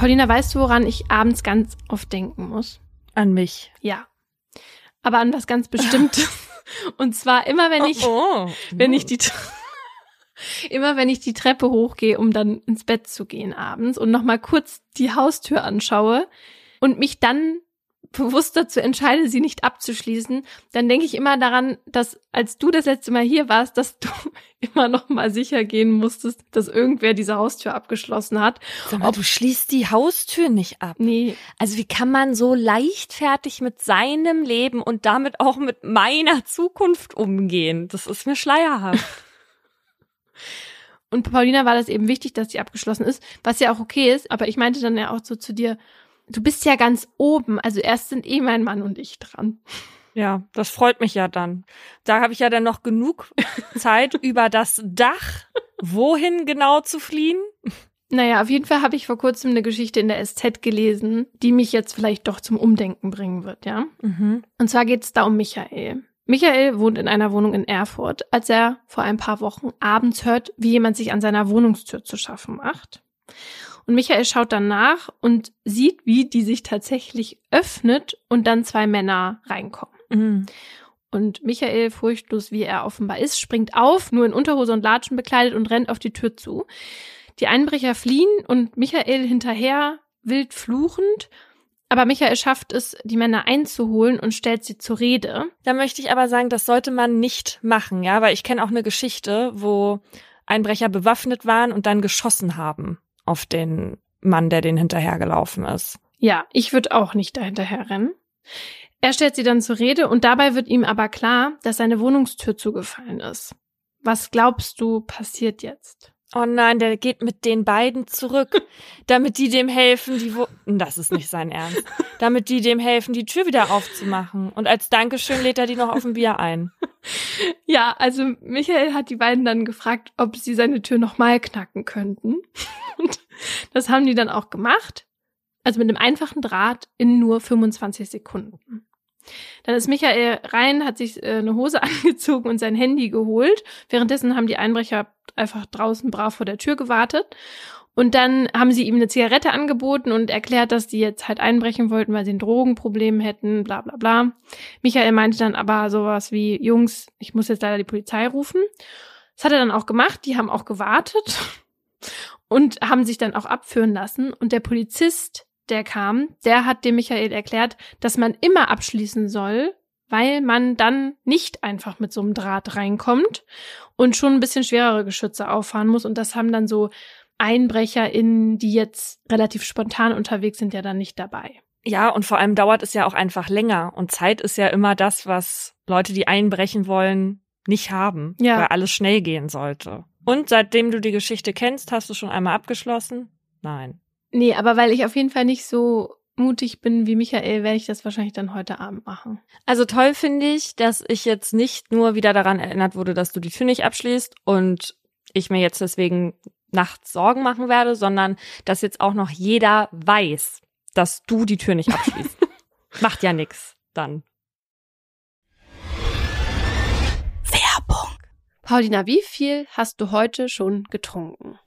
Paulina, weißt du, woran ich abends ganz oft denken muss? An mich. Ja. Aber an was ganz Bestimmtes. Und zwar immer, wenn ich, oh, oh. wenn ich die, immer wenn ich die Treppe hochgehe, um dann ins Bett zu gehen abends und nochmal kurz die Haustür anschaue und mich dann bewusst dazu entscheide, sie nicht abzuschließen, dann denke ich immer daran, dass als du das letzte Mal hier warst, dass du immer noch mal sicher gehen musstest, dass irgendwer diese Haustür abgeschlossen hat. Sag mal, du schließt die Haustür nicht ab. Nee. Also wie kann man so leichtfertig mit seinem Leben und damit auch mit meiner Zukunft umgehen? Das ist mir schleierhaft. Und Paulina war das eben wichtig, dass die abgeschlossen ist, was ja auch okay ist. Aber ich meinte dann ja auch so zu dir, du bist ja ganz oben. Also erst sind eh mein Mann und ich dran. Ja, das freut mich ja dann. Da habe ich ja dann noch genug Zeit, über das Dach wohin genau zu fliehen. Naja, auf jeden Fall habe ich vor kurzem eine Geschichte in der SZ gelesen, die mich jetzt vielleicht doch zum Umdenken bringen wird, ja? Mhm. Und zwar geht es da um Michael. Michael wohnt in einer Wohnung in Erfurt, als er vor ein paar Wochen abends hört, wie jemand sich an seiner Wohnungstür zu schaffen macht. Und Michael schaut dann nach und sieht, wie die sich tatsächlich öffnet und dann zwei Männer reinkommen. Mhm. Und Michael, furchtlos wie er offenbar ist, springt auf, nur in Unterhose und Latschen bekleidet und rennt auf die Tür zu. Die Einbrecher fliehen und Michael hinterher wild fluchend. Aber Michael schafft es, die Männer einzuholen und stellt sie zur Rede. Da möchte ich aber sagen, das sollte man nicht machen, ja, weil ich kenne auch eine Geschichte, wo Einbrecher bewaffnet waren und dann geschossen haben auf den Mann, der den hinterhergelaufen ist. Ja, ich würde auch nicht dahinterher rennen. Er stellt sie dann zur Rede und dabei wird ihm aber klar, dass seine Wohnungstür zugefallen ist. Was glaubst du passiert jetzt? Oh nein, der geht mit den beiden zurück, damit die dem helfen, die Wo das ist nicht sein Ernst. Damit die dem helfen, die Tür wieder aufzumachen und als Dankeschön lädt er die noch auf ein Bier ein. Ja, also Michael hat die beiden dann gefragt, ob sie seine Tür nochmal knacken könnten. Und das haben die dann auch gemacht. Also mit einem einfachen Draht in nur 25 Sekunden. Dann ist Michael rein, hat sich äh, eine Hose angezogen und sein Handy geholt. Währenddessen haben die Einbrecher einfach draußen brav vor der Tür gewartet. Und dann haben sie ihm eine Zigarette angeboten und erklärt, dass die jetzt halt einbrechen wollten, weil sie ein Drogenproblem hätten, bla bla bla. Michael meinte dann aber sowas wie, Jungs, ich muss jetzt leider die Polizei rufen. Das hat er dann auch gemacht, die haben auch gewartet und haben sich dann auch abführen lassen. Und der Polizist, der kam, der hat dem Michael erklärt, dass man immer abschließen soll, weil man dann nicht einfach mit so einem Draht reinkommt und schon ein bisschen schwerere Geschütze auffahren muss. Und das haben dann so EinbrecherInnen, die jetzt relativ spontan unterwegs sind, ja dann nicht dabei. Ja, und vor allem dauert es ja auch einfach länger. Und Zeit ist ja immer das, was Leute, die einbrechen wollen, nicht haben, Ja. weil alles schnell gehen sollte. Und seitdem du die Geschichte kennst, hast du schon einmal abgeschlossen? Nein. Nee, aber weil ich auf jeden Fall nicht so mutig bin wie Michael, werde ich das wahrscheinlich dann heute Abend machen. Also toll finde ich, dass ich jetzt nicht nur wieder daran erinnert wurde, dass du die Tür nicht abschließt und ich mir jetzt deswegen nachts Sorgen machen werde, sondern dass jetzt auch noch jeder weiß, dass du die Tür nicht abschließt. Macht ja nix dann. Werbung. Paulina, wie viel hast du heute schon getrunken?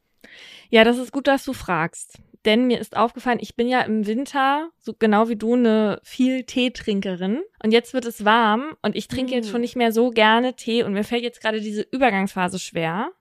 Ja, das ist gut, dass du fragst. Denn mir ist aufgefallen, ich bin ja im Winter, so genau wie du, eine viel Teetrinkerin. Und jetzt wird es warm und ich trinke jetzt Mm. schon nicht mehr so gerne Tee und mir fällt jetzt gerade diese Übergangsphase schwer,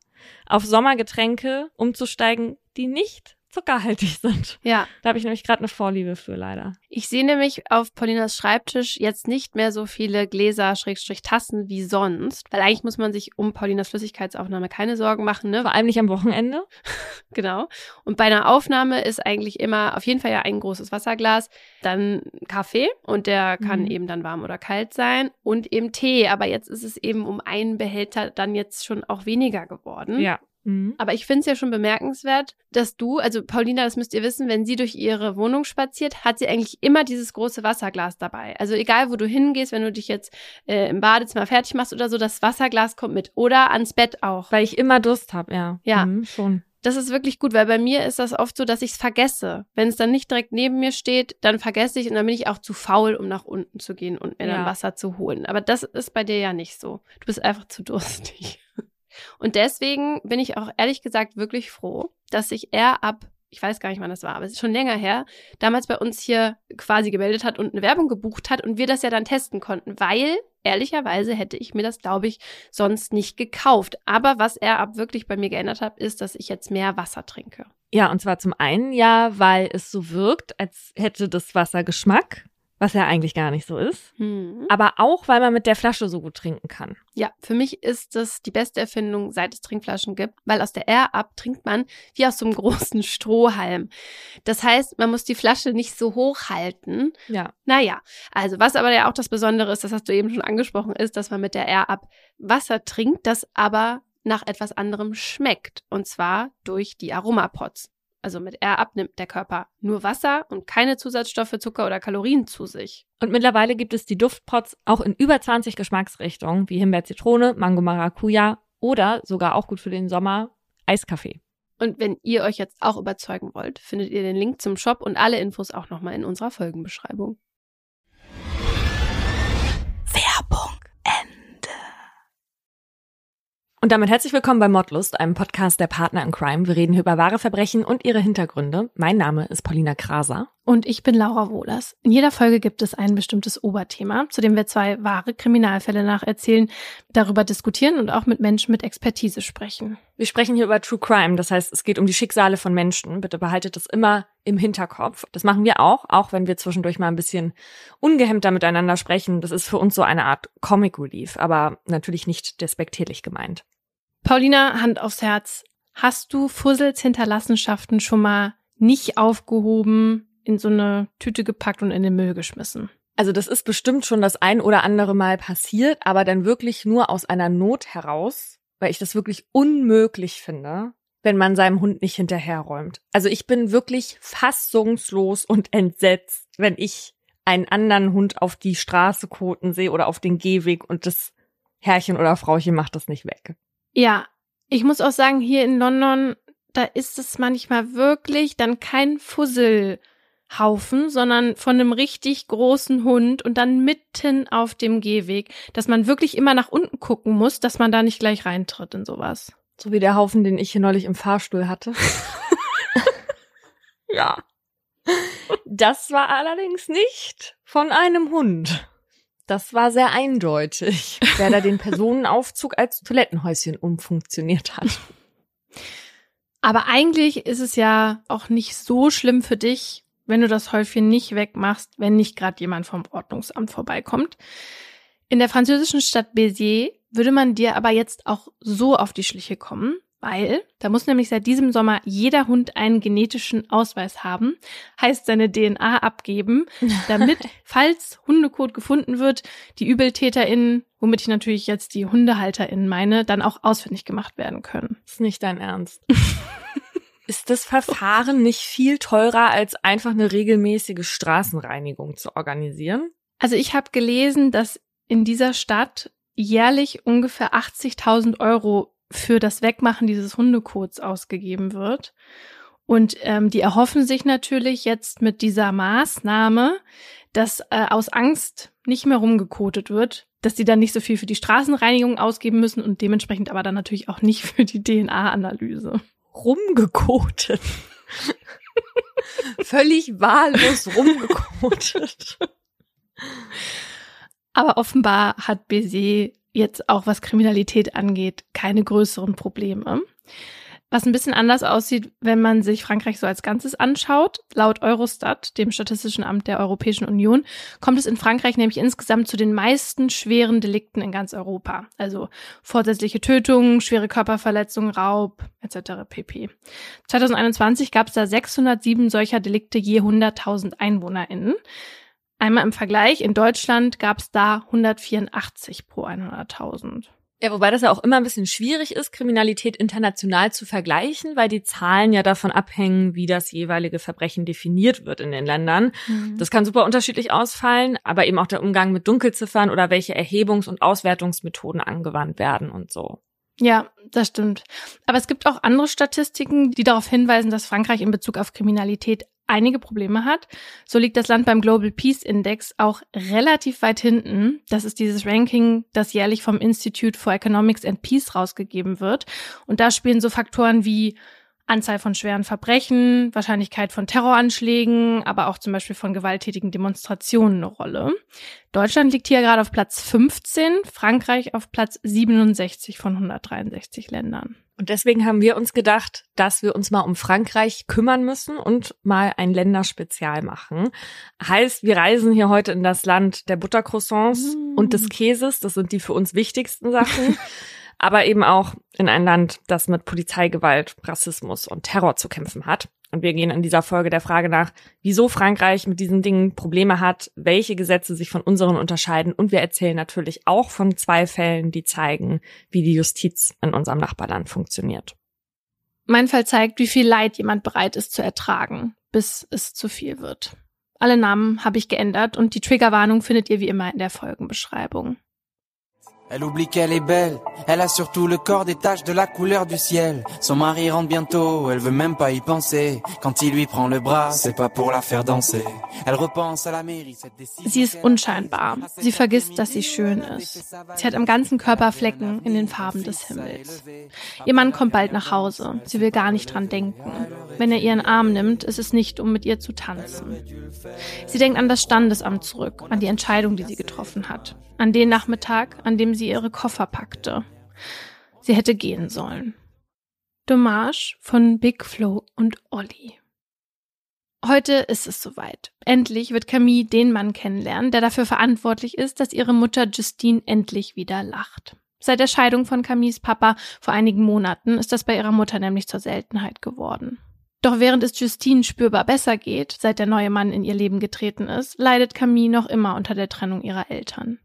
auf Sommergetränke umzusteigen, die nicht zuckerhaltig sind. Ja, Da habe ich nämlich gerade eine Vorliebe für, leider. ich sehe nämlich auf Paulinas Schreibtisch jetzt nicht mehr so viele Gläser, Schrägstrich Tassen wie sonst, weil eigentlich muss man sich um Paulinas Flüssigkeitsaufnahme keine Sorgen machen, ne? Vor allem nicht am Wochenende. Genau. Und bei einer Aufnahme ist eigentlich immer auf jeden Fall ja ein großes Wasserglas, dann Kaffee und der kann Mhm. eben dann warm oder kalt sein und eben Tee. Aber jetzt ist es eben um einen Behälter dann jetzt schon auch weniger geworden. Ja. Mhm. Aber ich finde es ja schon bemerkenswert, dass du, also Paulina, das müsst ihr wissen, wenn sie durch ihre Wohnung spaziert, hat sie eigentlich immer dieses große Wasserglas dabei. Also egal, wo du hingehst, wenn du dich jetzt äh, im Badezimmer fertig machst oder so, das Wasserglas kommt mit. Oder ans Bett auch. Weil ich immer Durst habe, ja. Ja. Mhm, schon. Das ist wirklich gut, weil bei mir ist das oft so, dass ich es vergesse. Wenn es dann nicht direkt neben mir steht, dann vergesse ich und dann bin ich auch zu faul, um nach unten zu gehen und mir Ja. dann Wasser zu holen. Aber das ist bei dir ja nicht so. Du bist einfach zu durstig. Und deswegen bin ich auch ehrlich gesagt wirklich froh, dass ich eher ab ich weiß gar nicht, wann das war, aber es ist schon länger her, damals bei uns hier quasi gemeldet hat und eine Werbung gebucht hat und wir das ja dann testen konnten, weil ehrlicherweise hätte ich mir das, glaube ich, sonst nicht gekauft. Aber was er ab wirklich bei mir geändert hat, ist, dass ich jetzt mehr Wasser trinke. Ja, und zwar zum einen ja, weil es so wirkt, als hätte das Wasser Geschmack was ja eigentlich gar nicht so ist. Hm. Aber auch, weil man mit der Flasche so gut trinken kann. Ja, für mich ist das die beste Erfindung, seit es Trinkflaschen gibt, weil aus der Air Up trinkt man wie aus so einem großen Strohhalm. Das heißt, man muss die Flasche nicht so hoch halten. Ja. Naja, also was aber ja auch das Besondere ist, das hast du eben schon angesprochen, ist, dass man mit der Air Up Wasser trinkt, das aber nach etwas anderem schmeckt. Und zwar durch die Aromapots also mit R abnimmt der Körper nur Wasser und keine Zusatzstoffe, Zucker oder Kalorien zu sich. Und mittlerweile gibt es die Duftpots auch in über 20 Geschmacksrichtungen, wie Himbeer, Zitrone, Mango, Maracuja oder sogar auch gut für den Sommer Eiskaffee. Und wenn ihr euch jetzt auch überzeugen wollt, findet ihr den Link zum Shop und alle Infos auch nochmal in unserer Folgenbeschreibung. Und damit herzlich willkommen bei Mordlust, einem Podcast der Partner in Crime. Wir reden hier über wahre Verbrechen und ihre Hintergründe. Mein Name ist Paulina Kraser. Und ich bin Laura Wohlers. In jeder Folge gibt es ein bestimmtes Oberthema, zu dem wir zwei wahre Kriminalfälle nacherzählen, darüber diskutieren und auch mit Menschen mit Expertise sprechen. Wir sprechen hier über True Crime, das heißt, es geht um die Schicksale von Menschen. Bitte behaltet das immer im Hinterkopf. Das machen wir auch, auch wenn wir zwischendurch mal ein bisschen ungehemmter miteinander sprechen. Das ist für uns so eine Art Comic Relief, aber natürlich nicht despektierlich gemeint. Paulina, Hand aufs Herz. Hast du Fussels Hinterlassenschaften schon mal nicht aufgehoben, in so eine Tüte gepackt und in den Müll geschmissen? Also das ist bestimmt schon das ein oder andere Mal passiert, aber dann wirklich nur aus einer Not heraus, weil ich das wirklich unmöglich finde, wenn man seinem Hund nicht hinterherräumt. Also ich bin wirklich fassungslos und entsetzt, wenn ich einen anderen Hund auf die Straße koten sehe oder auf den Gehweg und das Herrchen oder Frauchen macht das nicht weg. Ja, ich muss auch sagen, hier in London, da ist es manchmal wirklich dann kein Fusselhaufen, sondern von einem richtig großen Hund und dann mitten auf dem Gehweg, dass man wirklich immer nach unten gucken muss, dass man da nicht gleich reintritt in sowas. So wie der Haufen, den ich hier neulich im Fahrstuhl hatte. ja. Das war allerdings nicht von einem Hund. Das war sehr eindeutig, wer da den Personenaufzug als Toilettenhäuschen umfunktioniert hat. Aber eigentlich ist es ja auch nicht so schlimm für dich, wenn du das Häufchen nicht wegmachst, wenn nicht gerade jemand vom Ordnungsamt vorbeikommt. In der französischen Stadt Béziers würde man dir aber jetzt auch so auf die Schliche kommen, weil da muss nämlich seit diesem Sommer jeder Hund einen genetischen Ausweis haben, heißt seine DNA abgeben, damit, falls Hundekot gefunden wird, die ÜbeltäterInnen, womit ich natürlich jetzt die HundehalterInnen meine, dann auch ausfindig gemacht werden können. ist nicht dein Ernst. Ist das Verfahren nicht viel teurer, als einfach eine regelmäßige Straßenreinigung zu organisieren? Also ich habe gelesen, dass in dieser Stadt jährlich ungefähr 80.000 Euro für das Wegmachen dieses Hundekots ausgegeben wird. Und ähm, die erhoffen sich natürlich jetzt mit dieser Maßnahme, dass äh, aus Angst nicht mehr rumgekotet wird, dass sie dann nicht so viel für die Straßenreinigung ausgeben müssen und dementsprechend aber dann natürlich auch nicht für die DNA-Analyse. Rumgekotet. Völlig wahllos rumgekotet. Aber offenbar hat Béziers jetzt auch was Kriminalität angeht, keine größeren Probleme. Was ein bisschen anders aussieht, wenn man sich Frankreich so als Ganzes anschaut. Laut Eurostat, dem Statistischen Amt der Europäischen Union, kommt es in Frankreich nämlich insgesamt zu den meisten schweren Delikten in ganz Europa. Also vorsätzliche Tötungen, schwere Körperverletzungen, Raub etc. pp. 2021 gab es da 607 solcher Delikte je 100.000 EinwohnerInnen. Einmal im Vergleich, in Deutschland gab es da 184 pro 100.000. Ja, wobei das ja auch immer ein bisschen schwierig ist, Kriminalität international zu vergleichen, weil die Zahlen ja davon abhängen, wie das jeweilige Verbrechen definiert wird in den Ländern. Mhm. Das kann super unterschiedlich ausfallen, aber eben auch der Umgang mit Dunkelziffern oder welche Erhebungs- und Auswertungsmethoden angewandt werden und so. Ja, das stimmt. Aber es gibt auch andere Statistiken, die darauf hinweisen, dass Frankreich in Bezug auf Kriminalität einige Probleme hat. So liegt das Land beim Global Peace Index auch relativ weit hinten. Das ist dieses Ranking, das jährlich vom Institute for Economics and Peace rausgegeben wird. Und da spielen so Faktoren wie Anzahl von schweren Verbrechen, Wahrscheinlichkeit von Terroranschlägen, aber auch zum Beispiel von gewalttätigen Demonstrationen eine Rolle. Deutschland liegt hier gerade auf Platz 15, Frankreich auf Platz 67 von 163 Ländern. Und deswegen haben wir uns gedacht, dass wir uns mal um Frankreich kümmern müssen und mal ein Länderspezial machen. Heißt, wir reisen hier heute in das Land der Buttercroissants mm. und des Käses. Das sind die für uns wichtigsten Sachen. aber eben auch in ein Land, das mit Polizeigewalt, Rassismus und Terror zu kämpfen hat. Und wir gehen in dieser Folge der Frage nach, wieso Frankreich mit diesen Dingen Probleme hat, welche Gesetze sich von unseren unterscheiden. Und wir erzählen natürlich auch von zwei Fällen, die zeigen, wie die Justiz in unserem Nachbarland funktioniert. Mein Fall zeigt, wie viel Leid jemand bereit ist zu ertragen, bis es zu viel wird. Alle Namen habe ich geändert und die Triggerwarnung findet ihr wie immer in der Folgenbeschreibung. Elle oublie qu'elle est belle, elle a surtout le corps des taches de la couleur du ciel. Son mari rentre bientôt, elle veut même pas y penser. Quand il lui prend le bras, c'est pas pour la faire danser. Elle repense à la mairie, cette décision. Sie ist unscheinbar. Sie vergisst, dass sie schön ist. Sie hat am ganzen Körper Flecken in den Farben des Himmels. Ihr Mann kommt bald nach Hause. Sie will gar nicht dran denken. Wenn er ihren Arm nimmt, ist es nicht, um mit ihr zu tanzen. Sie denkt an das Standesamt zurück, an die Entscheidung, die sie getroffen hat. An den Nachmittag, an dem sie ihre Koffer packte. Sie hätte gehen sollen. Dommage von Big Flo und Olli. Heute ist es soweit. Endlich wird Camille den Mann kennenlernen, der dafür verantwortlich ist, dass ihre Mutter Justine endlich wieder lacht. Seit der Scheidung von Camilles Papa vor einigen Monaten ist das bei ihrer Mutter nämlich zur Seltenheit geworden. Doch während es Justine spürbar besser geht, seit der neue Mann in ihr Leben getreten ist, leidet Camille noch immer unter der Trennung ihrer Eltern.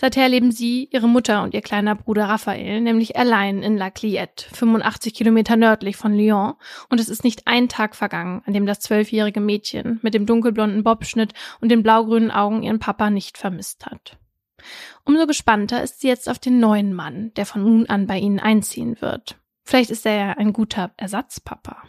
Seither leben sie, ihre Mutter und ihr kleiner Bruder Raphael, nämlich allein in La Cliette, 85 Kilometer nördlich von Lyon, und es ist nicht ein Tag vergangen, an dem das zwölfjährige Mädchen mit dem dunkelblonden Bobschnitt und den blaugrünen Augen ihren Papa nicht vermisst hat. Umso gespannter ist sie jetzt auf den neuen Mann, der von nun an bei ihnen einziehen wird. Vielleicht ist er ja ein guter Ersatzpapa.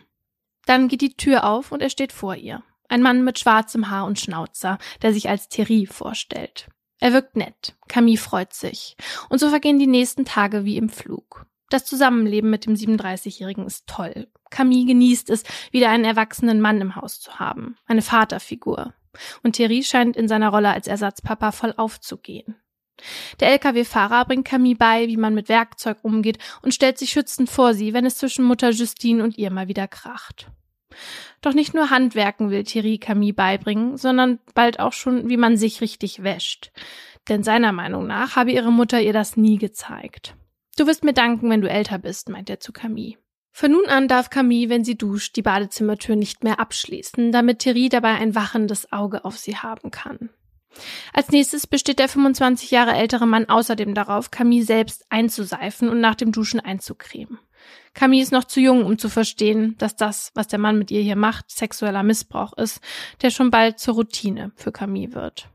Dann geht die Tür auf und er steht vor ihr. Ein Mann mit schwarzem Haar und Schnauzer, der sich als Thierry vorstellt. Er wirkt nett. Camille freut sich. Und so vergehen die nächsten Tage wie im Flug. Das Zusammenleben mit dem 37-Jährigen ist toll. Camille genießt es, wieder einen erwachsenen Mann im Haus zu haben. Eine Vaterfigur. Und Thierry scheint in seiner Rolle als Ersatzpapa voll aufzugehen. Der Lkw-Fahrer bringt Camille bei, wie man mit Werkzeug umgeht und stellt sich schützend vor sie, wenn es zwischen Mutter Justine und ihr mal wieder kracht. Doch nicht nur Handwerken will Thierry Camille beibringen, sondern bald auch schon, wie man sich richtig wäscht. Denn seiner Meinung nach habe ihre Mutter ihr das nie gezeigt. Du wirst mir danken, wenn du älter bist, meint er zu Camille. Von nun an darf Camille, wenn sie duscht, die Badezimmertür nicht mehr abschließen, damit Thierry dabei ein wachendes Auge auf sie haben kann. Als nächstes besteht der 25 Jahre ältere Mann außerdem darauf, Camille selbst einzuseifen und nach dem Duschen einzucremen. Camille ist noch zu jung, um zu verstehen, dass das, was der Mann mit ihr hier macht, sexueller Missbrauch ist, der schon bald zur Routine für Camille wird.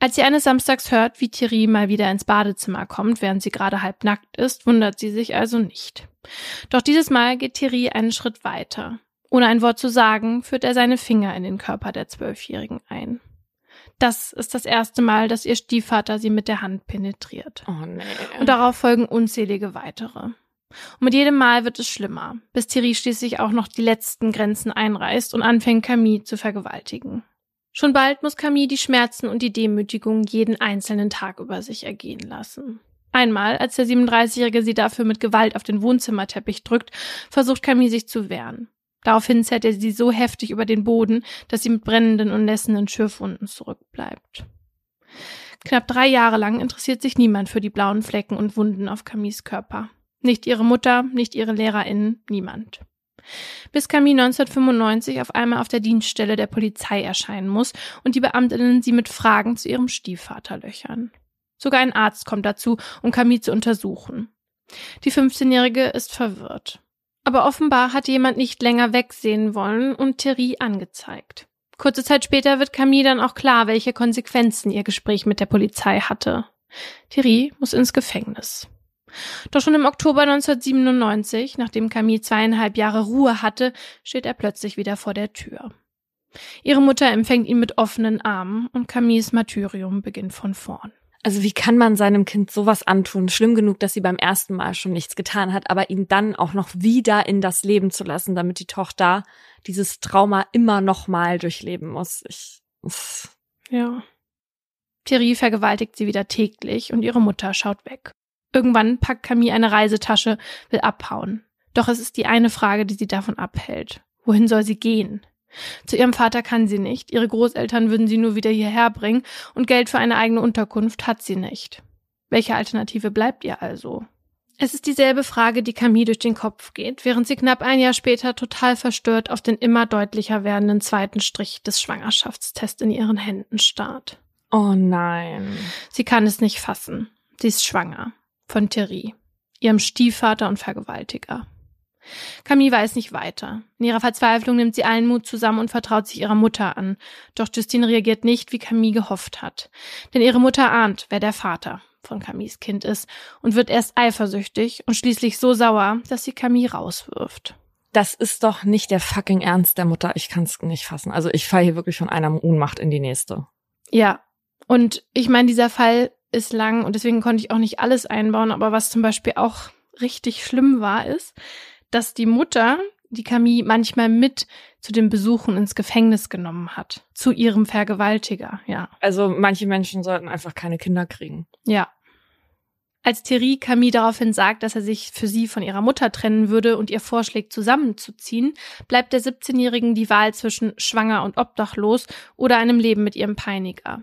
Als sie eines Samstags hört, wie Thierry mal wieder ins Badezimmer kommt, während sie gerade halb nackt ist, wundert sie sich also nicht. Doch dieses Mal geht Thierry einen Schritt weiter. Ohne ein Wort zu sagen, führt er seine Finger in den Körper der Zwölfjährigen ein. Das ist das erste Mal, dass ihr Stiefvater sie mit der Hand penetriert. Oh nee. Und darauf folgen unzählige weitere. Und mit jedem Mal wird es schlimmer, bis Thierry schließlich auch noch die letzten Grenzen einreißt und anfängt, Camille zu vergewaltigen. Schon bald muss Camille die Schmerzen und die Demütigung jeden einzelnen Tag über sich ergehen lassen. Einmal, als der 37-Jährige sie dafür mit Gewalt auf den Wohnzimmerteppich drückt, versucht Camille sich zu wehren. Daraufhin zerrt er sie so heftig über den Boden, dass sie mit brennenden und nässenden Schürfwunden zurückbleibt. Knapp drei Jahre lang interessiert sich niemand für die blauen Flecken und Wunden auf Camilles Körper. Nicht ihre Mutter, nicht ihre LehrerInnen, niemand. Bis Camille 1995 auf einmal auf der Dienststelle der Polizei erscheinen muss und die Beamtinnen sie mit Fragen zu ihrem Stiefvater löchern. Sogar ein Arzt kommt dazu, um Camille zu untersuchen. Die 15-Jährige ist verwirrt. Aber offenbar hat jemand nicht länger wegsehen wollen und Thierry angezeigt. Kurze Zeit später wird Camille dann auch klar, welche Konsequenzen ihr Gespräch mit der Polizei hatte. Thierry muss ins Gefängnis. Doch schon im Oktober 1997, nachdem Camille zweieinhalb Jahre Ruhe hatte, steht er plötzlich wieder vor der Tür. Ihre Mutter empfängt ihn mit offenen Armen und Camilles Martyrium beginnt von vorn. Also wie kann man seinem Kind sowas antun? Schlimm genug, dass sie beim ersten Mal schon nichts getan hat, aber ihn dann auch noch wieder in das Leben zu lassen, damit die Tochter dieses Trauma immer noch mal durchleben muss. Ich, ja. Thierry vergewaltigt sie wieder täglich und ihre Mutter schaut weg. Irgendwann packt Camille eine Reisetasche, will abhauen. Doch es ist die eine Frage, die sie davon abhält. Wohin soll sie gehen? Zu ihrem Vater kann sie nicht, ihre Großeltern würden sie nur wieder hierher bringen und Geld für eine eigene Unterkunft hat sie nicht. Welche Alternative bleibt ihr also? Es ist dieselbe Frage, die Camille durch den Kopf geht, während sie knapp ein Jahr später total verstört auf den immer deutlicher werdenden zweiten Strich des Schwangerschaftstests in ihren Händen starrt. Oh nein. Sie kann es nicht fassen. Sie ist schwanger. Von Thierry, ihrem Stiefvater und Vergewaltiger. Camille weiß nicht weiter. In ihrer Verzweiflung nimmt sie allen Mut zusammen und vertraut sich ihrer Mutter an. Doch Justine reagiert nicht, wie Camille gehofft hat. Denn ihre Mutter ahnt, wer der Vater von Camilles Kind ist und wird erst eifersüchtig und schließlich so sauer, dass sie Camille rauswirft. Das ist doch nicht der fucking Ernst der Mutter. Ich kann es nicht fassen. Also ich falle hier wirklich von einer Ohnmacht in die nächste. Ja. Und ich meine, dieser Fall ist lang und deswegen konnte ich auch nicht alles einbauen. Aber was zum Beispiel auch richtig schlimm war, ist, dass die Mutter die Camille manchmal mit zu den Besuchen ins Gefängnis genommen hat. Zu ihrem Vergewaltiger, ja. Also manche Menschen sollten einfach keine Kinder kriegen. Ja. Als Thierry Camille daraufhin sagt, dass er sich für sie von ihrer Mutter trennen würde und ihr vorschlägt, zusammenzuziehen, bleibt der 17-Jährigen die Wahl zwischen schwanger und obdachlos oder einem Leben mit ihrem Peiniger.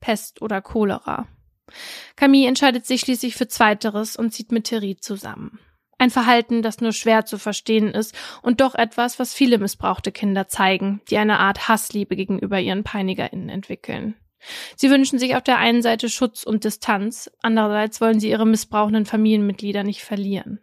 Pest oder Cholera. Camille entscheidet sich schließlich für Zweiteres und zieht mit Thierry zusammen. Ein Verhalten, das nur schwer zu verstehen ist und doch etwas, was viele missbrauchte Kinder zeigen, die eine Art Hassliebe gegenüber ihren PeinigerInnen entwickeln. Sie wünschen sich auf der einen Seite Schutz und Distanz, andererseits wollen sie ihre missbrauchenden Familienmitglieder nicht verlieren.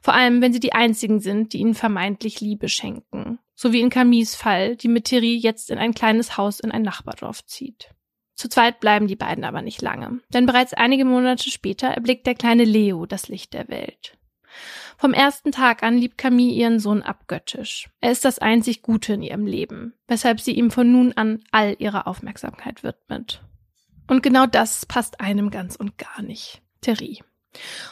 Vor allem, wenn sie die einzigen sind, die ihnen vermeintlich Liebe schenken. So wie in Camilles Fall, die mit Thierry jetzt in ein kleines Haus in ein Nachbardorf zieht. Zu zweit bleiben die beiden aber nicht lange, denn bereits einige Monate später erblickt der kleine Leo das Licht der Welt. Vom ersten Tag an liebt Camille ihren Sohn abgöttisch. Er ist das einzig Gute in ihrem Leben, weshalb sie ihm von nun an all ihre Aufmerksamkeit widmet. Und genau das passt einem ganz und gar nicht. Terry.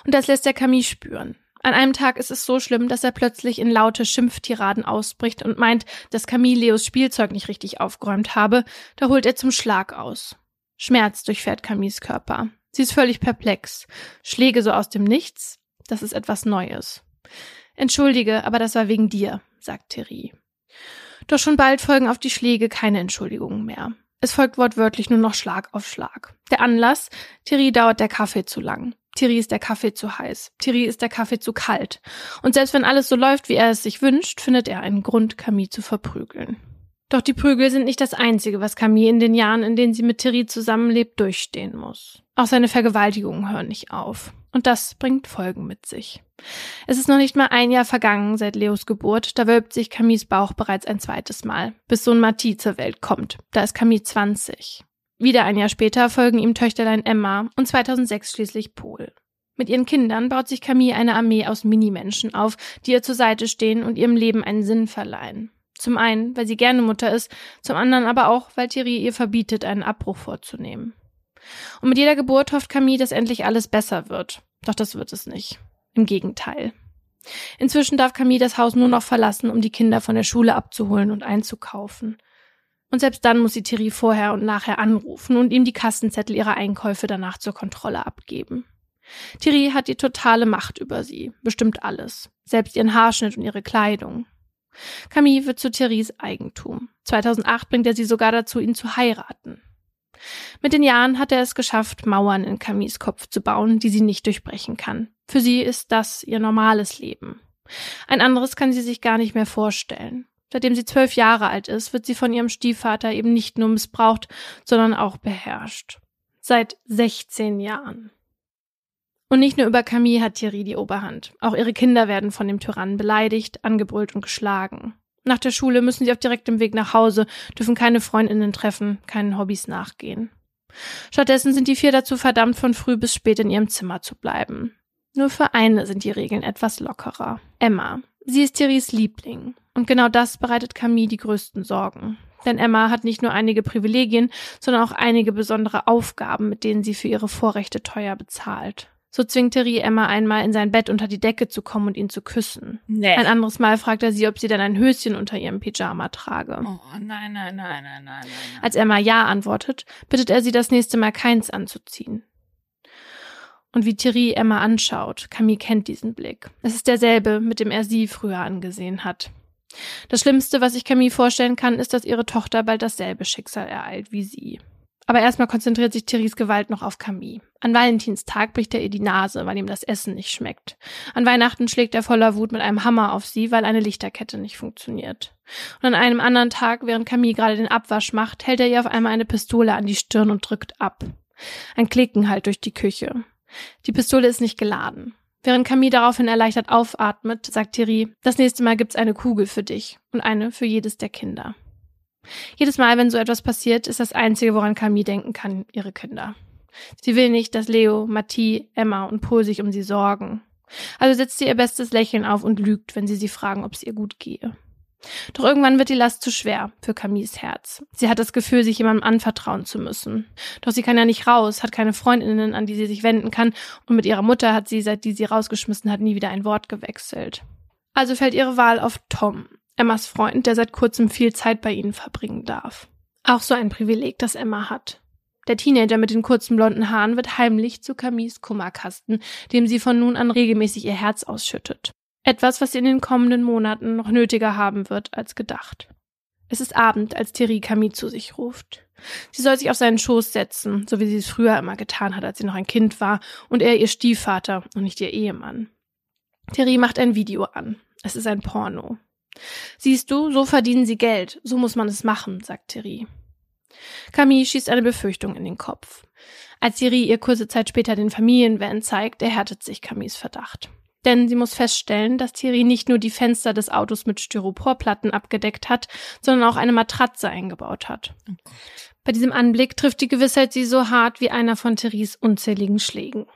Und das lässt er Camille spüren. An einem Tag ist es so schlimm, dass er plötzlich in laute Schimpftiraden ausbricht und meint, dass Camille Leos Spielzeug nicht richtig aufgeräumt habe. Da holt er zum Schlag aus. Schmerz durchfährt Camilles Körper. Sie ist völlig perplex. Schläge so aus dem Nichts, das ist etwas Neues. Entschuldige, aber das war wegen dir, sagt Thierry. Doch schon bald folgen auf die Schläge keine Entschuldigungen mehr. Es folgt wortwörtlich nur noch Schlag auf Schlag. Der Anlass, Thierry dauert der Kaffee zu lang. Thierry ist der Kaffee zu heiß. Thierry ist der Kaffee zu kalt. Und selbst wenn alles so läuft, wie er es sich wünscht, findet er einen Grund, Camille zu verprügeln. Doch die Prügel sind nicht das Einzige, was Camille in den Jahren, in denen sie mit Thierry zusammenlebt, durchstehen muss. Auch seine Vergewaltigungen hören nicht auf. Und das bringt Folgen mit sich. Es ist noch nicht mal ein Jahr vergangen seit Leos Geburt, da wölbt sich Camilles Bauch bereits ein zweites Mal, bis Sohn Matti zur Welt kommt. Da ist Camille 20. Wieder ein Jahr später folgen ihm Töchterlein Emma und 2006 schließlich Paul. Mit ihren Kindern baut sich Camille eine Armee aus Minimenschen auf, die ihr zur Seite stehen und ihrem Leben einen Sinn verleihen. Zum einen, weil sie gerne Mutter ist, zum anderen aber auch, weil Thierry ihr verbietet, einen Abbruch vorzunehmen. Und mit jeder Geburt hofft Camille, dass endlich alles besser wird. Doch das wird es nicht. Im Gegenteil. Inzwischen darf Camille das Haus nur noch verlassen, um die Kinder von der Schule abzuholen und einzukaufen. Und selbst dann muss sie Thierry vorher und nachher anrufen und ihm die Kassenzettel ihrer Einkäufe danach zur Kontrolle abgeben. Thierry hat die totale Macht über sie, bestimmt alles, selbst ihren Haarschnitt und ihre Kleidung. Camille wird zu Thierrys Eigentum. 2008 bringt er sie sogar dazu, ihn zu heiraten. Mit den Jahren hat er es geschafft, Mauern in Camilles Kopf zu bauen, die sie nicht durchbrechen kann. Für sie ist das ihr normales Leben. Ein anderes kann sie sich gar nicht mehr vorstellen. Seitdem sie zwölf Jahre alt ist, wird sie von ihrem Stiefvater eben nicht nur missbraucht, sondern auch beherrscht. Seit 16 Jahren. Und nicht nur über Camille hat Thierry die Oberhand. Auch ihre Kinder werden von dem Tyrannen beleidigt, angebrüllt und geschlagen. Nach der Schule müssen sie auf direktem Weg nach Hause, dürfen keine Freundinnen treffen, keinen Hobbys nachgehen. Stattdessen sind die vier dazu verdammt, von früh bis spät in ihrem Zimmer zu bleiben. Nur für eine sind die Regeln etwas lockerer. Emma. Sie ist Thierrys Liebling. Und genau das bereitet Camille die größten Sorgen. Denn Emma hat nicht nur einige Privilegien, sondern auch einige besondere Aufgaben, mit denen sie für ihre Vorrechte teuer bezahlt. So zwingt Terry Emma einmal in sein Bett unter die Decke zu kommen und ihn zu küssen. Nee. Ein anderes Mal fragt er sie, ob sie dann ein Höschen unter ihrem Pyjama trage. Oh, nein, nein, nein, nein, nein, nein. Als Emma Ja antwortet, bittet er sie das nächste Mal keins anzuziehen. Und wie Thierry Emma anschaut, Camille kennt diesen Blick. Es ist derselbe, mit dem er sie früher angesehen hat. Das Schlimmste, was ich Camille vorstellen kann, ist, dass ihre Tochter bald dasselbe Schicksal ereilt wie sie. Aber erstmal konzentriert sich Thierrys Gewalt noch auf Camille. An Valentinstag bricht er ihr die Nase, weil ihm das Essen nicht schmeckt. An Weihnachten schlägt er voller Wut mit einem Hammer auf sie, weil eine Lichterkette nicht funktioniert. Und an einem anderen Tag, während Camille gerade den Abwasch macht, hält er ihr auf einmal eine Pistole an die Stirn und drückt ab. Ein Klicken halt durch die Küche. Die Pistole ist nicht geladen. Während Camille daraufhin erleichtert aufatmet, sagt Thierry, das nächste Mal gibt's eine Kugel für dich und eine für jedes der Kinder. Jedes Mal, wenn so etwas passiert, ist das Einzige, woran Camille denken kann, ihre Kinder. Sie will nicht, dass Leo, Mathie, Emma und Paul sich um sie sorgen. Also setzt sie ihr bestes Lächeln auf und lügt, wenn sie sie fragen, ob es ihr gut gehe. Doch irgendwann wird die Last zu schwer für Camilles Herz. Sie hat das Gefühl, sich jemandem anvertrauen zu müssen. Doch sie kann ja nicht raus, hat keine Freundinnen, an die sie sich wenden kann, und mit ihrer Mutter hat sie, seit die sie rausgeschmissen hat, nie wieder ein Wort gewechselt. Also fällt ihre Wahl auf Tom, Emmas Freund, der seit kurzem viel Zeit bei ihnen verbringen darf. Auch so ein Privileg, das Emma hat. Der Teenager mit den kurzen blonden Haaren wird heimlich zu Camilles Kummerkasten, dem sie von nun an regelmäßig ihr Herz ausschüttet. Etwas, was sie in den kommenden Monaten noch nötiger haben wird als gedacht. Es ist Abend, als Thierry Camille zu sich ruft. Sie soll sich auf seinen Schoß setzen, so wie sie es früher immer getan hat, als sie noch ein Kind war und er ihr Stiefvater und nicht ihr Ehemann. Thierry macht ein Video an. Es ist ein Porno. Siehst du, so verdienen sie Geld, so muss man es machen, sagt Thierry. Camille schießt eine Befürchtung in den Kopf. Als Thierry ihr kurze Zeit später den Familienvan zeigt, erhärtet sich Camilles Verdacht. Denn sie muss feststellen, dass Thierry nicht nur die Fenster des Autos mit Styroporplatten abgedeckt hat, sondern auch eine Matratze eingebaut hat. Oh Bei diesem Anblick trifft die Gewissheit sie so hart wie einer von Thierrys unzähligen Schlägen.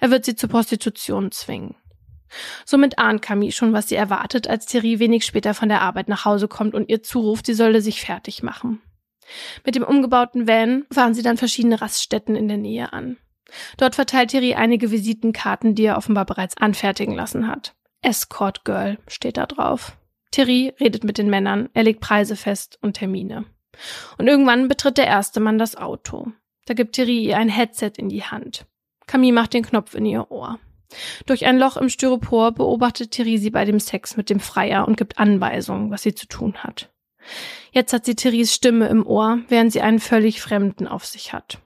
Er wird sie zur Prostitution zwingen. Somit ahnt Camille schon, was sie erwartet, als Thierry wenig später von der Arbeit nach Hause kommt und ihr zuruft, sie solle sich fertig machen. Mit dem umgebauten Van fahren sie dann verschiedene Raststätten in der Nähe an. Dort verteilt Thierry einige Visitenkarten, die er offenbar bereits anfertigen lassen hat. Escort Girl steht da drauf. Thierry redet mit den Männern, er legt Preise fest und Termine. Und irgendwann betritt der erste Mann das Auto. Da gibt Thierry ihr ein Headset in die Hand. Camille macht den Knopf in ihr Ohr. Durch ein Loch im Styropor beobachtet Thierry sie bei dem Sex mit dem Freier und gibt Anweisungen, was sie zu tun hat. Jetzt hat sie Thierrys Stimme im Ohr, während sie einen völlig Fremden auf sich hat.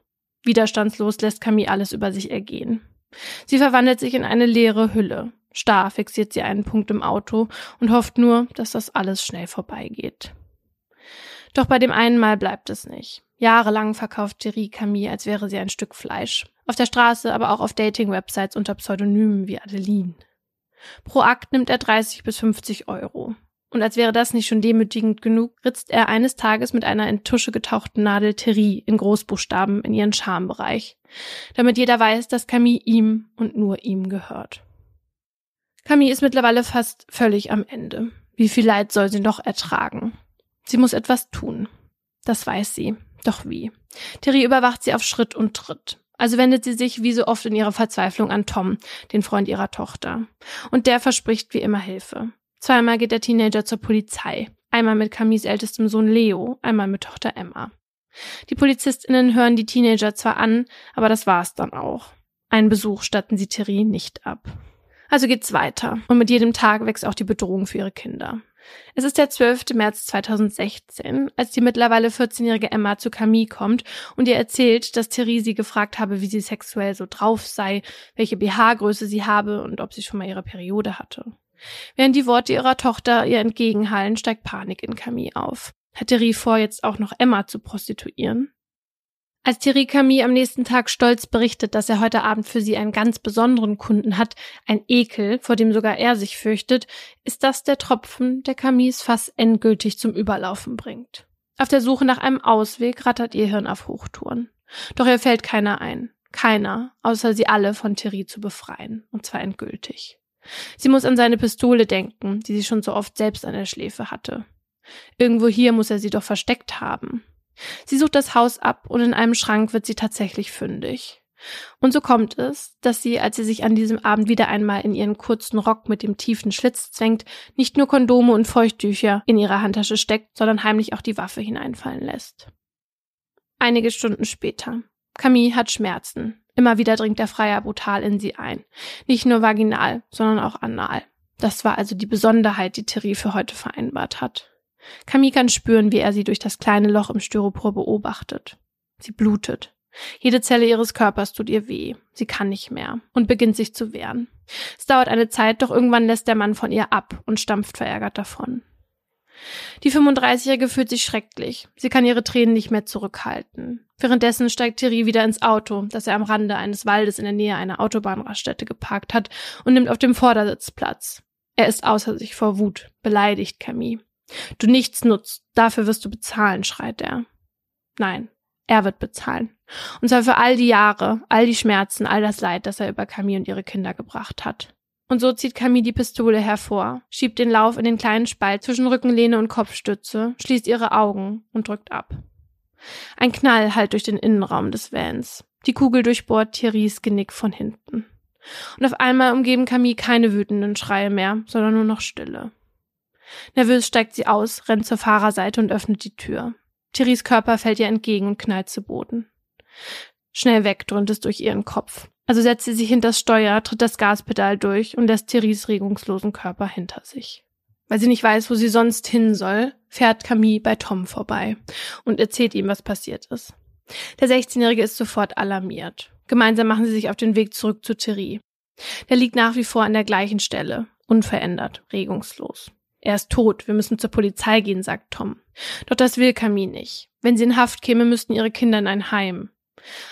Widerstandslos lässt Camille alles über sich ergehen. Sie verwandelt sich in eine leere Hülle. Starr fixiert sie einen Punkt im Auto und hofft nur, dass das alles schnell vorbeigeht. Doch bei dem einen Mal bleibt es nicht. Jahrelang verkauft Thierry Camille, als wäre sie ein Stück Fleisch. Auf der Straße, aber auch auf Dating-Websites unter Pseudonymen wie Adeline. Pro Akt nimmt er 30 bis 50 Euro. Und als wäre das nicht schon demütigend genug, ritzt er eines Tages mit einer in Tusche getauchten Nadel Thierry in Großbuchstaben in ihren Schambereich, damit jeder weiß, dass Camille ihm und nur ihm gehört. Camille ist mittlerweile fast völlig am Ende. Wie viel Leid soll sie noch ertragen? Sie muss etwas tun. Das weiß sie. Doch wie? Thierry überwacht sie auf Schritt und Tritt. Also wendet sie sich wie so oft in ihrer Verzweiflung an Tom, den Freund ihrer Tochter. Und der verspricht wie immer Hilfe. Zweimal geht der Teenager zur Polizei. Einmal mit Camilles ältestem Sohn Leo, einmal mit Tochter Emma. Die PolizistInnen hören die Teenager zwar an, aber das war's dann auch. Einen Besuch statten sie Thierry nicht ab. Also geht's weiter. Und mit jedem Tag wächst auch die Bedrohung für ihre Kinder. Es ist der 12. März 2016, als die mittlerweile 14-jährige Emma zu Camille kommt und ihr erzählt, dass Thierry sie gefragt habe, wie sie sexuell so drauf sei, welche BH-Größe sie habe und ob sie schon mal ihre Periode hatte. Während die Worte ihrer Tochter ihr entgegenhallen, steigt Panik in Camille auf. Hat Thierry vor, jetzt auch noch Emma zu prostituieren? Als Thierry Camille am nächsten Tag stolz berichtet, dass er heute Abend für sie einen ganz besonderen Kunden hat, ein Ekel, vor dem sogar er sich fürchtet, ist das der Tropfen, der Camilles Fass endgültig zum Überlaufen bringt. Auf der Suche nach einem Ausweg rattert ihr Hirn auf Hochtouren. Doch ihr fällt keiner ein. Keiner, außer sie alle von Thierry zu befreien, und zwar endgültig. Sie muss an seine Pistole denken, die sie schon so oft selbst an der Schläfe hatte. Irgendwo hier muss er sie doch versteckt haben. Sie sucht das Haus ab und in einem Schrank wird sie tatsächlich fündig. Und so kommt es, dass sie, als sie sich an diesem Abend wieder einmal in ihren kurzen Rock mit dem tiefen Schlitz zwängt, nicht nur Kondome und Feuchttücher in ihre Handtasche steckt, sondern heimlich auch die Waffe hineinfallen lässt. Einige Stunden später. Camille hat Schmerzen. Immer wieder dringt der Freier brutal in sie ein. Nicht nur vaginal, sondern auch anal. Das war also die Besonderheit, die Thierry für heute vereinbart hat. Camille kann spüren, wie er sie durch das kleine Loch im Styropor beobachtet. Sie blutet. Jede Zelle ihres Körpers tut ihr weh. Sie kann nicht mehr und beginnt sich zu wehren. Es dauert eine Zeit, doch irgendwann lässt der Mann von ihr ab und stampft verärgert davon. Die 35-Jährige fühlt sich schrecklich. Sie kann ihre Tränen nicht mehr zurückhalten. Währenddessen steigt Thierry wieder ins Auto, das er am Rande eines Waldes in der Nähe einer Autobahnraststätte geparkt hat, und nimmt auf dem Vordersitz Platz. Er ist außer sich vor Wut, beleidigt Camille. Du nichts nutzt, dafür wirst du bezahlen, schreit er. Nein, er wird bezahlen. Und zwar für all die Jahre, all die Schmerzen, all das Leid, das er über Camille und ihre Kinder gebracht hat. Und so zieht Camille die Pistole hervor, schiebt den Lauf in den kleinen Spalt zwischen Rückenlehne und Kopfstütze, schließt ihre Augen und drückt ab. Ein Knall hallt durch den Innenraum des Vans. Die Kugel durchbohrt Thierrys Genick von hinten. Und auf einmal umgeben Camille keine wütenden Schreie mehr, sondern nur noch Stille. Nervös steigt sie aus, rennt zur Fahrerseite und öffnet die Tür. Thierrys Körper fällt ihr entgegen und knallt zu Boden. Schnell weg dröhnt es durch ihren Kopf. Also setzt sie sich hinters Steuer, tritt das Gaspedal durch und lässt Thierrys regungslosen Körper hinter sich. Weil sie nicht weiß, wo sie sonst hin soll, fährt Camille bei Tom vorbei und erzählt ihm, was passiert ist. Der 16-Jährige ist sofort alarmiert. Gemeinsam machen sie sich auf den Weg zurück zu Thierry. Der liegt nach wie vor an der gleichen Stelle, unverändert, regungslos. Er ist tot, wir müssen zur Polizei gehen, sagt Tom. Doch das will Camille nicht. Wenn sie in Haft käme, müssten ihre Kinder in ein Heim.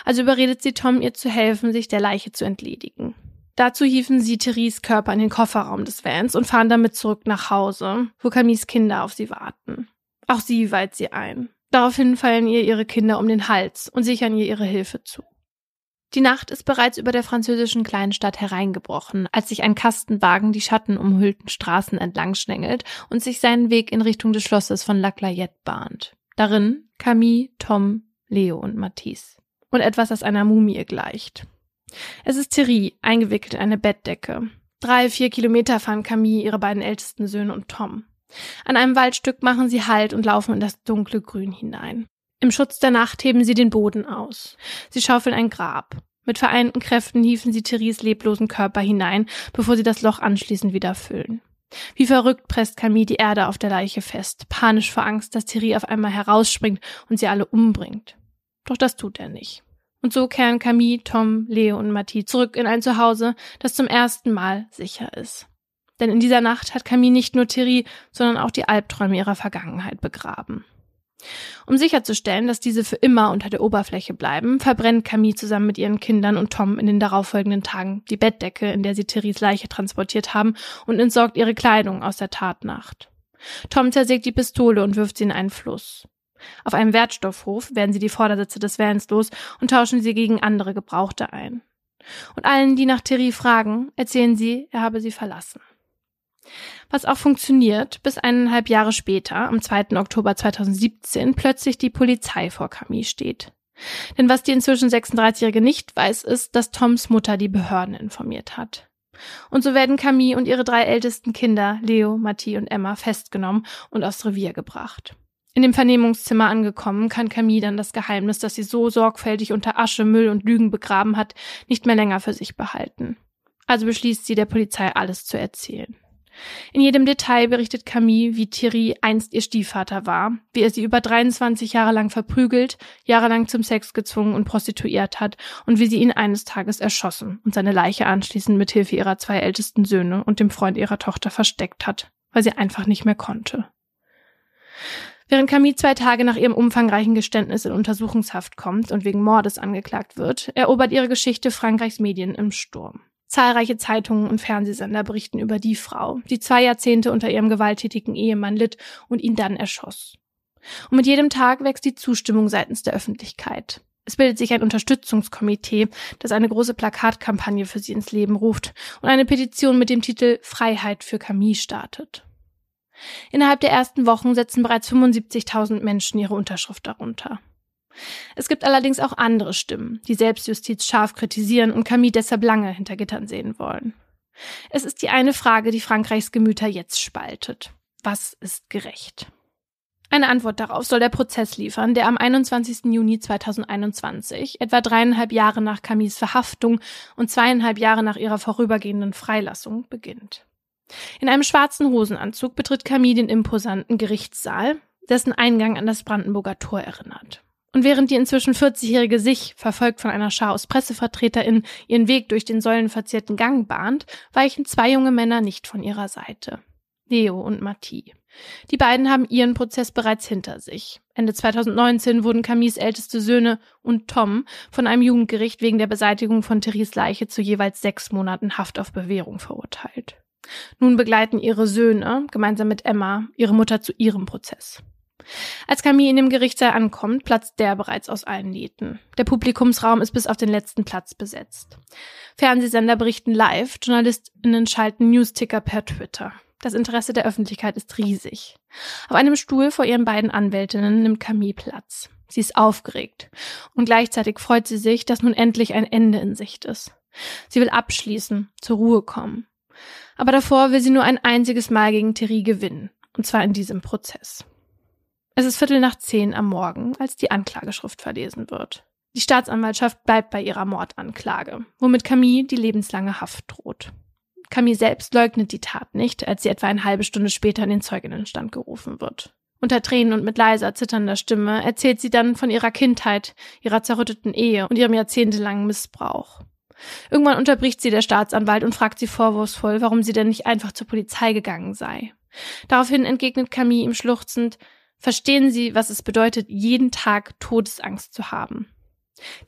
Also überredet sie Tom, ihr zu helfen, sich der Leiche zu entledigen. Dazu hieven sie Therese Körper in den Kofferraum des Vans und fahren damit zurück nach Hause, wo Camilles Kinder auf sie warten. Auch sie weiht sie ein. Daraufhin fallen ihr ihre Kinder um den Hals und sichern ihr ihre Hilfe zu. Die Nacht ist bereits über der französischen Kleinstadt hereingebrochen, als sich ein Kastenwagen die schattenumhüllten Straßen entlang schlängelt und sich seinen Weg in Richtung des Schlosses von La Clayette bahnt. Darin Camille, Tom, Leo und Matisse. Und etwas, das einer Mumie gleicht. Es ist Thierry, eingewickelt in eine Bettdecke. Drei, vier Kilometer fahren Camille, ihre beiden ältesten Söhne und Tom. An einem Waldstück machen sie Halt und laufen in das dunkle Grün hinein. Im Schutz der Nacht heben sie den Boden aus. Sie schaufeln ein Grab. Mit vereinten Kräften hieven sie Therese leblosen Körper hinein, bevor sie das Loch anschließend wieder füllen. Wie verrückt presst Camille die Erde auf der Leiche fest, panisch vor Angst, dass Thierry auf einmal herausspringt und sie alle umbringt. Doch das tut er nicht. Und so kehren Camille, Tom, Leo und Mathie zurück in ein Zuhause, das zum ersten Mal sicher ist. Denn in dieser Nacht hat Camille nicht nur Thierry, sondern auch die Albträume ihrer Vergangenheit begraben. Um sicherzustellen, dass diese für immer unter der Oberfläche bleiben, verbrennt Camille zusammen mit ihren Kindern und Tom in den darauffolgenden Tagen die Bettdecke, in der sie Thierrys Leiche transportiert haben, und entsorgt ihre Kleidung aus der Tatnacht. Tom zersägt die Pistole und wirft sie in einen Fluss. Auf einem Wertstoffhof werden sie die Vordersitze des Vans los und tauschen sie gegen andere Gebrauchte ein. Und allen, die nach Thierry fragen, erzählen sie, er habe sie verlassen. Was auch funktioniert, bis eineinhalb Jahre später, am 2. Oktober 2017, plötzlich die Polizei vor Camille steht. Denn was die inzwischen 36-Jährige nicht weiß, ist, dass Toms Mutter die Behörden informiert hat. Und so werden Camille und ihre drei ältesten Kinder, Leo, Matti und Emma, festgenommen und aufs Revier gebracht. In dem Vernehmungszimmer angekommen, kann Camille dann das Geheimnis, das sie so sorgfältig unter Asche, Müll und Lügen begraben hat, nicht mehr länger für sich behalten. Also beschließt sie, der Polizei alles zu erzählen. In jedem Detail berichtet Camille, wie Thierry einst ihr Stiefvater war, wie er sie über 23 Jahre lang verprügelt, jahrelang zum Sex gezwungen und prostituiert hat und wie sie ihn eines Tages erschossen und seine Leiche anschließend mit Hilfe ihrer zwei ältesten Söhne und dem Freund ihrer Tochter versteckt hat, weil sie einfach nicht mehr konnte. Während Camille zwei Tage nach ihrem umfangreichen Geständnis in Untersuchungshaft kommt und wegen Mordes angeklagt wird, erobert ihre Geschichte Frankreichs Medien im Sturm. Zahlreiche Zeitungen und Fernsehsender berichten über die Frau, die zwei Jahrzehnte unter ihrem gewalttätigen Ehemann litt und ihn dann erschoss. Und mit jedem Tag wächst die Zustimmung seitens der Öffentlichkeit. Es bildet sich ein Unterstützungskomitee, das eine große Plakatkampagne für sie ins Leben ruft und eine Petition mit dem Titel Freiheit für Camille startet. Innerhalb der ersten Wochen setzen bereits 75.000 Menschen ihre Unterschrift darunter. Es gibt allerdings auch andere Stimmen, die Selbstjustiz scharf kritisieren und Camille deshalb lange hinter Gittern sehen wollen. Es ist die eine Frage, die Frankreichs Gemüter jetzt spaltet. Was ist gerecht? Eine Antwort darauf soll der Prozess liefern, der am 21. Juni 2021, etwa dreieinhalb Jahre nach Camilles Verhaftung und zweieinhalb Jahre nach ihrer vorübergehenden Freilassung, beginnt. In einem schwarzen Hosenanzug betritt Camille den imposanten Gerichtssaal, dessen Eingang an das Brandenburger Tor erinnert. Und während die inzwischen 40-Jährige sich, verfolgt von einer Schar aus PressevertreterInnen, ihren Weg durch den säulenverzierten Gang bahnt, weichen zwei junge Männer nicht von ihrer Seite. Leo und Mathie. Die beiden haben ihren Prozess bereits hinter sich. Ende 2019 wurden Camilles älteste Söhne und Tom von einem Jugendgericht wegen der Beseitigung von Therese Leiche zu jeweils sechs Monaten Haft auf Bewährung verurteilt. Nun begleiten ihre Söhne, gemeinsam mit Emma, ihre Mutter zu ihrem Prozess. Als Camille in dem Gerichtssaal ankommt, platzt der bereits aus allen Nähten. Der Publikumsraum ist bis auf den letzten Platz besetzt. Fernsehsender berichten live, JournalistInnen schalten Newsticker per Twitter. Das Interesse der Öffentlichkeit ist riesig. Auf einem Stuhl vor ihren beiden Anwältinnen nimmt Camille Platz. Sie ist aufgeregt. Und gleichzeitig freut sie sich, dass nun endlich ein Ende in Sicht ist. Sie will abschließen, zur Ruhe kommen. Aber davor will sie nur ein einziges Mal gegen Thierry gewinnen. Und zwar in diesem Prozess. Es ist Viertel nach zehn am Morgen, als die Anklageschrift verlesen wird. Die Staatsanwaltschaft bleibt bei ihrer Mordanklage, womit Camille die lebenslange Haft droht. Camille selbst leugnet die Tat nicht, als sie etwa eine halbe Stunde später in den Zeuginnenstand gerufen wird. Unter Tränen und mit leiser, zitternder Stimme erzählt sie dann von ihrer Kindheit, ihrer zerrütteten Ehe und ihrem jahrzehntelangen Missbrauch. Irgendwann unterbricht sie der Staatsanwalt und fragt sie vorwurfsvoll, warum sie denn nicht einfach zur Polizei gegangen sei. Daraufhin entgegnet Camille ihm schluchzend, verstehen Sie, was es bedeutet, jeden Tag Todesangst zu haben.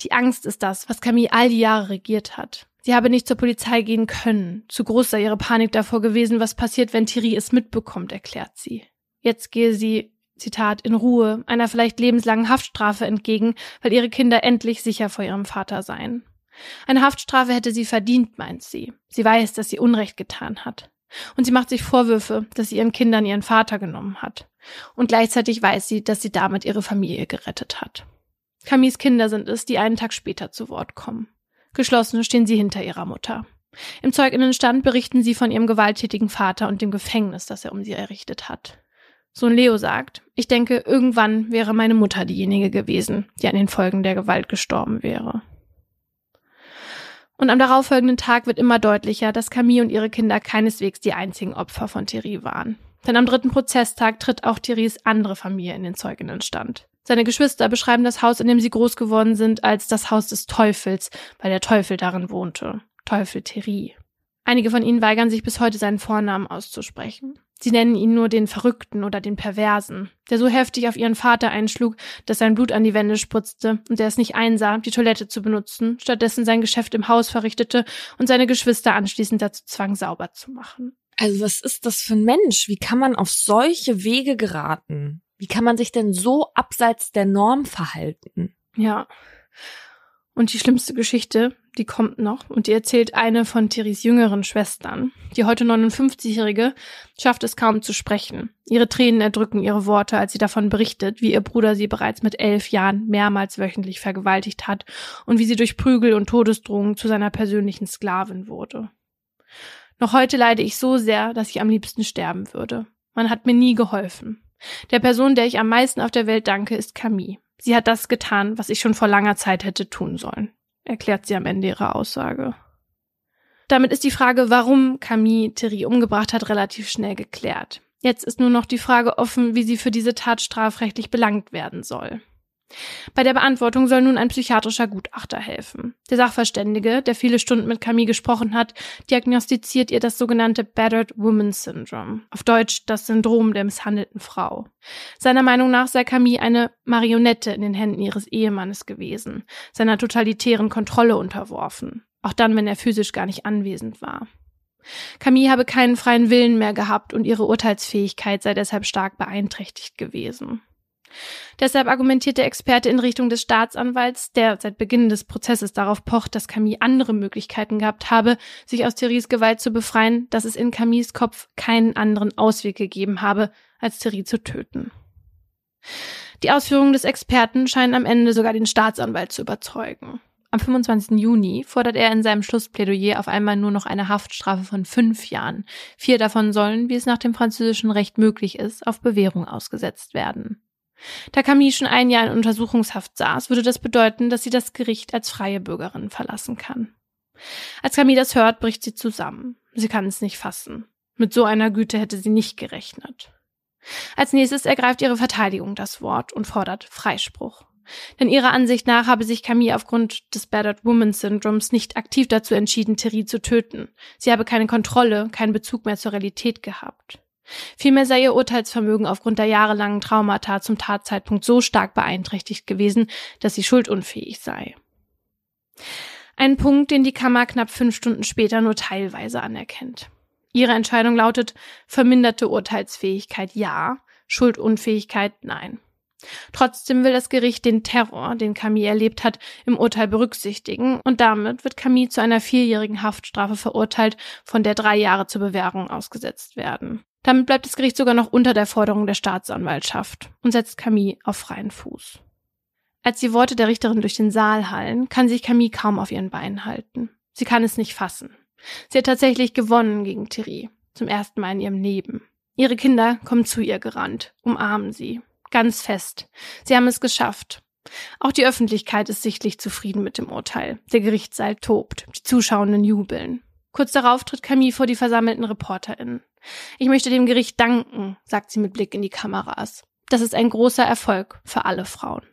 Die Angst ist das, was Camille all die Jahre regiert hat. Sie habe nicht zur Polizei gehen können. Zu groß sei ihre Panik davor gewesen, was passiert, wenn Thierry es mitbekommt, erklärt sie. Jetzt gehe sie, Zitat, in Ruhe, einer vielleicht lebenslangen Haftstrafe entgegen, weil ihre Kinder endlich sicher vor ihrem Vater seien. Eine Haftstrafe hätte sie verdient, meint sie. Sie weiß, dass sie Unrecht getan hat. Und sie macht sich Vorwürfe, dass sie ihren Kindern ihren Vater genommen hat. Und gleichzeitig weiß sie, dass sie damit ihre Familie gerettet hat. Camilles Kinder sind es, die einen Tag später zu Wort kommen. Geschlossen stehen sie hinter ihrer Mutter. Im Zeuginnenstand berichten sie von ihrem gewalttätigen Vater und dem Gefängnis, das er um sie errichtet hat. Sohn Leo sagt, ich denke, irgendwann wäre meine Mutter diejenige gewesen, die an den Folgen der Gewalt gestorben wäre. Und am darauffolgenden Tag wird immer deutlicher, dass Camille und ihre Kinder keineswegs die einzigen Opfer von Thierry waren. Denn am dritten Prozesstag tritt auch Thierrys andere Familie in den Zeuginnenstand. Seine Geschwister beschreiben das Haus, in dem sie groß geworden sind, als das Haus des Teufels, weil der Teufel darin wohnte. Teufel Thierry. Einige von ihnen weigern sich bis heute seinen Vornamen auszusprechen. Sie nennen ihn nur den Verrückten oder den Perversen, der so heftig auf ihren Vater einschlug, dass sein Blut an die Wände spritzte und der es nicht einsah, die Toilette zu benutzen, stattdessen sein Geschäft im Haus verrichtete und seine Geschwister anschließend dazu zwang, sauber zu machen. Also was ist das für ein Mensch? Wie kann man auf solche Wege geraten? Wie kann man sich denn so abseits der Norm verhalten? Ja. Und die schlimmste Geschichte, die kommt noch und die erzählt eine von Thierrys jüngeren Schwestern. Die heute 59-Jährige schafft es kaum zu sprechen. Ihre Tränen erdrücken ihre Worte, als sie davon berichtet, wie ihr Bruder sie bereits mit elf Jahren mehrmals wöchentlich vergewaltigt hat und wie sie durch Prügel und Todesdrohungen zu seiner persönlichen Sklavin wurde. Noch heute leide ich so sehr, dass ich am liebsten sterben würde. Man hat mir nie geholfen. Der Person, der ich am meisten auf der Welt danke, ist Camille. Sie hat das getan, was ich schon vor langer Zeit hätte tun sollen, erklärt sie am Ende ihrer Aussage. Damit ist die Frage, warum Camille Thierry umgebracht hat, relativ schnell geklärt. Jetzt ist nur noch die Frage offen, wie sie für diese Tat strafrechtlich belangt werden soll. Bei der Beantwortung soll nun ein psychiatrischer Gutachter helfen. Der Sachverständige, der viele Stunden mit Camille gesprochen hat, diagnostiziert ihr das sogenannte Battered Woman Syndrome, auf Deutsch das Syndrom der misshandelten Frau. Seiner Meinung nach sei Camille eine Marionette in den Händen ihres Ehemannes gewesen, seiner totalitären Kontrolle unterworfen, auch dann, wenn er physisch gar nicht anwesend war. Camille habe keinen freien Willen mehr gehabt und ihre Urteilsfähigkeit sei deshalb stark beeinträchtigt gewesen. Deshalb argumentiert der Experte in Richtung des Staatsanwalts, der seit Beginn des Prozesses darauf pocht, dass Camille andere Möglichkeiten gehabt habe, sich aus Therese Gewalt zu befreien, dass es in Camilles Kopf keinen anderen Ausweg gegeben habe, als Therese zu töten. Die Ausführungen des Experten scheinen am Ende sogar den Staatsanwalt zu überzeugen. Am 25. Juni fordert er in seinem Schlussplädoyer auf einmal nur noch eine Haftstrafe von fünf Jahren. Vier davon sollen, wie es nach dem französischen Recht möglich ist, auf Bewährung ausgesetzt werden. Da Camille schon ein Jahr in Untersuchungshaft saß, würde das bedeuten, dass sie das Gericht als freie Bürgerin verlassen kann. Als Camille das hört, bricht sie zusammen. Sie kann es nicht fassen. Mit so einer Güte hätte sie nicht gerechnet. Als nächstes ergreift ihre Verteidigung das Wort und fordert Freispruch. Denn ihrer Ansicht nach habe sich Camille aufgrund des Battered Woman Syndroms nicht aktiv dazu entschieden, Thierry zu töten. Sie habe keine Kontrolle, keinen Bezug mehr zur Realität gehabt. Vielmehr sei ihr Urteilsvermögen aufgrund der jahrelangen Traumata zum Tatzeitpunkt so stark beeinträchtigt gewesen, dass sie schuldunfähig sei. Ein Punkt, den die Kammer knapp fünf Stunden später nur teilweise anerkennt. Ihre Entscheidung lautet verminderte Urteilsfähigkeit ja, Schuldunfähigkeit nein. Trotzdem will das Gericht den Terror, den Camille erlebt hat, im Urteil berücksichtigen und damit wird Camille zu einer vierjährigen Haftstrafe verurteilt, von der drei Jahre zur Bewährung ausgesetzt werden. Damit bleibt das Gericht sogar noch unter der Forderung der Staatsanwaltschaft und setzt Camille auf freien Fuß. Als die Worte der Richterin durch den Saal hallen, kann sich Camille kaum auf ihren Beinen halten. Sie kann es nicht fassen. Sie hat tatsächlich gewonnen gegen Thierry. Zum ersten Mal in ihrem Leben. Ihre Kinder kommen zu ihr gerannt, umarmen sie. Ganz fest. Sie haben es geschafft. Auch die Öffentlichkeit ist sichtlich zufrieden mit dem Urteil. Der Gerichtssaal tobt. Die Zuschauenden jubeln. Kurz darauf tritt Camille vor die versammelten ReporterInnen. Ich möchte dem Gericht danken, sagt sie mit Blick in die Kameras. Das ist ein großer Erfolg für alle Frauen.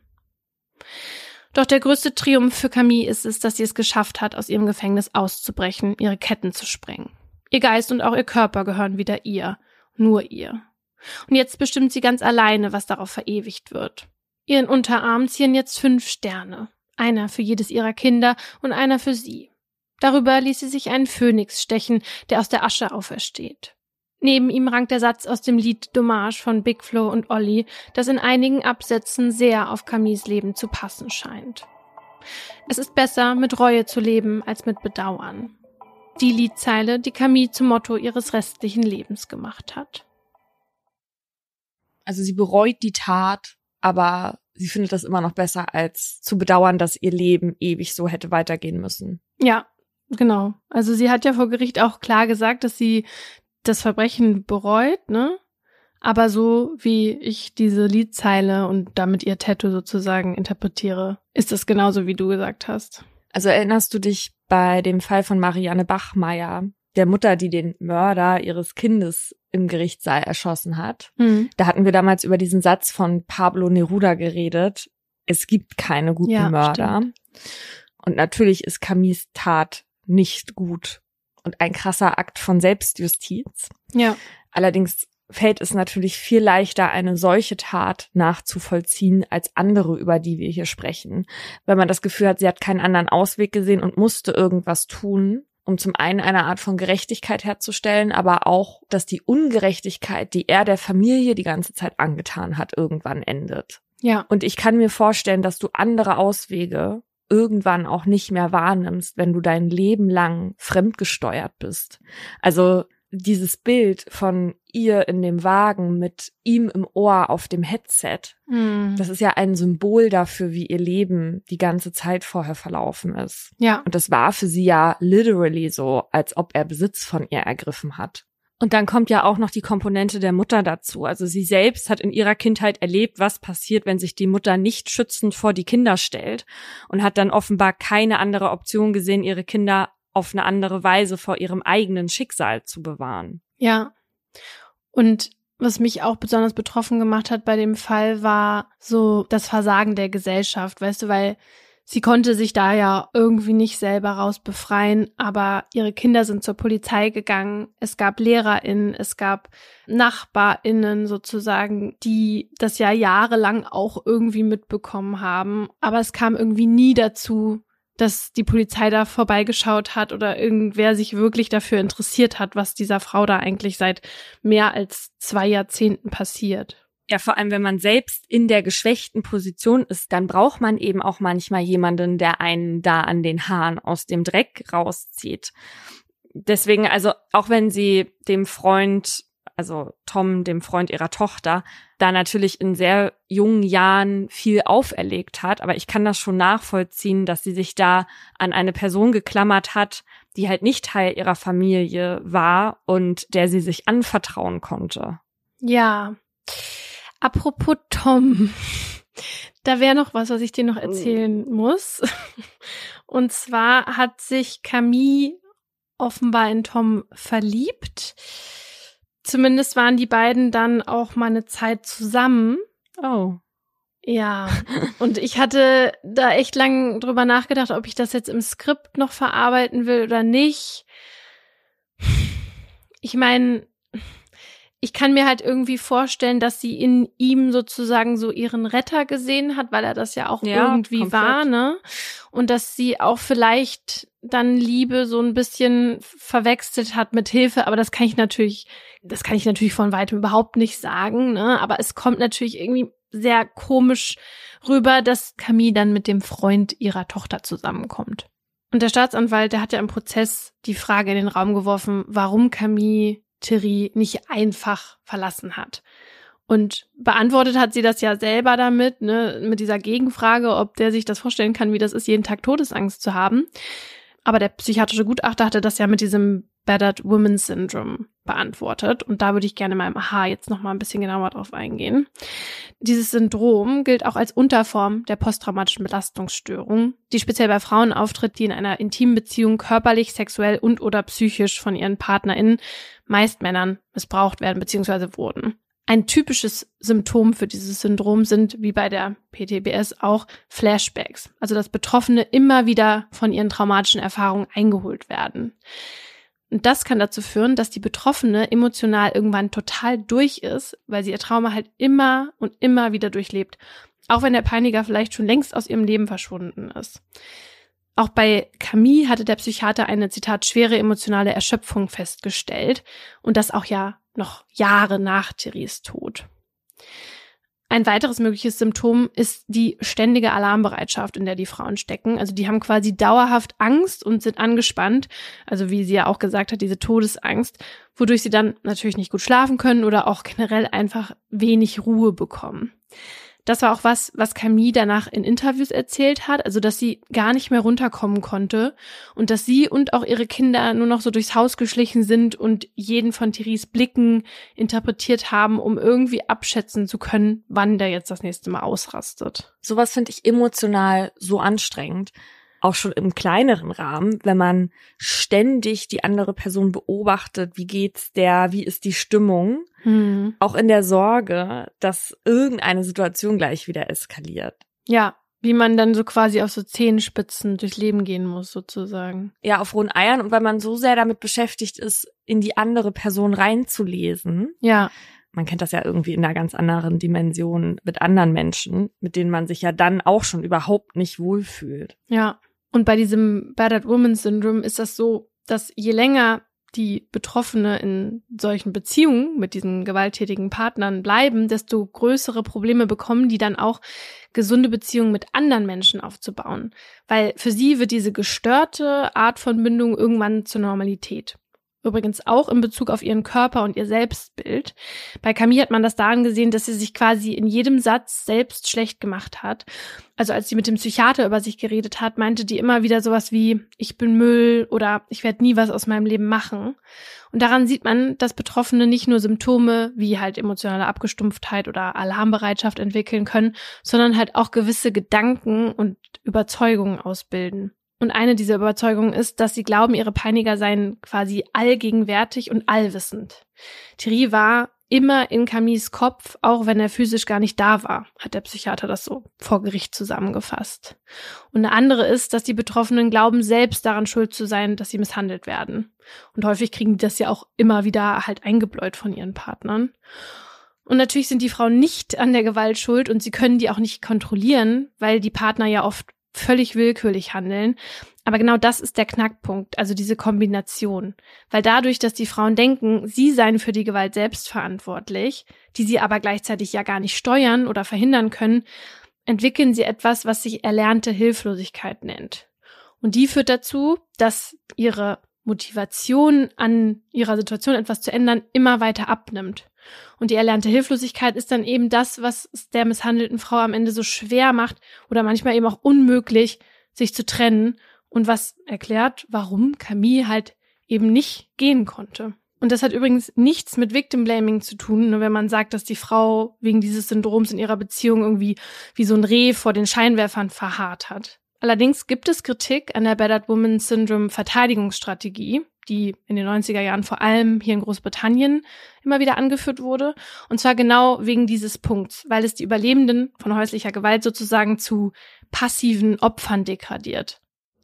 Doch der größte Triumph für Camille ist es, dass sie es geschafft hat, aus ihrem Gefängnis auszubrechen, ihre Ketten zu sprengen. Ihr Geist und auch ihr Körper gehören wieder ihr, nur ihr. Und jetzt bestimmt sie ganz alleine, was darauf verewigt wird. Ihren Unterarm ziehen jetzt fünf Sterne, einer für jedes ihrer Kinder und einer für sie. Darüber ließ sie sich einen Phönix stechen, der aus der Asche aufersteht. Neben ihm rankt der Satz aus dem Lied Dommage von Big Flo und Olli, das in einigen Absätzen sehr auf Camilles Leben zu passen scheint. Es ist besser, mit Reue zu leben, als mit Bedauern. Die Liedzeile, die Camille zum Motto ihres restlichen Lebens gemacht hat. Also sie bereut die Tat, aber sie findet das immer noch besser, als zu bedauern, dass ihr Leben ewig so hätte weitergehen müssen. Ja, genau. Also sie hat ja vor Gericht auch klar gesagt, dass sie das Verbrechen bereut, ne? Aber so wie ich diese Liedzeile und damit ihr Tattoo sozusagen interpretiere, ist das genauso, wie du gesagt hast. Also erinnerst du dich bei dem Fall von Marianne Bachmeier, der Mutter, die den Mörder ihres Kindes im Gerichtssaal erschossen hat? Mhm. Da hatten wir damals über diesen Satz von Pablo Neruda geredet. Es gibt keine guten ja, Mörder. Stimmt. Und natürlich ist Camis Tat nicht gut und ein krasser Akt von Selbstjustiz. Ja. Allerdings fällt es natürlich viel leichter, eine solche Tat nachzuvollziehen als andere, über die wir hier sprechen. Weil man das Gefühl hat, sie hat keinen anderen Ausweg gesehen und musste irgendwas tun, um zum einen eine Art von Gerechtigkeit herzustellen, aber auch, dass die Ungerechtigkeit, die er der Familie die ganze Zeit angetan hat, irgendwann endet. Ja. Und ich kann mir vorstellen, dass du andere Auswege irgendwann auch nicht mehr wahrnimmst, wenn du dein Leben lang fremdgesteuert bist. Also dieses Bild von ihr in dem Wagen mit ihm im Ohr auf dem Headset, mm. das ist ja ein Symbol dafür, wie ihr Leben die ganze Zeit vorher verlaufen ist. Ja. Und das war für sie ja literally so, als ob er Besitz von ihr ergriffen hat. Und dann kommt ja auch noch die Komponente der Mutter dazu. Also sie selbst hat in ihrer Kindheit erlebt, was passiert, wenn sich die Mutter nicht schützend vor die Kinder stellt und hat dann offenbar keine andere Option gesehen, ihre Kinder auf eine andere Weise vor ihrem eigenen Schicksal zu bewahren. Ja. Und was mich auch besonders betroffen gemacht hat bei dem Fall war so das Versagen der Gesellschaft, weißt du, weil Sie konnte sich da ja irgendwie nicht selber raus befreien, aber ihre Kinder sind zur Polizei gegangen. Es gab LehrerInnen, es gab NachbarInnen sozusagen, die das ja jahrelang auch irgendwie mitbekommen haben. Aber es kam irgendwie nie dazu, dass die Polizei da vorbeigeschaut hat oder irgendwer sich wirklich dafür interessiert hat, was dieser Frau da eigentlich seit mehr als zwei Jahrzehnten passiert. Ja, vor allem, wenn man selbst in der geschwächten Position ist, dann braucht man eben auch manchmal jemanden, der einen da an den Haaren aus dem Dreck rauszieht. Deswegen, also auch wenn sie dem Freund, also Tom, dem Freund ihrer Tochter, da natürlich in sehr jungen Jahren viel auferlegt hat, aber ich kann das schon nachvollziehen, dass sie sich da an eine Person geklammert hat, die halt nicht Teil ihrer Familie war und der sie sich anvertrauen konnte. Ja. Apropos Tom, da wäre noch was, was ich dir noch erzählen muss. Und zwar hat sich Camille offenbar in Tom verliebt. Zumindest waren die beiden dann auch mal eine Zeit zusammen. Oh. Ja, und ich hatte da echt lang drüber nachgedacht, ob ich das jetzt im Skript noch verarbeiten will oder nicht. Ich meine, ich kann mir halt irgendwie vorstellen, dass sie in ihm sozusagen so ihren Retter gesehen hat, weil er das ja auch ja, irgendwie komplett. war, ne? Und dass sie auch vielleicht dann Liebe so ein bisschen verwechselt hat mit Hilfe, aber das kann ich natürlich, das kann ich natürlich von weitem überhaupt nicht sagen, ne? Aber es kommt natürlich irgendwie sehr komisch rüber, dass Camille dann mit dem Freund ihrer Tochter zusammenkommt. Und der Staatsanwalt, der hat ja im Prozess die Frage in den Raum geworfen, warum Camille Thierry nicht einfach verlassen hat. Und beantwortet hat sie das ja selber damit, ne, mit dieser Gegenfrage, ob der sich das vorstellen kann, wie das ist, jeden Tag Todesangst zu haben. Aber der psychiatrische Gutachter hatte das ja mit diesem Battered Woman Syndrome beantwortet. Und da würde ich gerne mal im Aha jetzt noch mal ein bisschen genauer drauf eingehen. Dieses Syndrom gilt auch als Unterform der posttraumatischen Belastungsstörung, die speziell bei Frauen auftritt, die in einer intimen Beziehung körperlich, sexuell und oder psychisch von ihren PartnerInnen meist Männern missbraucht werden bzw. wurden. Ein typisches Symptom für dieses Syndrom sind, wie bei der PTBS, auch Flashbacks, also dass Betroffene immer wieder von ihren traumatischen Erfahrungen eingeholt werden. Und das kann dazu führen, dass die Betroffene emotional irgendwann total durch ist, weil sie ihr Trauma halt immer und immer wieder durchlebt, auch wenn der Peiniger vielleicht schon längst aus ihrem Leben verschwunden ist. Auch bei Camille hatte der Psychiater eine, Zitat, schwere emotionale Erschöpfung festgestellt und das auch ja noch Jahre nach Therese Tod. Ein weiteres mögliches Symptom ist die ständige Alarmbereitschaft, in der die Frauen stecken. Also die haben quasi dauerhaft Angst und sind angespannt. Also wie sie ja auch gesagt hat, diese Todesangst, wodurch sie dann natürlich nicht gut schlafen können oder auch generell einfach wenig Ruhe bekommen. Das war auch was, was Camille danach in Interviews erzählt hat, also dass sie gar nicht mehr runterkommen konnte und dass sie und auch ihre Kinder nur noch so durchs Haus geschlichen sind und jeden von Thierrys Blicken interpretiert haben, um irgendwie abschätzen zu können, wann der jetzt das nächste Mal ausrastet. Sowas finde ich emotional so anstrengend auch schon im kleineren Rahmen, wenn man ständig die andere Person beobachtet, wie geht's der, wie ist die Stimmung, mhm. auch in der Sorge, dass irgendeine Situation gleich wieder eskaliert. Ja, wie man dann so quasi auf so Zehenspitzen durchs Leben gehen muss, sozusagen. Ja, auf rohen Eiern und weil man so sehr damit beschäftigt ist, in die andere Person reinzulesen. Ja. Man kennt das ja irgendwie in einer ganz anderen Dimension mit anderen Menschen, mit denen man sich ja dann auch schon überhaupt nicht wohlfühlt. Ja. Und bei diesem Battered Woman Syndrome ist das so, dass je länger die Betroffene in solchen Beziehungen mit diesen gewalttätigen Partnern bleiben, desto größere Probleme bekommen die dann auch, gesunde Beziehungen mit anderen Menschen aufzubauen. Weil für sie wird diese gestörte Art von Bindung irgendwann zur Normalität. Übrigens auch in Bezug auf ihren Körper und ihr Selbstbild. Bei Camille hat man das daran gesehen, dass sie sich quasi in jedem Satz selbst schlecht gemacht hat. Also als sie mit dem Psychiater über sich geredet hat, meinte die immer wieder sowas wie, ich bin Müll oder ich werde nie was aus meinem Leben machen. Und daran sieht man, dass Betroffene nicht nur Symptome wie halt emotionale Abgestumpftheit oder Alarmbereitschaft entwickeln können, sondern halt auch gewisse Gedanken und Überzeugungen ausbilden. Und eine dieser Überzeugungen ist, dass sie glauben, ihre Peiniger seien quasi allgegenwärtig und allwissend. Thierry war immer in Camilles Kopf, auch wenn er physisch gar nicht da war, hat der Psychiater das so vor Gericht zusammengefasst. Und eine andere ist, dass die Betroffenen glauben, selbst daran schuld zu sein, dass sie misshandelt werden. Und häufig kriegen die das ja auch immer wieder halt eingebläut von ihren Partnern. Und natürlich sind die Frauen nicht an der Gewalt schuld und sie können die auch nicht kontrollieren, weil die Partner ja oft völlig willkürlich handeln. Aber genau das ist der Knackpunkt, also diese Kombination. Weil dadurch, dass die Frauen denken, sie seien für die Gewalt selbst verantwortlich, die sie aber gleichzeitig ja gar nicht steuern oder verhindern können, entwickeln sie etwas, was sich erlernte Hilflosigkeit nennt. Und die führt dazu, dass ihre Motivation an ihrer Situation etwas zu ändern immer weiter abnimmt. Und die erlernte Hilflosigkeit ist dann eben das, was es der misshandelten Frau am Ende so schwer macht oder manchmal eben auch unmöglich, sich zu trennen und was erklärt, warum Camille halt eben nicht gehen konnte. Und das hat übrigens nichts mit Victim Blaming zu tun, ne, wenn man sagt, dass die Frau wegen dieses Syndroms in ihrer Beziehung irgendwie wie so ein Reh vor den Scheinwerfern verharrt hat. Allerdings gibt es Kritik an der Battered Woman Syndrome Verteidigungsstrategie, die in den 90er Jahren vor allem hier in Großbritannien immer wieder angeführt wurde. Und zwar genau wegen dieses Punkts, weil es die Überlebenden von häuslicher Gewalt sozusagen zu passiven Opfern degradiert.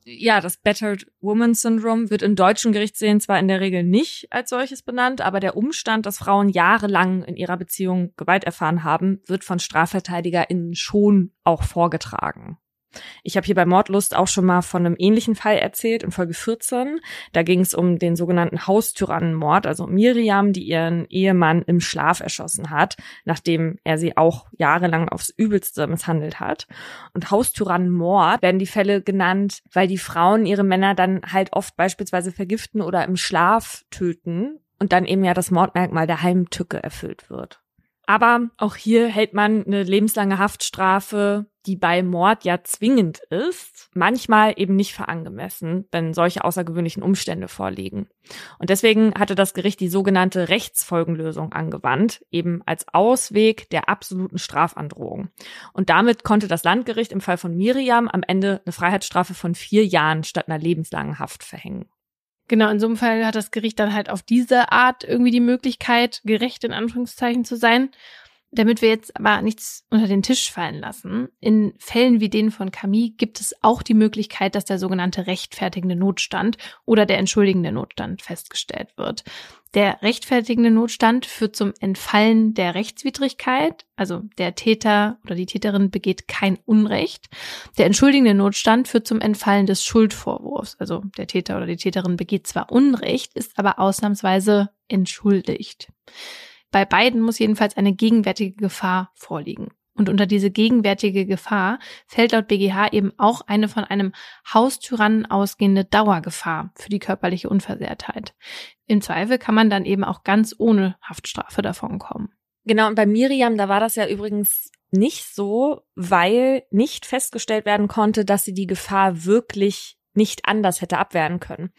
Ja, das Battered Woman Syndrome wird in deutschen Gerichtssälen zwar in der Regel nicht als solches benannt, aber der Umstand, dass Frauen jahrelang in ihrer Beziehung Gewalt erfahren haben, wird von StrafverteidigerInnen schon auch vorgetragen. Ich habe hier bei Mordlust auch schon mal von einem ähnlichen Fall erzählt in Folge 14. Da ging es um den sogenannten Haustyrannenmord, also Miriam, die ihren Ehemann im Schlaf erschossen hat, nachdem er sie auch jahrelang aufs Übelste misshandelt hat. Und Haustyrannenmord werden die Fälle genannt, weil die Frauen ihre Männer dann halt oft beispielsweise vergiften oder im Schlaf töten und dann eben ja das Mordmerkmal der Heimtücke erfüllt wird. Aber auch hier hält man eine lebenslange Haftstrafe, die bei Mord ja zwingend ist, manchmal eben nicht für wenn solche außergewöhnlichen Umstände vorliegen. Und deswegen hatte das Gericht die sogenannte Rechtsfolgenlösung angewandt, eben als Ausweg der absoluten Strafandrohung. Und damit konnte das Landgericht im Fall von Miriam am Ende eine Freiheitsstrafe von vier Jahren statt einer lebenslangen Haft verhängen. Genau, in so einem Fall hat das Gericht dann halt auf diese Art irgendwie die Möglichkeit, gerecht in Anführungszeichen zu sein. Damit wir jetzt aber nichts unter den Tisch fallen lassen, in Fällen wie denen von Camille gibt es auch die Möglichkeit, dass der sogenannte rechtfertigende Notstand oder der entschuldigende Notstand festgestellt wird. Der rechtfertigende Notstand führt zum Entfallen der Rechtswidrigkeit, also der Täter oder die Täterin begeht kein Unrecht. Der entschuldigende Notstand führt zum Entfallen des Schuldvorwurfs, also der Täter oder die Täterin begeht zwar Unrecht, ist aber ausnahmsweise entschuldigt. Bei beiden muss jedenfalls eine gegenwärtige Gefahr vorliegen. Und unter diese gegenwärtige Gefahr fällt laut BGH eben auch eine von einem Haustyrannen ausgehende Dauergefahr für die körperliche Unversehrtheit. Im Zweifel kann man dann eben auch ganz ohne Haftstrafe davonkommen. Genau, und bei Miriam, da war das ja übrigens nicht so, weil nicht festgestellt werden konnte, dass sie die Gefahr wirklich nicht anders hätte abwehren können.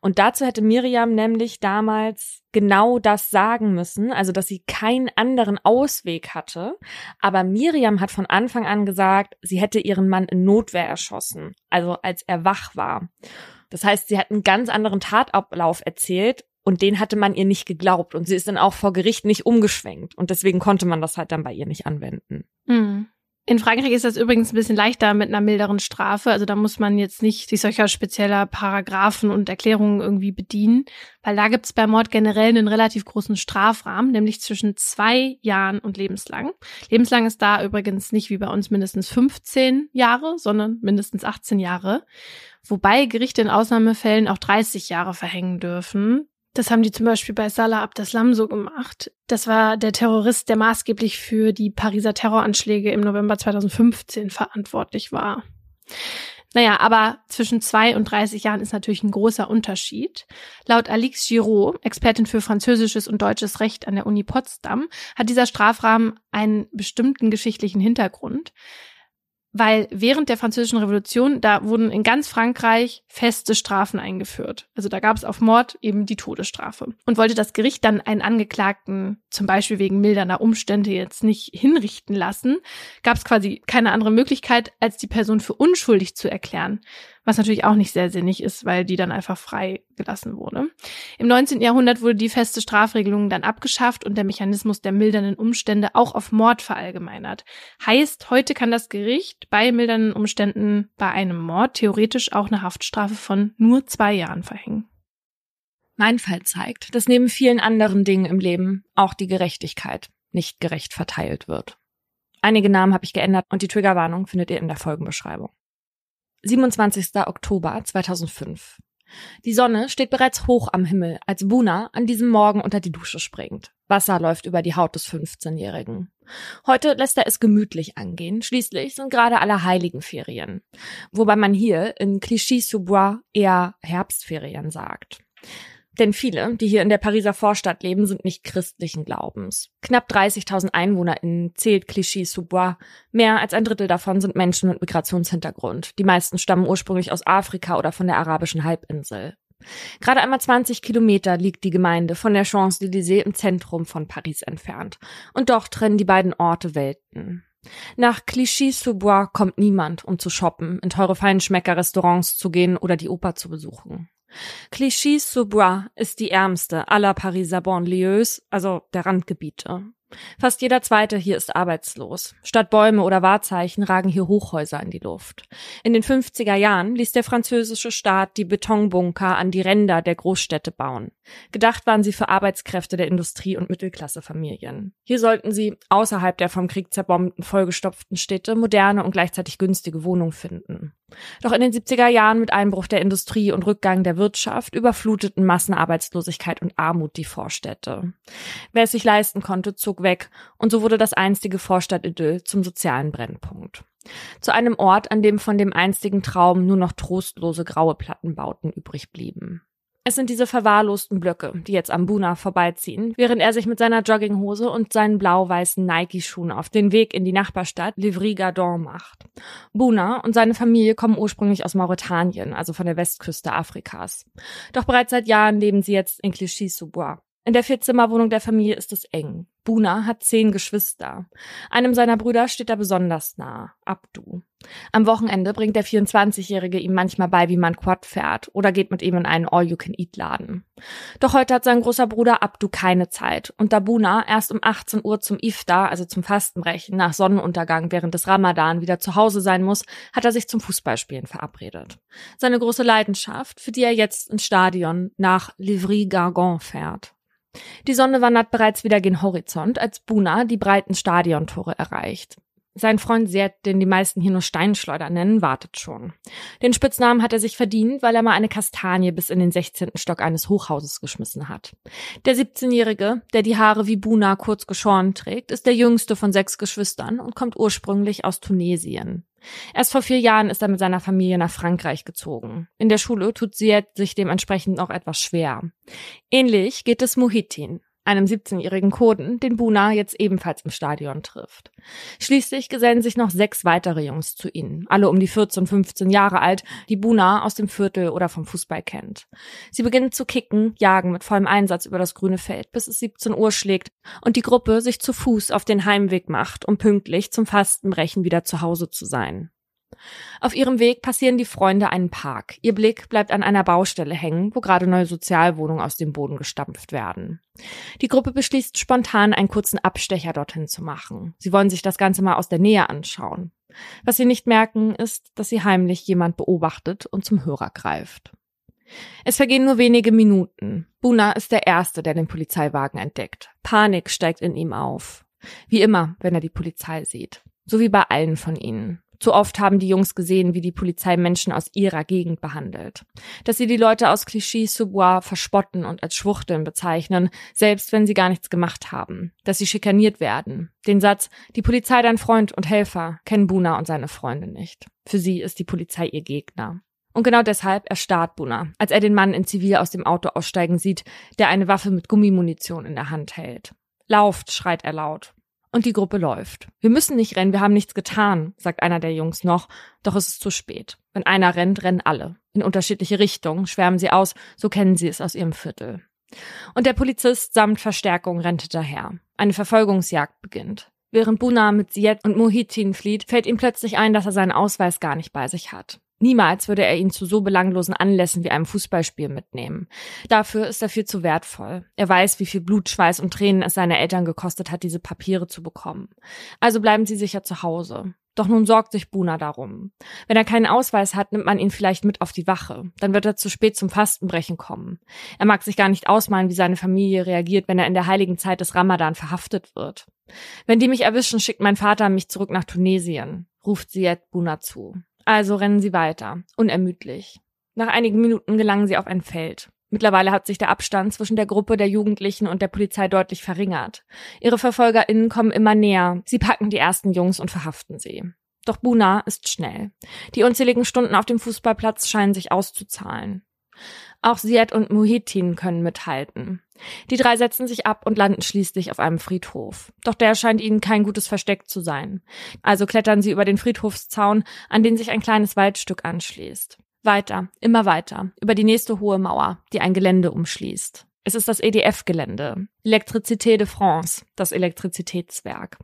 Und dazu hätte Miriam nämlich damals genau das sagen müssen, also dass sie keinen anderen Ausweg hatte. Aber Miriam hat von Anfang an gesagt, sie hätte ihren Mann in Notwehr erschossen, also als er wach war. Das heißt, sie hat einen ganz anderen Tatablauf erzählt und den hatte man ihr nicht geglaubt und sie ist dann auch vor Gericht nicht umgeschwenkt und deswegen konnte man das halt dann bei ihr nicht anwenden. Mhm. In Frankreich ist das übrigens ein bisschen leichter mit einer milderen Strafe. Also da muss man jetzt nicht sich solcher spezieller Paragraphen und Erklärungen irgendwie bedienen, weil da gibt es bei Mord generell einen relativ großen Strafrahmen, nämlich zwischen zwei Jahren und lebenslang. Lebenslang ist da übrigens nicht wie bei uns mindestens 15 Jahre, sondern mindestens 18 Jahre. Wobei Gerichte in Ausnahmefällen auch 30 Jahre verhängen dürfen. Das haben die zum Beispiel bei Salah Abdeslam so gemacht. Das war der Terrorist, der maßgeblich für die Pariser Terroranschläge im November 2015 verantwortlich war. Naja, aber zwischen zwei und 30 Jahren ist natürlich ein großer Unterschied. Laut Alix Giraud, Expertin für französisches und deutsches Recht an der Uni Potsdam, hat dieser Strafrahmen einen bestimmten geschichtlichen Hintergrund weil während der Französischen Revolution, da wurden in ganz Frankreich feste Strafen eingeführt. Also da gab es auf Mord eben die Todesstrafe. Und wollte das Gericht dann einen Angeklagten zum Beispiel wegen mildernder Umstände jetzt nicht hinrichten lassen, gab es quasi keine andere Möglichkeit, als die Person für unschuldig zu erklären was natürlich auch nicht sehr sinnig ist, weil die dann einfach frei gelassen wurde. Im 19. Jahrhundert wurde die feste Strafregelung dann abgeschafft und der Mechanismus der mildernden Umstände auch auf Mord verallgemeinert. Heißt, heute kann das Gericht bei mildernden Umständen bei einem Mord theoretisch auch eine Haftstrafe von nur zwei Jahren verhängen. Mein Fall zeigt, dass neben vielen anderen Dingen im Leben auch die Gerechtigkeit nicht gerecht verteilt wird. Einige Namen habe ich geändert und die Triggerwarnung findet ihr in der Folgenbeschreibung. 27. Oktober 2005. Die Sonne steht bereits hoch am Himmel, als Buna an diesem Morgen unter die Dusche springt. Wasser läuft über die Haut des 15-Jährigen. Heute lässt er es gemütlich angehen. Schließlich sind gerade alle Heiligenferien. Wobei man hier in Clichy-sous-Bois eher Herbstferien sagt. Denn viele, die hier in der Pariser Vorstadt leben, sind nicht christlichen Glaubens. Knapp 30.000 EinwohnerInnen zählt Clichy-sous-Bois. Mehr als ein Drittel davon sind Menschen mit Migrationshintergrund. Die meisten stammen ursprünglich aus Afrika oder von der arabischen Halbinsel. Gerade einmal 20 Kilometer liegt die Gemeinde von der Champs-Élysées im Zentrum von Paris entfernt. Und doch trennen die beiden Orte Welten. Nach Clichy-sous-Bois kommt niemand, um zu shoppen, in teure Feinschmecker-Restaurants zu gehen oder die Oper zu besuchen. Clichy-sous-Bois ist die ärmste aller Pariser Banlieues, also der Randgebiete. Fast jeder Zweite hier ist arbeitslos. Statt Bäume oder Wahrzeichen ragen hier Hochhäuser in die Luft. In den 50er Jahren ließ der französische Staat die Betonbunker an die Ränder der Großstädte bauen. Gedacht waren sie für Arbeitskräfte der Industrie- und Mittelklassefamilien. Hier sollten sie, außerhalb der vom Krieg zerbombten, vollgestopften Städte, moderne und gleichzeitig günstige Wohnungen finden. Doch in den 70er Jahren mit Einbruch der Industrie und Rückgang der Wirtschaft überfluteten Massenarbeitslosigkeit und Armut die Vorstädte. Wer es sich leisten konnte, zog weg und so wurde das einstige Vorstadtidyll zum sozialen Brennpunkt. Zu einem Ort, an dem von dem einstigen Traum nur noch trostlose graue Plattenbauten übrig blieben. Es sind diese verwahrlosten Blöcke, die jetzt am Buna vorbeiziehen, während er sich mit seiner Jogginghose und seinen blau-weißen Nike-Schuhen auf den Weg in die Nachbarstadt Livry-Gardon macht. Buna und seine Familie kommen ursprünglich aus Mauretanien, also von der Westküste Afrikas. Doch bereits seit Jahren leben sie jetzt in Clichy-sous-Bois. In der Vierzimmerwohnung der Familie ist es eng. Buna hat zehn Geschwister. Einem seiner Brüder steht er besonders nah, Abdu. Am Wochenende bringt der 24-Jährige ihm manchmal bei, wie man Quad fährt oder geht mit ihm in einen All-You-Can-Eat-Laden. Doch heute hat sein großer Bruder Abdu keine Zeit und da Buna erst um 18 Uhr zum Iftar, also zum Fastenbrechen, nach Sonnenuntergang während des Ramadan wieder zu Hause sein muss, hat er sich zum Fußballspielen verabredet. Seine große Leidenschaft, für die er jetzt ins Stadion nach Livry-Gargan fährt. Die Sonne wandert bereits wieder gen Horizont, als Buna die breiten Stadiontore erreicht. Sein Freund Sert, den die meisten hier nur Steinschleuder nennen, wartet schon. Den Spitznamen hat er sich verdient, weil er mal eine Kastanie bis in den 16. Stock eines Hochhauses geschmissen hat. Der 17-Jährige, der die Haare wie Buna kurz geschoren trägt, ist der jüngste von sechs Geschwistern und kommt ursprünglich aus Tunesien. Erst vor vier Jahren ist er mit seiner Familie nach Frankreich gezogen. In der Schule tut Ziet sich dementsprechend noch etwas schwer. Ähnlich geht es Muhitin, einem 17-jährigen Kurden, den Buna jetzt ebenfalls im Stadion trifft. Schließlich gesellen sich noch sechs weitere Jungs zu ihnen, alle um die 14, 15 Jahre alt, die Buna aus dem Viertel oder vom Fußball kennt. Sie beginnen zu kicken, jagen mit vollem Einsatz über das grüne Feld, bis es 17 Uhr schlägt und die Gruppe sich zu Fuß auf den Heimweg macht, um pünktlich zum Fastenbrechen wieder zu Hause zu sein. Auf ihrem Weg passieren die Freunde einen Park. Ihr Blick bleibt an einer Baustelle hängen, wo gerade neue Sozialwohnungen aus dem Boden gestampft werden. Die Gruppe beschließt spontan, einen kurzen Abstecher dorthin zu machen. Sie wollen sich das Ganze mal aus der Nähe anschauen. Was sie nicht merken, ist, dass sie heimlich jemand beobachtet und zum Hörer greift. Es vergehen nur wenige Minuten. Buna ist der Erste, der den Polizeiwagen entdeckt. Panik steigt in ihm auf. Wie immer, wenn er die Polizei sieht. So wie bei allen von ihnen. Zu oft haben die Jungs gesehen, wie die Polizei Menschen aus ihrer Gegend behandelt. Dass sie die Leute aus Clichy-sous-Bois verspotten und als Schwuchteln bezeichnen, selbst wenn sie gar nichts gemacht haben. Dass sie schikaniert werden. Den Satz, die Polizei dein Freund und Helfer, kennen Buna und seine Freunde nicht. Für sie ist die Polizei ihr Gegner. Und genau deshalb erstarrt Buna, als er den Mann in Zivil aus dem Auto aussteigen sieht, der eine Waffe mit Gummimunition in der Hand hält. Lauft, schreit er laut. Und die Gruppe läuft. Wir müssen nicht rennen, wir haben nichts getan, sagt einer der Jungs noch, doch es ist zu spät. Wenn einer rennt, rennen alle. In unterschiedliche Richtungen schwärmen sie aus, so kennen sie es aus ihrem Viertel. Und der Polizist samt Verstärkung rennt hinterher. Eine Verfolgungsjagd beginnt. Während Buna mit Siet und Mohitin flieht, fällt ihm plötzlich ein, dass er seinen Ausweis gar nicht bei sich hat. Niemals würde er ihn zu so belanglosen Anlässen wie einem Fußballspiel mitnehmen. Dafür ist er viel zu wertvoll. Er weiß, wie viel Blut, Schweiß und Tränen es seine Eltern gekostet hat, diese Papiere zu bekommen. Also bleiben sie sicher zu Hause. Doch nun sorgt sich Buna darum. Wenn er keinen Ausweis hat, nimmt man ihn vielleicht mit auf die Wache. Dann wird er zu spät zum Fastenbrechen kommen. Er mag sich gar nicht ausmalen, wie seine Familie reagiert, wenn er in der heiligen Zeit des Ramadan verhaftet wird. Wenn die mich erwischen, schickt mein Vater mich zurück nach Tunesien, ruft Siet Buna zu. Also rennen sie weiter, unermüdlich. Nach einigen Minuten gelangen sie auf ein Feld. Mittlerweile hat sich der Abstand zwischen der Gruppe der Jugendlichen und der Polizei deutlich verringert. Ihre VerfolgerInnen kommen immer näher. Sie packen die ersten Jungs und verhaften sie. Doch Buna ist schnell. Die unzähligen Stunden auf dem Fußballplatz scheinen sich auszuzahlen. Auch Siad und Muhitin können mithalten. Die drei setzen sich ab und landen schließlich auf einem Friedhof. Doch der scheint ihnen kein gutes Versteck zu sein. Also klettern sie über den Friedhofszaun, an den sich ein kleines Waldstück anschließt. Weiter, immer weiter, über die nächste hohe Mauer, die ein Gelände umschließt. Es ist das EDF-Gelände. Electricité de France, das Elektrizitätswerk.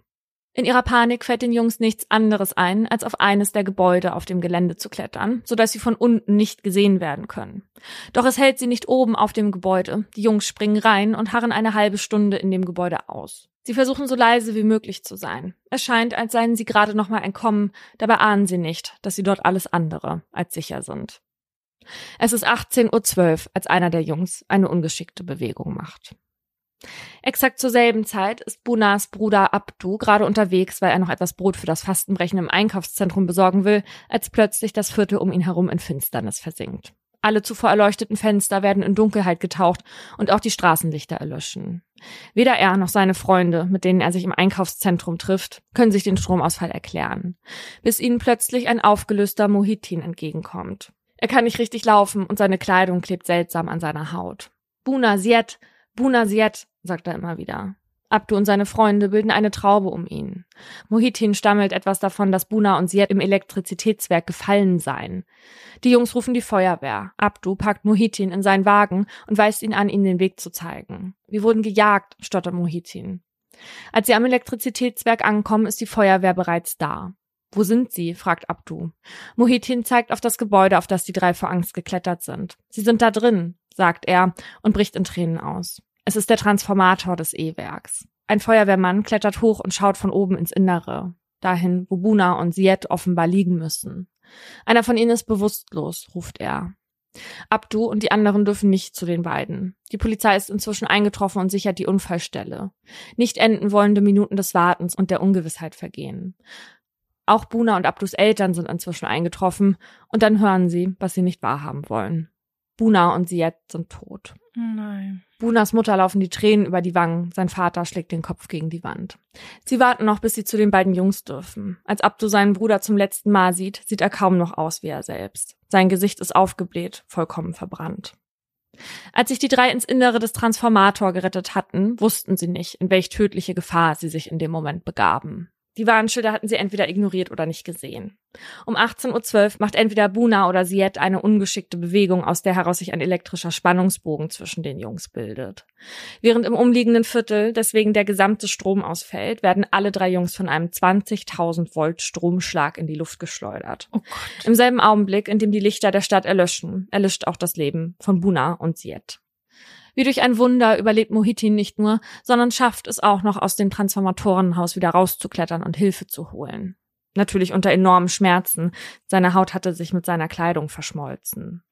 In ihrer Panik fällt den Jungs nichts anderes ein, als auf eines der Gebäude auf dem Gelände zu klettern, sodass sie von unten nicht gesehen werden können. Doch es hält sie nicht oben auf dem Gebäude. Die Jungs springen rein und harren eine halbe Stunde in dem Gebäude aus. Sie versuchen so leise wie möglich zu sein. Es scheint, als seien sie gerade noch mal entkommen, dabei ahnen sie nicht, dass sie dort alles andere als sicher sind. Es ist 18.12 Uhr, als einer der Jungs eine ungeschickte Bewegung macht. Exakt zur selben Zeit ist Bunas Bruder Abdu gerade unterwegs, weil er noch etwas Brot für das Fastenbrechen im Einkaufszentrum besorgen will, als plötzlich das Viertel um ihn herum in Finsternis versinkt. Alle zuvor erleuchteten Fenster werden in Dunkelheit getaucht und auch die Straßenlichter erlöschen. Weder er noch seine Freunde, mit denen er sich im Einkaufszentrum trifft, können sich den Stromausfall erklären, bis ihnen plötzlich ein aufgelöster Mohitin entgegenkommt. Er kann nicht richtig laufen und seine Kleidung klebt seltsam an seiner Haut. Buna Siet, Buna Siet, sagt er immer wieder. Abdu und seine Freunde bilden eine Traube um ihn. Mohitin stammelt etwas davon, dass Buna und Siet im Elektrizitätswerk gefallen seien. Die Jungs rufen die Feuerwehr. Abdu packt Mohitin in seinen Wagen und weist ihn an, ihnen den Weg zu zeigen. Wir wurden gejagt, stottert Mohitin. Als sie am Elektrizitätswerk ankommen, ist die Feuerwehr bereits da. Wo sind sie? fragt Abdu. Mohitin zeigt auf das Gebäude, auf das die drei vor Angst geklettert sind. Sie sind da drin, sagt er und bricht in Tränen aus. Es ist der Transformator des E-Werks. Ein Feuerwehrmann klettert hoch und schaut von oben ins Innere, dahin, wo Buna und Siet offenbar liegen müssen. Einer von ihnen ist bewusstlos, ruft er. Abdu und die anderen dürfen nicht zu den beiden. Die Polizei ist inzwischen eingetroffen und sichert die Unfallstelle. Nicht enden wollende Minuten des Wartens und der Ungewissheit vergehen. Auch Buna und Abdus Eltern sind inzwischen eingetroffen und dann hören sie, was sie nicht wahrhaben wollen. Buna und Siet sind tot. Nein. Bunas Mutter laufen die Tränen über die Wangen, sein Vater schlägt den Kopf gegen die Wand. Sie warten noch, bis sie zu den beiden Jungs dürfen. Als Abdu seinen Bruder zum letzten Mal sieht, sieht er kaum noch aus wie er selbst. Sein Gesicht ist aufgebläht, vollkommen verbrannt. Als sich die drei ins Innere des Transformator gerettet hatten, wussten sie nicht, in welch tödliche Gefahr sie sich in dem Moment begaben. Die Warnschilder hatten sie entweder ignoriert oder nicht gesehen. Um 18.12 Uhr macht entweder Buna oder Siet eine ungeschickte Bewegung, aus der heraus sich ein elektrischer Spannungsbogen zwischen den Jungs bildet. Während im umliegenden Viertel deswegen der gesamte Strom ausfällt, werden alle drei Jungs von einem 20.000 Volt Stromschlag in die Luft geschleudert. Oh. Im selben Augenblick, in dem die Lichter der Stadt erlöschen, erlischt auch das Leben von Buna und Siet. Wie durch ein Wunder überlebt Mohitin nicht nur, sondern schafft es auch noch aus dem Transformatorenhaus wieder rauszuklettern und Hilfe zu holen. Natürlich unter enormen Schmerzen. Seine Haut hatte sich mit seiner Kleidung verschmolzen.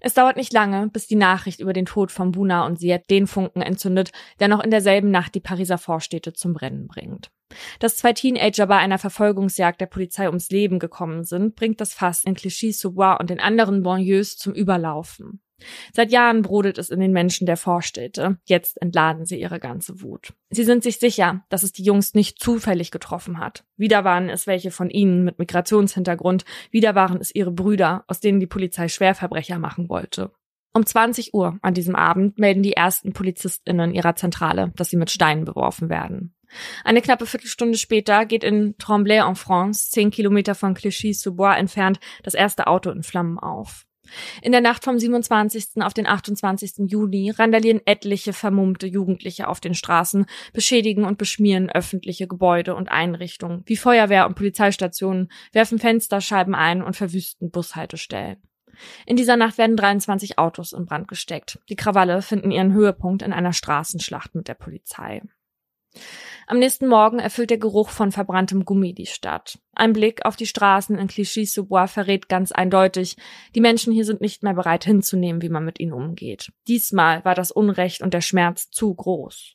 Es dauert nicht lange, bis die Nachricht über den Tod von Buna und Siet den Funken entzündet, der noch in derselben Nacht die Pariser Vorstädte zum Brennen bringt. Dass zwei Teenager bei einer Verfolgungsjagd der Polizei ums Leben gekommen sind, bringt das Fass in Clichy-sous-Bois und den anderen Banlieues zum Überlaufen. Seit Jahren brodelt es in den Menschen der Vorstädte. Jetzt entladen sie ihre ganze Wut. Sie sind sich sicher, dass es die Jungs nicht zufällig getroffen hat. Wieder waren es welche von ihnen mit Migrationshintergrund, wieder waren es ihre Brüder, aus denen die Polizei Schwerverbrecher machen wollte. Um 20 Uhr an diesem Abend melden die ersten PolizistInnen ihrer Zentrale, dass sie mit Steinen beworfen werden. Eine knappe Viertelstunde später geht in Tremblay-en-France, zehn Kilometer von Clichy-sous-Bois entfernt, das erste Auto in Flammen auf. In der Nacht vom 27. auf den 28. Juni randalieren etliche vermummte Jugendliche auf den Straßen, beschädigen und beschmieren öffentliche Gebäude und Einrichtungen, wie Feuerwehr und Polizeistationen, werfen Fensterscheiben ein und verwüsten Bushaltestellen. In dieser Nacht werden 23 Autos in Brand gesteckt. Die Krawalle finden ihren Höhepunkt in einer Straßenschlacht mit der Polizei. Am nächsten Morgen erfüllt der Geruch von verbranntem Gummi die Stadt. Ein Blick auf die Straßen in Clichy-sous-Bois verrät ganz eindeutig, die Menschen hier sind nicht mehr bereit hinzunehmen, wie man mit ihnen umgeht. Diesmal war das Unrecht und der Schmerz zu groß.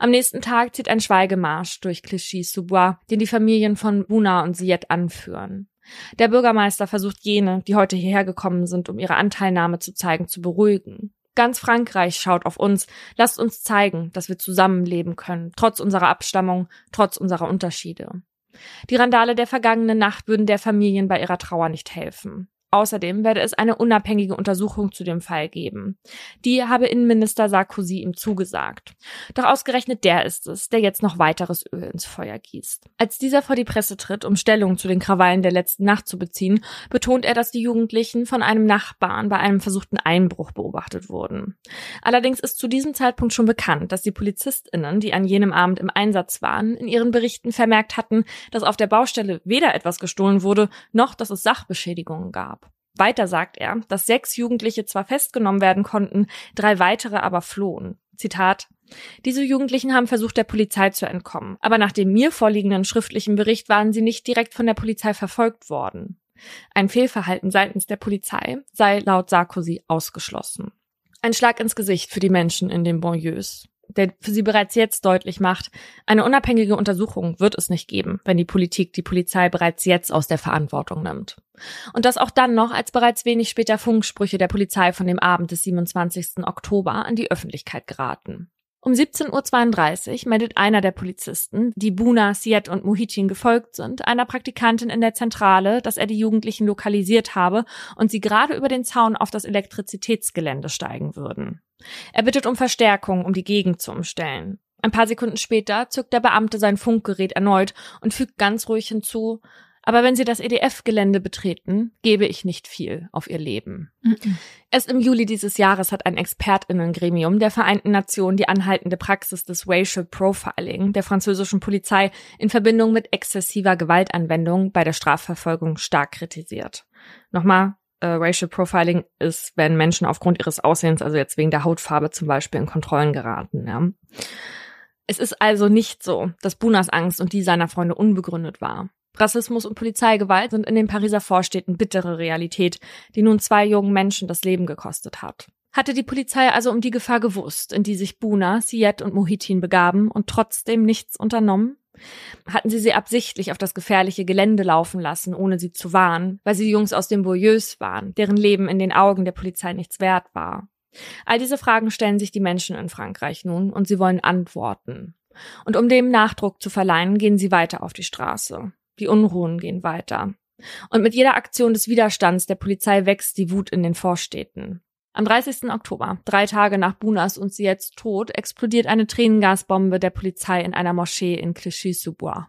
Am nächsten Tag zieht ein Schweigemarsch durch Clichy-sous-Bois, den die Familien von Buna und Siet anführen. Der Bürgermeister versucht jene, die heute hierher gekommen sind, um ihre Anteilnahme zu zeigen, zu beruhigen. Ganz Frankreich schaut auf uns. Lasst uns zeigen, dass wir zusammenleben können, trotz unserer Abstammung, trotz unserer Unterschiede. Die Randale der vergangenen Nacht würden der Familien bei ihrer Trauer nicht helfen. Außerdem werde es eine unabhängige Untersuchung zu dem Fall geben. Die habe Innenminister Sarkozy ihm zugesagt. Doch ausgerechnet der ist es, der jetzt noch weiteres Öl ins Feuer gießt. Als dieser vor die Presse tritt, um Stellung zu den Krawallen der letzten Nacht zu beziehen, betont er, dass die Jugendlichen von einem Nachbarn bei einem versuchten Einbruch beobachtet wurden. Allerdings ist zu diesem Zeitpunkt schon bekannt, dass die PolizistInnen, die an jenem Abend im Einsatz waren, in ihren Berichten vermerkt hatten, dass auf der Baustelle weder etwas gestohlen wurde, noch dass es Sachbeschädigungen gab. Weiter sagt er, dass sechs Jugendliche zwar festgenommen werden konnten, drei weitere aber flohen. Zitat diese Jugendlichen haben versucht, der Polizei zu entkommen, aber nach dem mir vorliegenden schriftlichen Bericht waren sie nicht direkt von der Polizei verfolgt worden. Ein Fehlverhalten seitens der Polizei sei laut Sarkozy ausgeschlossen. Ein Schlag ins Gesicht für die Menschen in den Banlieues der für sie bereits jetzt deutlich macht, eine unabhängige Untersuchung wird es nicht geben, wenn die Politik die Polizei bereits jetzt aus der Verantwortung nimmt. Und das auch dann noch, als bereits wenig später Funksprüche der Polizei von dem Abend des 27. Oktober an die Öffentlichkeit geraten. Um 17.32 Uhr meldet einer der Polizisten, die Buna, Siet und Muhitin gefolgt sind, einer Praktikantin in der Zentrale, dass er die Jugendlichen lokalisiert habe und sie gerade über den Zaun auf das Elektrizitätsgelände steigen würden. Er bittet um Verstärkung, um die Gegend zu umstellen. Ein paar Sekunden später zückt der Beamte sein Funkgerät erneut und fügt ganz ruhig hinzu, aber wenn Sie das EDF-Gelände betreten, gebe ich nicht viel auf Ihr Leben. Mhm. Erst im Juli dieses Jahres hat ein Expertinnengremium der Vereinten Nationen die anhaltende Praxis des Racial Profiling der französischen Polizei in Verbindung mit exzessiver Gewaltanwendung bei der Strafverfolgung stark kritisiert. Nochmal, äh, Racial Profiling ist, wenn Menschen aufgrund ihres Aussehens, also jetzt wegen der Hautfarbe zum Beispiel, in Kontrollen geraten. Ja. Es ist also nicht so, dass Bunas Angst und die seiner Freunde unbegründet war. Rassismus und Polizeigewalt sind in den Pariser Vorstädten bittere Realität, die nun zwei jungen Menschen das Leben gekostet hat. Hatte die Polizei also um die Gefahr gewusst, in die sich Buna, Siet und Mohitin begaben und trotzdem nichts unternommen? Hatten sie sie absichtlich auf das gefährliche Gelände laufen lassen, ohne sie zu warnen, weil sie Jungs aus den Bourieus waren, deren Leben in den Augen der Polizei nichts wert war? All diese Fragen stellen sich die Menschen in Frankreich nun und sie wollen Antworten. Und um dem Nachdruck zu verleihen, gehen sie weiter auf die Straße. Die Unruhen gehen weiter. Und mit jeder Aktion des Widerstands der Polizei wächst die Wut in den Vorstädten. Am 30. Oktober, drei Tage nach Bunas und sie jetzt tot, explodiert eine Tränengasbombe der Polizei in einer Moschee in Clichy-sous-Bois.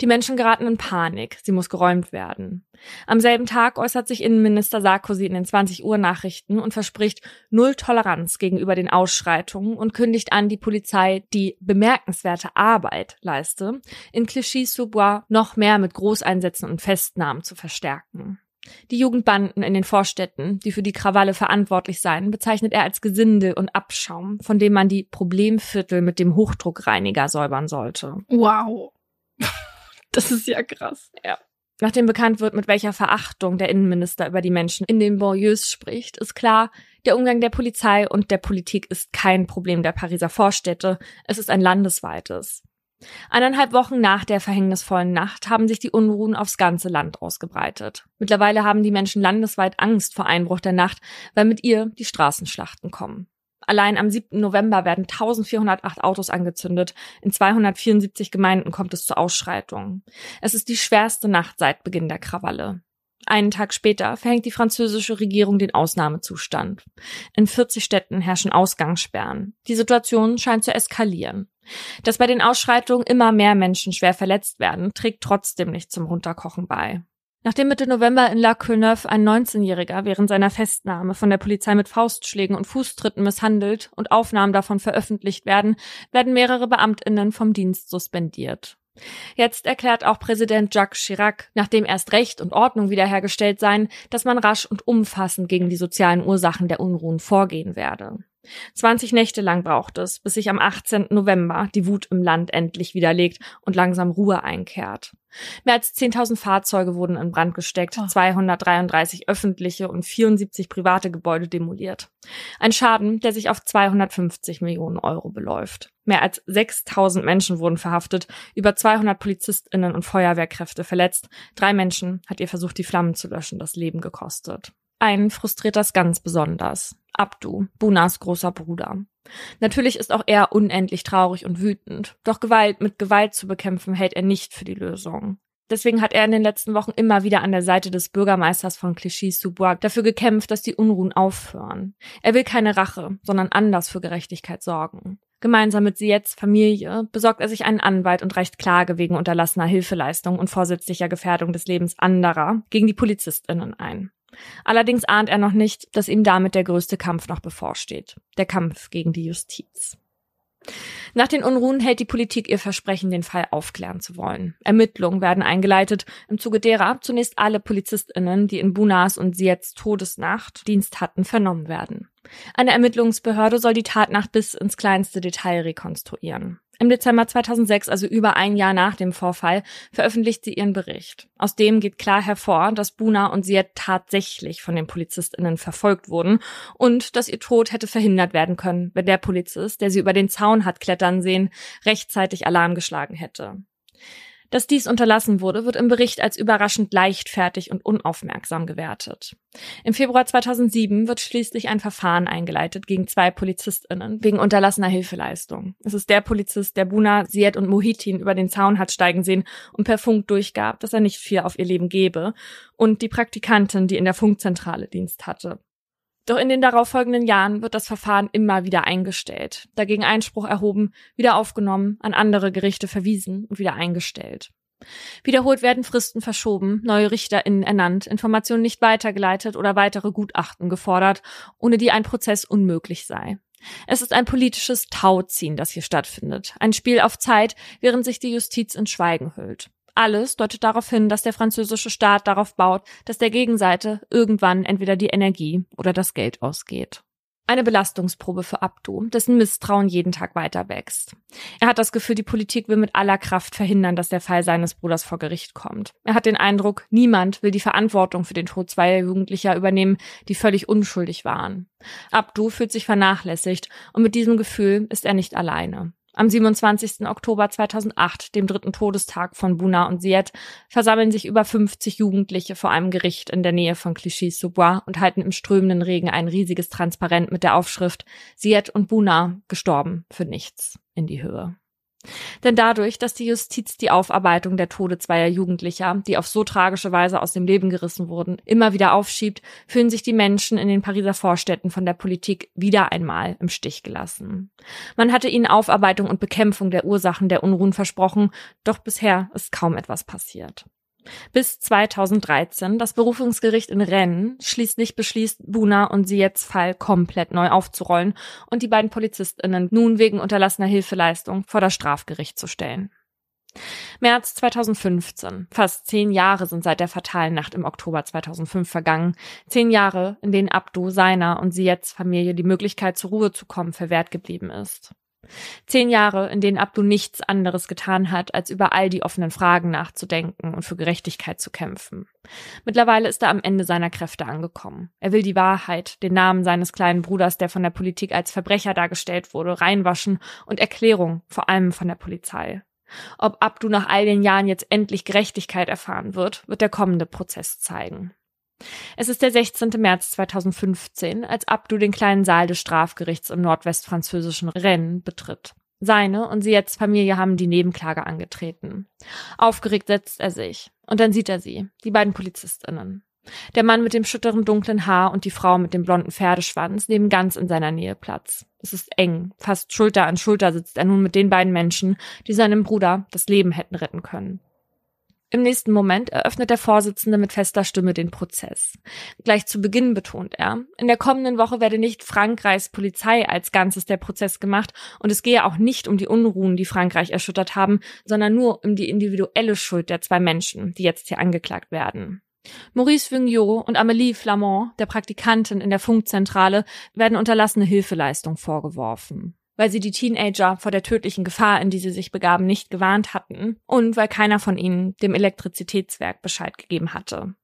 Die Menschen geraten in Panik. Sie muss geräumt werden. Am selben Tag äußert sich Innenminister Sarkozy in den 20 Uhr Nachrichten und verspricht null Toleranz gegenüber den Ausschreitungen und kündigt an, die Polizei, die bemerkenswerte Arbeit leiste, in Clichy-sous-Bois noch mehr mit Großeinsätzen und Festnahmen zu verstärken. Die Jugendbanden in den Vorstädten, die für die Krawalle verantwortlich seien, bezeichnet er als Gesindel und Abschaum, von dem man die Problemviertel mit dem Hochdruckreiniger säubern sollte. Wow. Das ist ja krass. Ja. Nachdem bekannt wird, mit welcher Verachtung der Innenminister über die Menschen in den Banlieues spricht, ist klar, der Umgang der Polizei und der Politik ist kein Problem der Pariser Vorstädte, es ist ein landesweites. Eineinhalb Wochen nach der verhängnisvollen Nacht haben sich die Unruhen aufs ganze Land ausgebreitet. Mittlerweile haben die Menschen landesweit Angst vor Einbruch der Nacht, weil mit ihr die Straßenschlachten kommen. Allein am 7. November werden 1408 Autos angezündet. In 274 Gemeinden kommt es zu Ausschreitungen. Es ist die schwerste Nacht seit Beginn der Krawalle. Einen Tag später verhängt die französische Regierung den Ausnahmezustand. In 40 Städten herrschen Ausgangssperren. Die Situation scheint zu eskalieren. Dass bei den Ausschreitungen immer mehr Menschen schwer verletzt werden, trägt trotzdem nicht zum Runterkochen bei. Nachdem Mitte November in La Courneuve ein 19-Jähriger während seiner Festnahme von der Polizei mit Faustschlägen und Fußtritten misshandelt und Aufnahmen davon veröffentlicht werden, werden mehrere Beamtinnen vom Dienst suspendiert. Jetzt erklärt auch Präsident Jacques Chirac, nachdem erst Recht und Ordnung wiederhergestellt seien, dass man rasch und umfassend gegen die sozialen Ursachen der Unruhen vorgehen werde. 20 Nächte lang braucht es, bis sich am 18. November die Wut im Land endlich widerlegt und langsam Ruhe einkehrt. Mehr als 10.000 Fahrzeuge wurden in Brand gesteckt, 233 öffentliche und 74 private Gebäude demoliert. Ein Schaden, der sich auf 250 Millionen Euro beläuft. Mehr als 6.000 Menschen wurden verhaftet, über 200 PolizistInnen und Feuerwehrkräfte verletzt. Drei Menschen hat ihr versucht, die Flammen zu löschen, das Leben gekostet. Einen frustriert das ganz besonders. Abdu, Bunas großer Bruder. Natürlich ist auch er unendlich traurig und wütend, doch Gewalt mit Gewalt zu bekämpfen hält er nicht für die Lösung. Deswegen hat er in den letzten Wochen immer wieder an der Seite des Bürgermeisters von Clichy-sous-Bois dafür gekämpft, dass die Unruhen aufhören. Er will keine Rache, sondern anders für Gerechtigkeit sorgen. Gemeinsam mit Siets Familie besorgt er sich einen Anwalt und reicht Klage wegen unterlassener Hilfeleistung und vorsätzlicher Gefährdung des Lebens anderer gegen die PolizistInnen ein. Allerdings ahnt er noch nicht, dass ihm damit der größte Kampf noch bevorsteht. Der Kampf gegen die Justiz. Nach den Unruhen hält die Politik ihr Versprechen, den Fall aufklären zu wollen. Ermittlungen werden eingeleitet, im Zuge derer zunächst alle PolizistInnen, die in Bunas und Siets Todesnacht Dienst hatten, vernommen werden. Eine Ermittlungsbehörde soll die Tatnacht bis ins kleinste Detail rekonstruieren. Im Dezember 2006, also über ein Jahr nach dem Vorfall, veröffentlicht sie ihren Bericht. Aus dem geht klar hervor, dass Buna und Siet tatsächlich von den PolizistInnen verfolgt wurden und dass ihr Tod hätte verhindert werden können, wenn der Polizist, der sie über den Zaun hat klettern sehen, rechtzeitig Alarm geschlagen hätte. Dass dies unterlassen wurde, wird im Bericht als überraschend leichtfertig und unaufmerksam gewertet. Im Februar 2007 wird schließlich ein Verfahren eingeleitet gegen zwei PolizistInnen wegen unterlassener Hilfeleistung. Es ist der Polizist, der Buna, Siet und Mohitin über den Zaun hat steigen sehen und per Funk durchgab, dass er nicht viel auf ihr Leben gebe, und die Praktikantin, die in der Funkzentrale Dienst hatte. Doch in den darauffolgenden Jahren wird das Verfahren immer wieder eingestellt, dagegen Einspruch erhoben, wieder aufgenommen, an andere Gerichte verwiesen und wieder eingestellt. Wiederholt werden Fristen verschoben, neue RichterInnen ernannt, Informationen nicht weitergeleitet oder weitere Gutachten gefordert, ohne die ein Prozess unmöglich sei. Es ist ein politisches Tauziehen, das hier stattfindet. Ein Spiel auf Zeit, während sich die Justiz in Schweigen hüllt. Alles deutet darauf hin, dass der französische Staat darauf baut, dass der Gegenseite irgendwann entweder die Energie oder das Geld ausgeht. Eine Belastungsprobe für Abdu, dessen Misstrauen jeden Tag weiter wächst. Er hat das Gefühl, die Politik will mit aller Kraft verhindern, dass der Fall seines Bruders vor Gericht kommt. Er hat den Eindruck, niemand will die Verantwortung für den Tod zweier Jugendlicher übernehmen, die völlig unschuldig waren. Abdu fühlt sich vernachlässigt und mit diesem Gefühl ist er nicht alleine. Am 27. Oktober 2008, dem dritten Todestag von Buna und Siet, versammeln sich über 50 Jugendliche vor einem Gericht in der Nähe von Clichy-sous-Bois und halten im strömenden Regen ein riesiges Transparent mit der Aufschrift Siet und Buna gestorben für nichts in die Höhe. Denn dadurch, dass die Justiz die Aufarbeitung der Tode zweier Jugendlicher, die auf so tragische Weise aus dem Leben gerissen wurden, immer wieder aufschiebt, fühlen sich die Menschen in den Pariser Vorstädten von der Politik wieder einmal im Stich gelassen. Man hatte ihnen Aufarbeitung und Bekämpfung der Ursachen der Unruhen versprochen, doch bisher ist kaum etwas passiert. Bis 2013 das Berufungsgericht in Rennes schließlich beschließt, Buna und Siets Fall komplett neu aufzurollen und die beiden PolizistInnen nun wegen unterlassener Hilfeleistung vor das Strafgericht zu stellen. März 2015. Fast zehn Jahre sind seit der fatalen Nacht im Oktober 2005 vergangen. Zehn Jahre, in denen Abdu seiner und Siets Familie die Möglichkeit zur Ruhe zu kommen verwehrt geblieben ist. Zehn Jahre, in denen Abdu nichts anderes getan hat, als über all die offenen Fragen nachzudenken und für Gerechtigkeit zu kämpfen. Mittlerweile ist er am Ende seiner Kräfte angekommen. Er will die Wahrheit, den Namen seines kleinen Bruders, der von der Politik als Verbrecher dargestellt wurde, reinwaschen und Erklärung, vor allem von der Polizei. Ob Abdu nach all den Jahren jetzt endlich Gerechtigkeit erfahren wird, wird der kommende Prozess zeigen. Es ist der 16. März 2015, als Abdu den kleinen Saal des Strafgerichts im nordwestfranzösischen Rennes betritt. Seine und sie jetzt Familie haben die Nebenklage angetreten. Aufgeregt setzt er sich. Und dann sieht er sie, die beiden PolizistInnen. Der Mann mit dem schütteren dunklen Haar und die Frau mit dem blonden Pferdeschwanz nehmen ganz in seiner Nähe Platz. Es ist eng. Fast Schulter an Schulter sitzt er nun mit den beiden Menschen, die seinem Bruder das Leben hätten retten können. Im nächsten Moment eröffnet der Vorsitzende mit fester Stimme den Prozess. Gleich zu Beginn betont er, in der kommenden Woche werde nicht Frankreichs Polizei als Ganzes der Prozess gemacht und es gehe auch nicht um die Unruhen, die Frankreich erschüttert haben, sondern nur um die individuelle Schuld der zwei Menschen, die jetzt hier angeklagt werden. Maurice Vignot und Amélie Flamand, der Praktikantin in der Funkzentrale, werden unterlassene Hilfeleistung vorgeworfen weil sie die Teenager vor der tödlichen Gefahr, in die sie sich begaben, nicht gewarnt hatten und weil keiner von ihnen dem Elektrizitätswerk Bescheid gegeben hatte.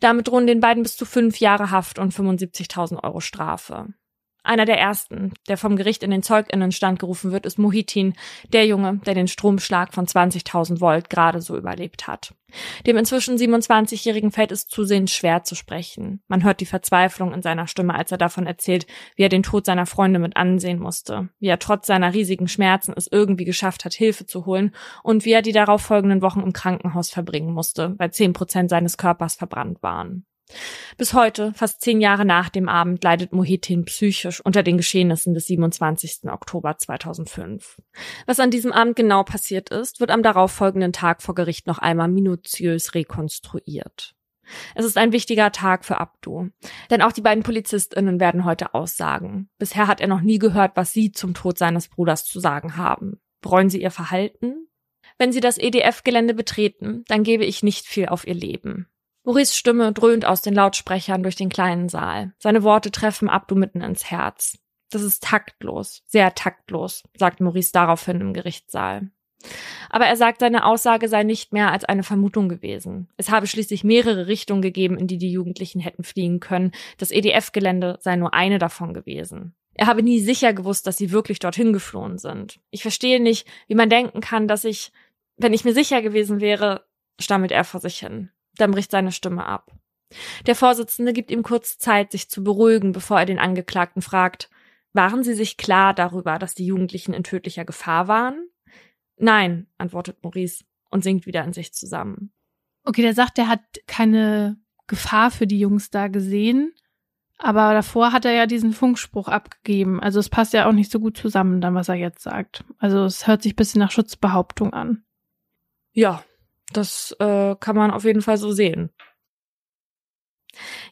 Damit drohen den beiden bis zu fünf Jahre Haft und 75.000 Euro Strafe. Einer der ersten, der vom Gericht in den Zeuginnenstand gerufen wird, ist Mohitin, der Junge, der den Stromschlag von 20.000 Volt gerade so überlebt hat. Dem inzwischen 27-Jährigen fällt es zusehends schwer zu sprechen. Man hört die Verzweiflung in seiner Stimme, als er davon erzählt, wie er den Tod seiner Freunde mit ansehen musste, wie er trotz seiner riesigen Schmerzen es irgendwie geschafft hat, Hilfe zu holen und wie er die darauf folgenden Wochen im Krankenhaus verbringen musste, weil 10 Prozent seines Körpers verbrannt waren. Bis heute, fast zehn Jahre nach dem Abend, leidet Mohitin psychisch unter den Geschehnissen des 27. Oktober 2005. Was an diesem Abend genau passiert ist, wird am darauffolgenden Tag vor Gericht noch einmal minutiös rekonstruiert. Es ist ein wichtiger Tag für Abdu, denn auch die beiden PolizistInnen werden heute aussagen. Bisher hat er noch nie gehört, was sie zum Tod seines Bruders zu sagen haben. Bereuen sie ihr Verhalten? Wenn sie das EDF-Gelände betreten, dann gebe ich nicht viel auf ihr Leben. Maurice Stimme dröhnt aus den Lautsprechern durch den kleinen Saal. Seine Worte treffen Abdu mitten ins Herz. Das ist taktlos, sehr taktlos, sagt Maurice daraufhin im Gerichtssaal. Aber er sagt, seine Aussage sei nicht mehr als eine Vermutung gewesen. Es habe schließlich mehrere Richtungen gegeben, in die die Jugendlichen hätten fliehen können. Das EDF-Gelände sei nur eine davon gewesen. Er habe nie sicher gewusst, dass sie wirklich dorthin geflohen sind. Ich verstehe nicht, wie man denken kann, dass ich, wenn ich mir sicher gewesen wäre, stammelt er vor sich hin. Dann bricht seine Stimme ab. Der Vorsitzende gibt ihm kurz Zeit, sich zu beruhigen, bevor er den Angeklagten fragt, waren Sie sich klar darüber, dass die Jugendlichen in tödlicher Gefahr waren? Nein, antwortet Maurice und sinkt wieder in sich zusammen. Okay, der sagt, er hat keine Gefahr für die Jungs da gesehen, aber davor hat er ja diesen Funkspruch abgegeben. Also es passt ja auch nicht so gut zusammen, dann was er jetzt sagt. Also es hört sich ein bisschen nach Schutzbehauptung an. Ja, das äh, kann man auf jeden Fall so sehen.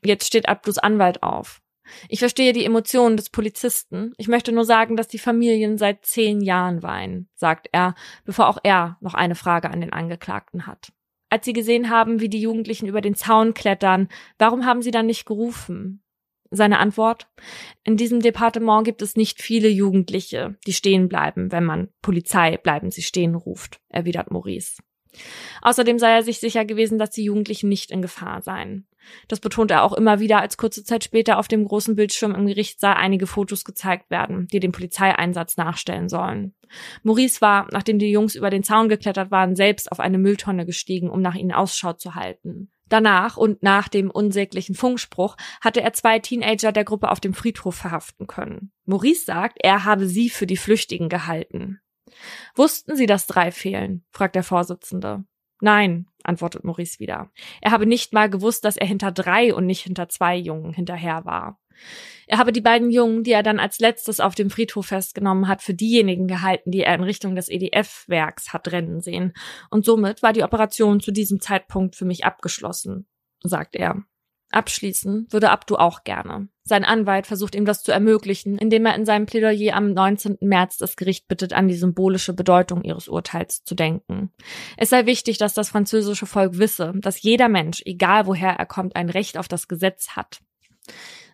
Jetzt steht Abdus Anwalt auf. Ich verstehe die Emotionen des Polizisten. Ich möchte nur sagen, dass die Familien seit zehn Jahren weinen, sagt er, bevor auch er noch eine Frage an den Angeklagten hat. Als sie gesehen haben, wie die Jugendlichen über den Zaun klettern, warum haben sie dann nicht gerufen? Seine Antwort? In diesem Departement gibt es nicht viele Jugendliche, die stehen bleiben, wenn man Polizei bleiben Sie stehen ruft, erwidert Maurice. Außerdem sei er sich sicher gewesen, dass die Jugendlichen nicht in Gefahr seien. Das betont er auch immer wieder, als kurze Zeit später auf dem großen Bildschirm im Gerichtssaal einige Fotos gezeigt werden, die den Polizeieinsatz nachstellen sollen. Maurice war, nachdem die Jungs über den Zaun geklettert waren, selbst auf eine Mülltonne gestiegen, um nach ihnen Ausschau zu halten. Danach und nach dem unsäglichen Funkspruch hatte er zwei Teenager der Gruppe auf dem Friedhof verhaften können. Maurice sagt, er habe sie für die Flüchtigen gehalten. Wussten Sie, dass drei fehlen? fragt der Vorsitzende. Nein, antwortet Maurice wieder. Er habe nicht mal gewusst, dass er hinter drei und nicht hinter zwei Jungen hinterher war. Er habe die beiden Jungen, die er dann als letztes auf dem Friedhof festgenommen hat, für diejenigen gehalten, die er in Richtung des EDF-Werks hat rennen sehen. Und somit war die Operation zu diesem Zeitpunkt für mich abgeschlossen, sagt er. Abschließen würde Abdu auch gerne. Sein Anwalt versucht ihm das zu ermöglichen, indem er in seinem Plädoyer am 19. März das Gericht bittet, an die symbolische Bedeutung ihres Urteils zu denken. Es sei wichtig, dass das französische Volk wisse, dass jeder Mensch, egal woher er kommt, ein Recht auf das Gesetz hat.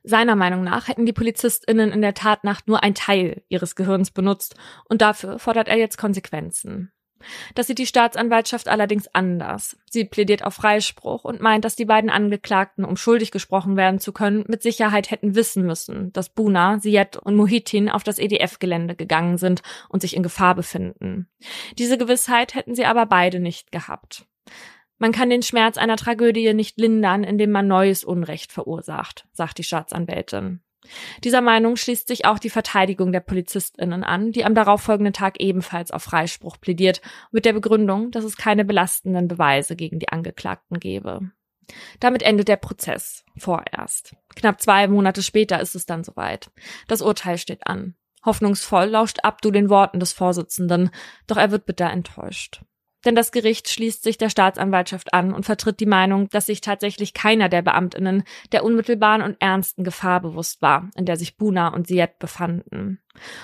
Seiner Meinung nach hätten die PolizistInnen in der Tatnacht nur ein Teil ihres Gehirns benutzt und dafür fordert er jetzt Konsequenzen. Das sieht die Staatsanwaltschaft allerdings anders. Sie plädiert auf Freispruch und meint, dass die beiden Angeklagten, um schuldig gesprochen werden zu können, mit Sicherheit hätten wissen müssen, dass Buna, Siet und Mohitin auf das EDF-Gelände gegangen sind und sich in Gefahr befinden. Diese Gewissheit hätten sie aber beide nicht gehabt. Man kann den Schmerz einer Tragödie nicht lindern, indem man neues Unrecht verursacht, sagt die Staatsanwältin. Dieser Meinung schließt sich auch die Verteidigung der PolizistInnen an, die am darauffolgenden Tag ebenfalls auf Freispruch plädiert, mit der Begründung, dass es keine belastenden Beweise gegen die Angeklagten gebe. Damit endet der Prozess. Vorerst. Knapp zwei Monate später ist es dann soweit. Das Urteil steht an. Hoffnungsvoll lauscht Abdu den Worten des Vorsitzenden, doch er wird bitter enttäuscht. Denn das Gericht schließt sich der Staatsanwaltschaft an und vertritt die Meinung, dass sich tatsächlich keiner der Beamtinnen der unmittelbaren und ernsten Gefahr bewusst war, in der sich Buna und Siet befanden.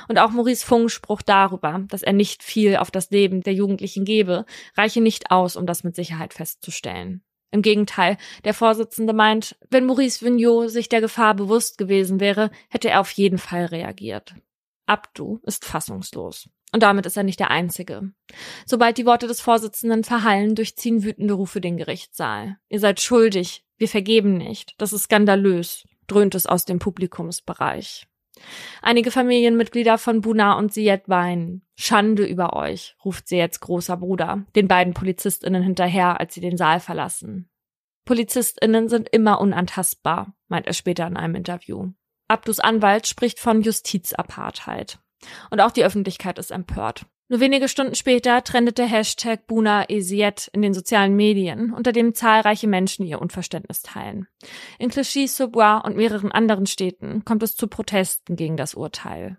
Und auch Maurice Funks Spruch darüber, dass er nicht viel auf das Leben der Jugendlichen gebe, reiche nicht aus, um das mit Sicherheit festzustellen. Im Gegenteil, der Vorsitzende meint, wenn Maurice Vignot sich der Gefahr bewusst gewesen wäre, hätte er auf jeden Fall reagiert. Abdu ist fassungslos. Und damit ist er nicht der Einzige. Sobald die Worte des Vorsitzenden verhallen, durchziehen wütende Rufe den Gerichtssaal. Ihr seid schuldig, wir vergeben nicht, das ist skandalös, dröhnt es aus dem Publikumsbereich. Einige Familienmitglieder von Buna und Siet weinen. Schande über euch, ruft Siets großer Bruder, den beiden PolizistInnen hinterher, als sie den Saal verlassen. PolizistInnen sind immer unantastbar, meint er später in einem Interview. Abdus Anwalt spricht von Justizapartheid. Und auch die Öffentlichkeit ist empört. Nur wenige Stunden später trendet der Hashtag Buna Esiet in den sozialen Medien, unter dem zahlreiche Menschen ihr Unverständnis teilen. In Clichy-sous-Bois und mehreren anderen Städten kommt es zu Protesten gegen das Urteil.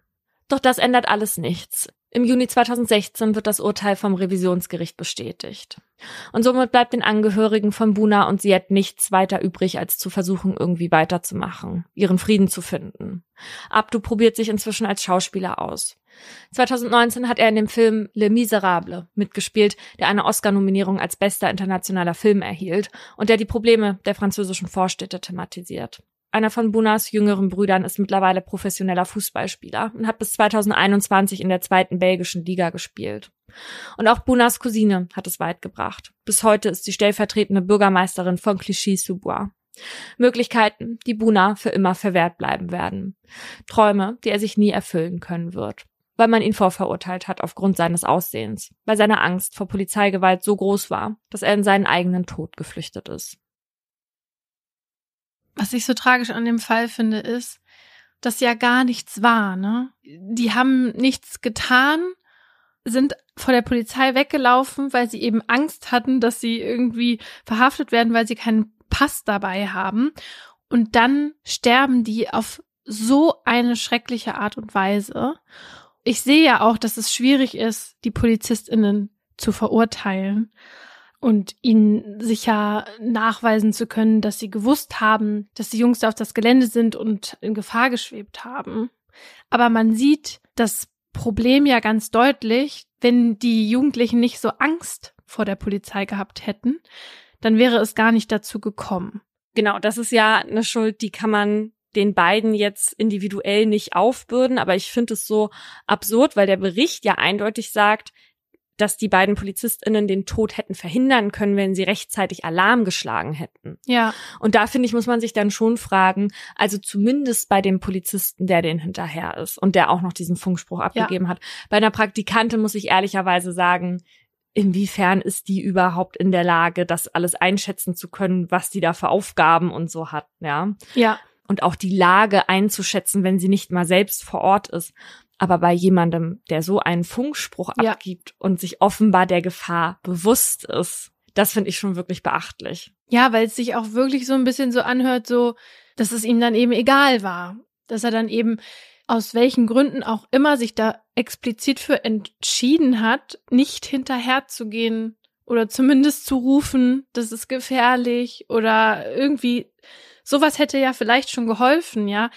Doch das ändert alles nichts. Im Juni 2016 wird das Urteil vom Revisionsgericht bestätigt. Und somit bleibt den Angehörigen von Buna und Siet nichts weiter übrig, als zu versuchen, irgendwie weiterzumachen, ihren Frieden zu finden. Abdu probiert sich inzwischen als Schauspieler aus. 2019 hat er in dem Film Le Miserable mitgespielt, der eine Oscar-Nominierung als bester internationaler Film erhielt und der die Probleme der französischen Vorstädte thematisiert. Einer von Bunas jüngeren Brüdern ist mittlerweile professioneller Fußballspieler und hat bis 2021 in der zweiten belgischen Liga gespielt. Und auch Bunas Cousine hat es weit gebracht. Bis heute ist sie stellvertretende Bürgermeisterin von Clichy-sous-Bois. Möglichkeiten, die Buna für immer verwehrt bleiben werden. Träume, die er sich nie erfüllen können wird weil man ihn vorverurteilt hat aufgrund seines Aussehens, weil seine Angst vor Polizeigewalt so groß war, dass er in seinen eigenen Tod geflüchtet ist. Was ich so tragisch an dem Fall finde, ist, dass ja gar nichts war, ne? Die haben nichts getan, sind vor der Polizei weggelaufen, weil sie eben Angst hatten, dass sie irgendwie verhaftet werden, weil sie keinen Pass dabei haben. Und dann sterben die auf so eine schreckliche Art und Weise ich sehe ja auch, dass es schwierig ist, die PolizistInnen zu verurteilen und ihnen sicher nachweisen zu können, dass sie gewusst haben, dass die Jungs da auf das Gelände sind und in Gefahr geschwebt haben. Aber man sieht das Problem ja ganz deutlich, wenn die Jugendlichen nicht so Angst vor der Polizei gehabt hätten, dann wäre es gar nicht dazu gekommen. Genau, das ist ja eine Schuld, die kann man den beiden jetzt individuell nicht aufbürden, aber ich finde es so absurd, weil der Bericht ja eindeutig sagt, dass die beiden PolizistInnen den Tod hätten verhindern können, wenn sie rechtzeitig Alarm geschlagen hätten. Ja. Und da finde ich, muss man sich dann schon fragen, also zumindest bei dem Polizisten, der den hinterher ist und der auch noch diesen Funkspruch abgegeben ja. hat. Bei einer Praktikantin muss ich ehrlicherweise sagen, inwiefern ist die überhaupt in der Lage, das alles einschätzen zu können, was die da für Aufgaben und so hat, ja? Ja und auch die Lage einzuschätzen, wenn sie nicht mal selbst vor Ort ist. Aber bei jemandem, der so einen Funkspruch ja. abgibt und sich offenbar der Gefahr bewusst ist, das finde ich schon wirklich beachtlich. Ja, weil es sich auch wirklich so ein bisschen so anhört, so, dass es ihm dann eben egal war. Dass er dann eben aus welchen Gründen auch immer sich da explizit für entschieden hat, nicht hinterherzugehen oder zumindest zu rufen, das ist gefährlich oder irgendwie sowas hätte ja vielleicht schon geholfen, ja.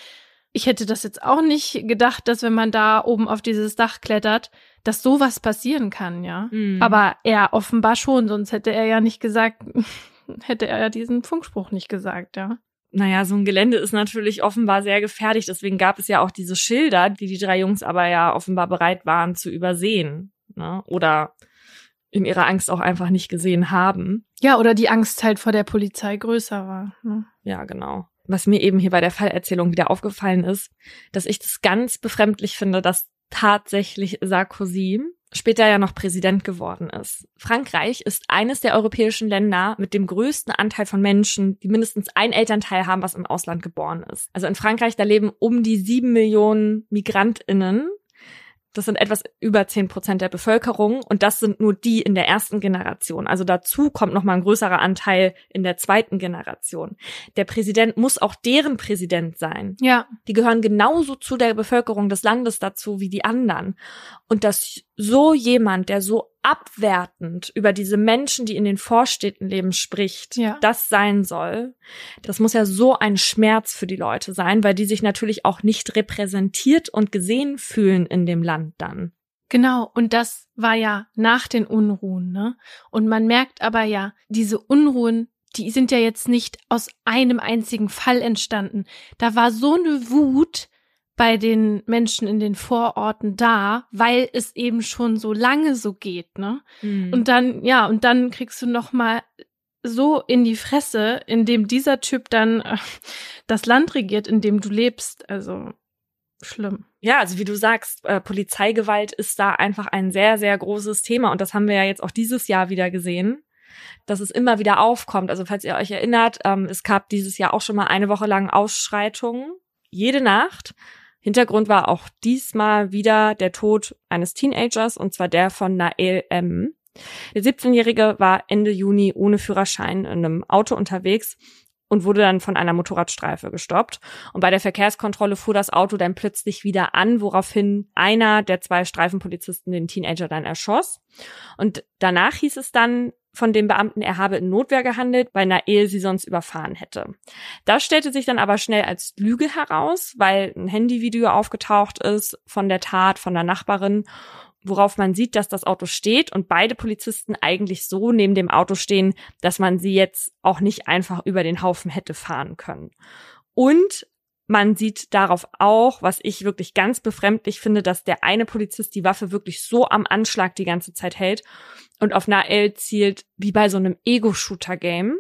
Ich hätte das jetzt auch nicht gedacht, dass wenn man da oben auf dieses Dach klettert, dass sowas passieren kann, ja. Mhm. Aber er offenbar schon, sonst hätte er ja nicht gesagt, hätte er ja diesen Funkspruch nicht gesagt, ja. Naja, so ein Gelände ist natürlich offenbar sehr gefährlich. Deswegen gab es ja auch diese Schilder, die die drei Jungs aber ja offenbar bereit waren zu übersehen. Ne? Oder in ihrer Angst auch einfach nicht gesehen haben. Ja, oder die Angst halt vor der Polizei größer war. Ne? Ja, genau. Was mir eben hier bei der Fallerzählung wieder aufgefallen ist, dass ich das ganz befremdlich finde, dass tatsächlich Sarkozy später ja noch Präsident geworden ist. Frankreich ist eines der europäischen Länder mit dem größten Anteil von Menschen, die mindestens ein Elternteil haben, was im Ausland geboren ist. Also in Frankreich, da leben um die sieben Millionen Migrantinnen das sind etwas über zehn Prozent der Bevölkerung und das sind nur die in der ersten Generation. Also dazu kommt noch mal ein größerer Anteil in der zweiten Generation. Der Präsident muss auch deren Präsident sein. Ja. Die gehören genauso zu der Bevölkerung des Landes dazu wie die anderen. Und dass so jemand, der so abwertend über diese Menschen, die in den Vorstädten leben, spricht, ja. das sein soll, das muss ja so ein Schmerz für die Leute sein, weil die sich natürlich auch nicht repräsentiert und gesehen fühlen in dem Land dann. Genau, und das war ja nach den Unruhen, ne? Und man merkt aber ja, diese Unruhen, die sind ja jetzt nicht aus einem einzigen Fall entstanden. Da war so eine Wut bei den Menschen in den Vororten da, weil es eben schon so lange so geht, ne? Mhm. Und dann, ja, und dann kriegst du noch mal so in die Fresse, indem dieser Typ dann äh, das Land regiert, in dem du lebst. Also schlimm. Ja, also wie du sagst, äh, Polizeigewalt ist da einfach ein sehr, sehr großes Thema und das haben wir ja jetzt auch dieses Jahr wieder gesehen, dass es immer wieder aufkommt. Also falls ihr euch erinnert, ähm, es gab dieses Jahr auch schon mal eine Woche lang Ausschreitungen, jede Nacht. Hintergrund war auch diesmal wieder der Tod eines Teenagers und zwar der von Nael M. Der 17-Jährige war Ende Juni ohne Führerschein in einem Auto unterwegs und wurde dann von einer Motorradstreife gestoppt. Und bei der Verkehrskontrolle fuhr das Auto dann plötzlich wieder an, woraufhin einer der zwei Streifenpolizisten den Teenager dann erschoss. Und danach hieß es dann von dem Beamten, er habe in Notwehr gehandelt, weil Nael sie sonst überfahren hätte. Das stellte sich dann aber schnell als Lüge heraus, weil ein Handyvideo aufgetaucht ist von der Tat von der Nachbarin worauf man sieht, dass das Auto steht und beide Polizisten eigentlich so neben dem Auto stehen, dass man sie jetzt auch nicht einfach über den Haufen hätte fahren können. Und man sieht darauf auch, was ich wirklich ganz befremdlich finde, dass der eine Polizist die Waffe wirklich so am Anschlag die ganze Zeit hält und auf Nael zielt, wie bei so einem Ego-Shooter-Game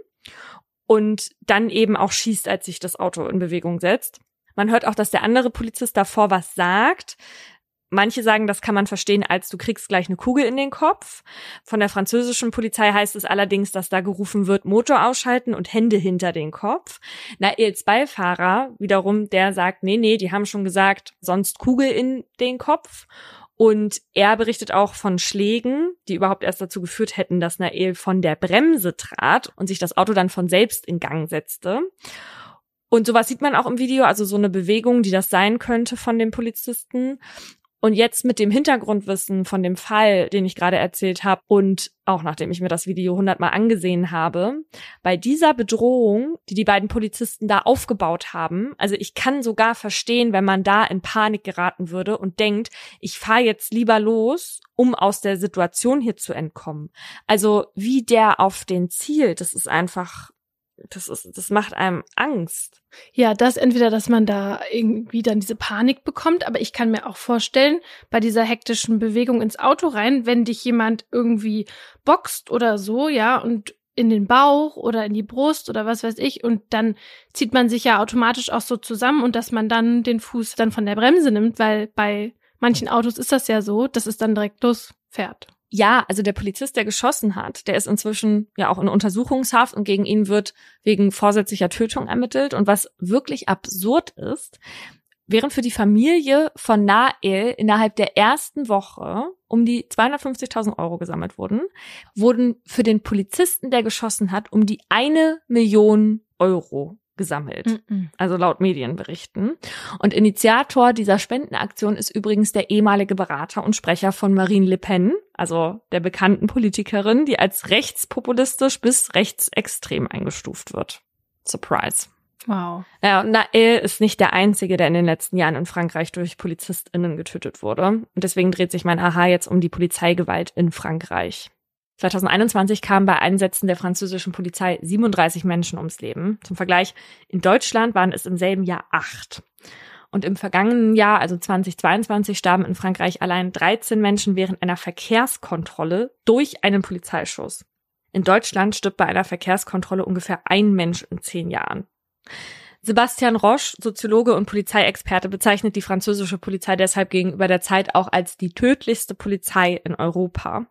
und dann eben auch schießt, als sich das Auto in Bewegung setzt. Man hört auch, dass der andere Polizist davor was sagt, Manche sagen, das kann man verstehen, als du kriegst gleich eine Kugel in den Kopf. Von der französischen Polizei heißt es allerdings, dass da gerufen wird, Motor ausschalten und Hände hinter den Kopf. Nails Beifahrer wiederum, der sagt, nee, nee, die haben schon gesagt, sonst Kugel in den Kopf. Und er berichtet auch von Schlägen, die überhaupt erst dazu geführt hätten, dass Nael von der Bremse trat und sich das Auto dann von selbst in Gang setzte. Und sowas sieht man auch im Video, also so eine Bewegung, die das sein könnte von dem Polizisten. Und jetzt mit dem Hintergrundwissen von dem Fall, den ich gerade erzählt habe und auch nachdem ich mir das Video hundertmal angesehen habe, bei dieser Bedrohung, die die beiden Polizisten da aufgebaut haben, also ich kann sogar verstehen, wenn man da in Panik geraten würde und denkt, ich fahre jetzt lieber los, um aus der Situation hier zu entkommen. Also wie der auf den zielt, das ist einfach das ist, das macht einem Angst. Ja, das entweder, dass man da irgendwie dann diese Panik bekommt, aber ich kann mir auch vorstellen, bei dieser hektischen Bewegung ins Auto rein, wenn dich jemand irgendwie boxt oder so, ja, und in den Bauch oder in die Brust oder was weiß ich, und dann zieht man sich ja automatisch auch so zusammen und dass man dann den Fuß dann von der Bremse nimmt, weil bei manchen Autos ist das ja so, dass es dann direkt losfährt. Ja, also der Polizist, der geschossen hat, der ist inzwischen ja auch in Untersuchungshaft und gegen ihn wird wegen vorsätzlicher Tötung ermittelt. Und was wirklich absurd ist, während für die Familie von Nael innerhalb der ersten Woche um die 250.000 Euro gesammelt wurden, wurden für den Polizisten, der geschossen hat, um die eine Million Euro gesammelt. Mm -mm. Also laut Medienberichten. Und Initiator dieser Spendenaktion ist übrigens der ehemalige Berater und Sprecher von Marine Le Pen, also der bekannten Politikerin, die als rechtspopulistisch bis rechtsextrem eingestuft wird. Surprise. Wow. Ja, und Nael ist nicht der Einzige, der in den letzten Jahren in Frankreich durch PolizistInnen getötet wurde. Und deswegen dreht sich mein Aha jetzt um die Polizeigewalt in Frankreich. 2021 kamen bei Einsätzen der französischen Polizei 37 Menschen ums Leben. Zum Vergleich, in Deutschland waren es im selben Jahr acht. Und im vergangenen Jahr, also 2022, starben in Frankreich allein 13 Menschen während einer Verkehrskontrolle durch einen Polizeischuss. In Deutschland stirbt bei einer Verkehrskontrolle ungefähr ein Mensch in zehn Jahren. Sebastian Roche, Soziologe und Polizeiexperte, bezeichnet die französische Polizei deshalb gegenüber der Zeit auch als die tödlichste Polizei in Europa.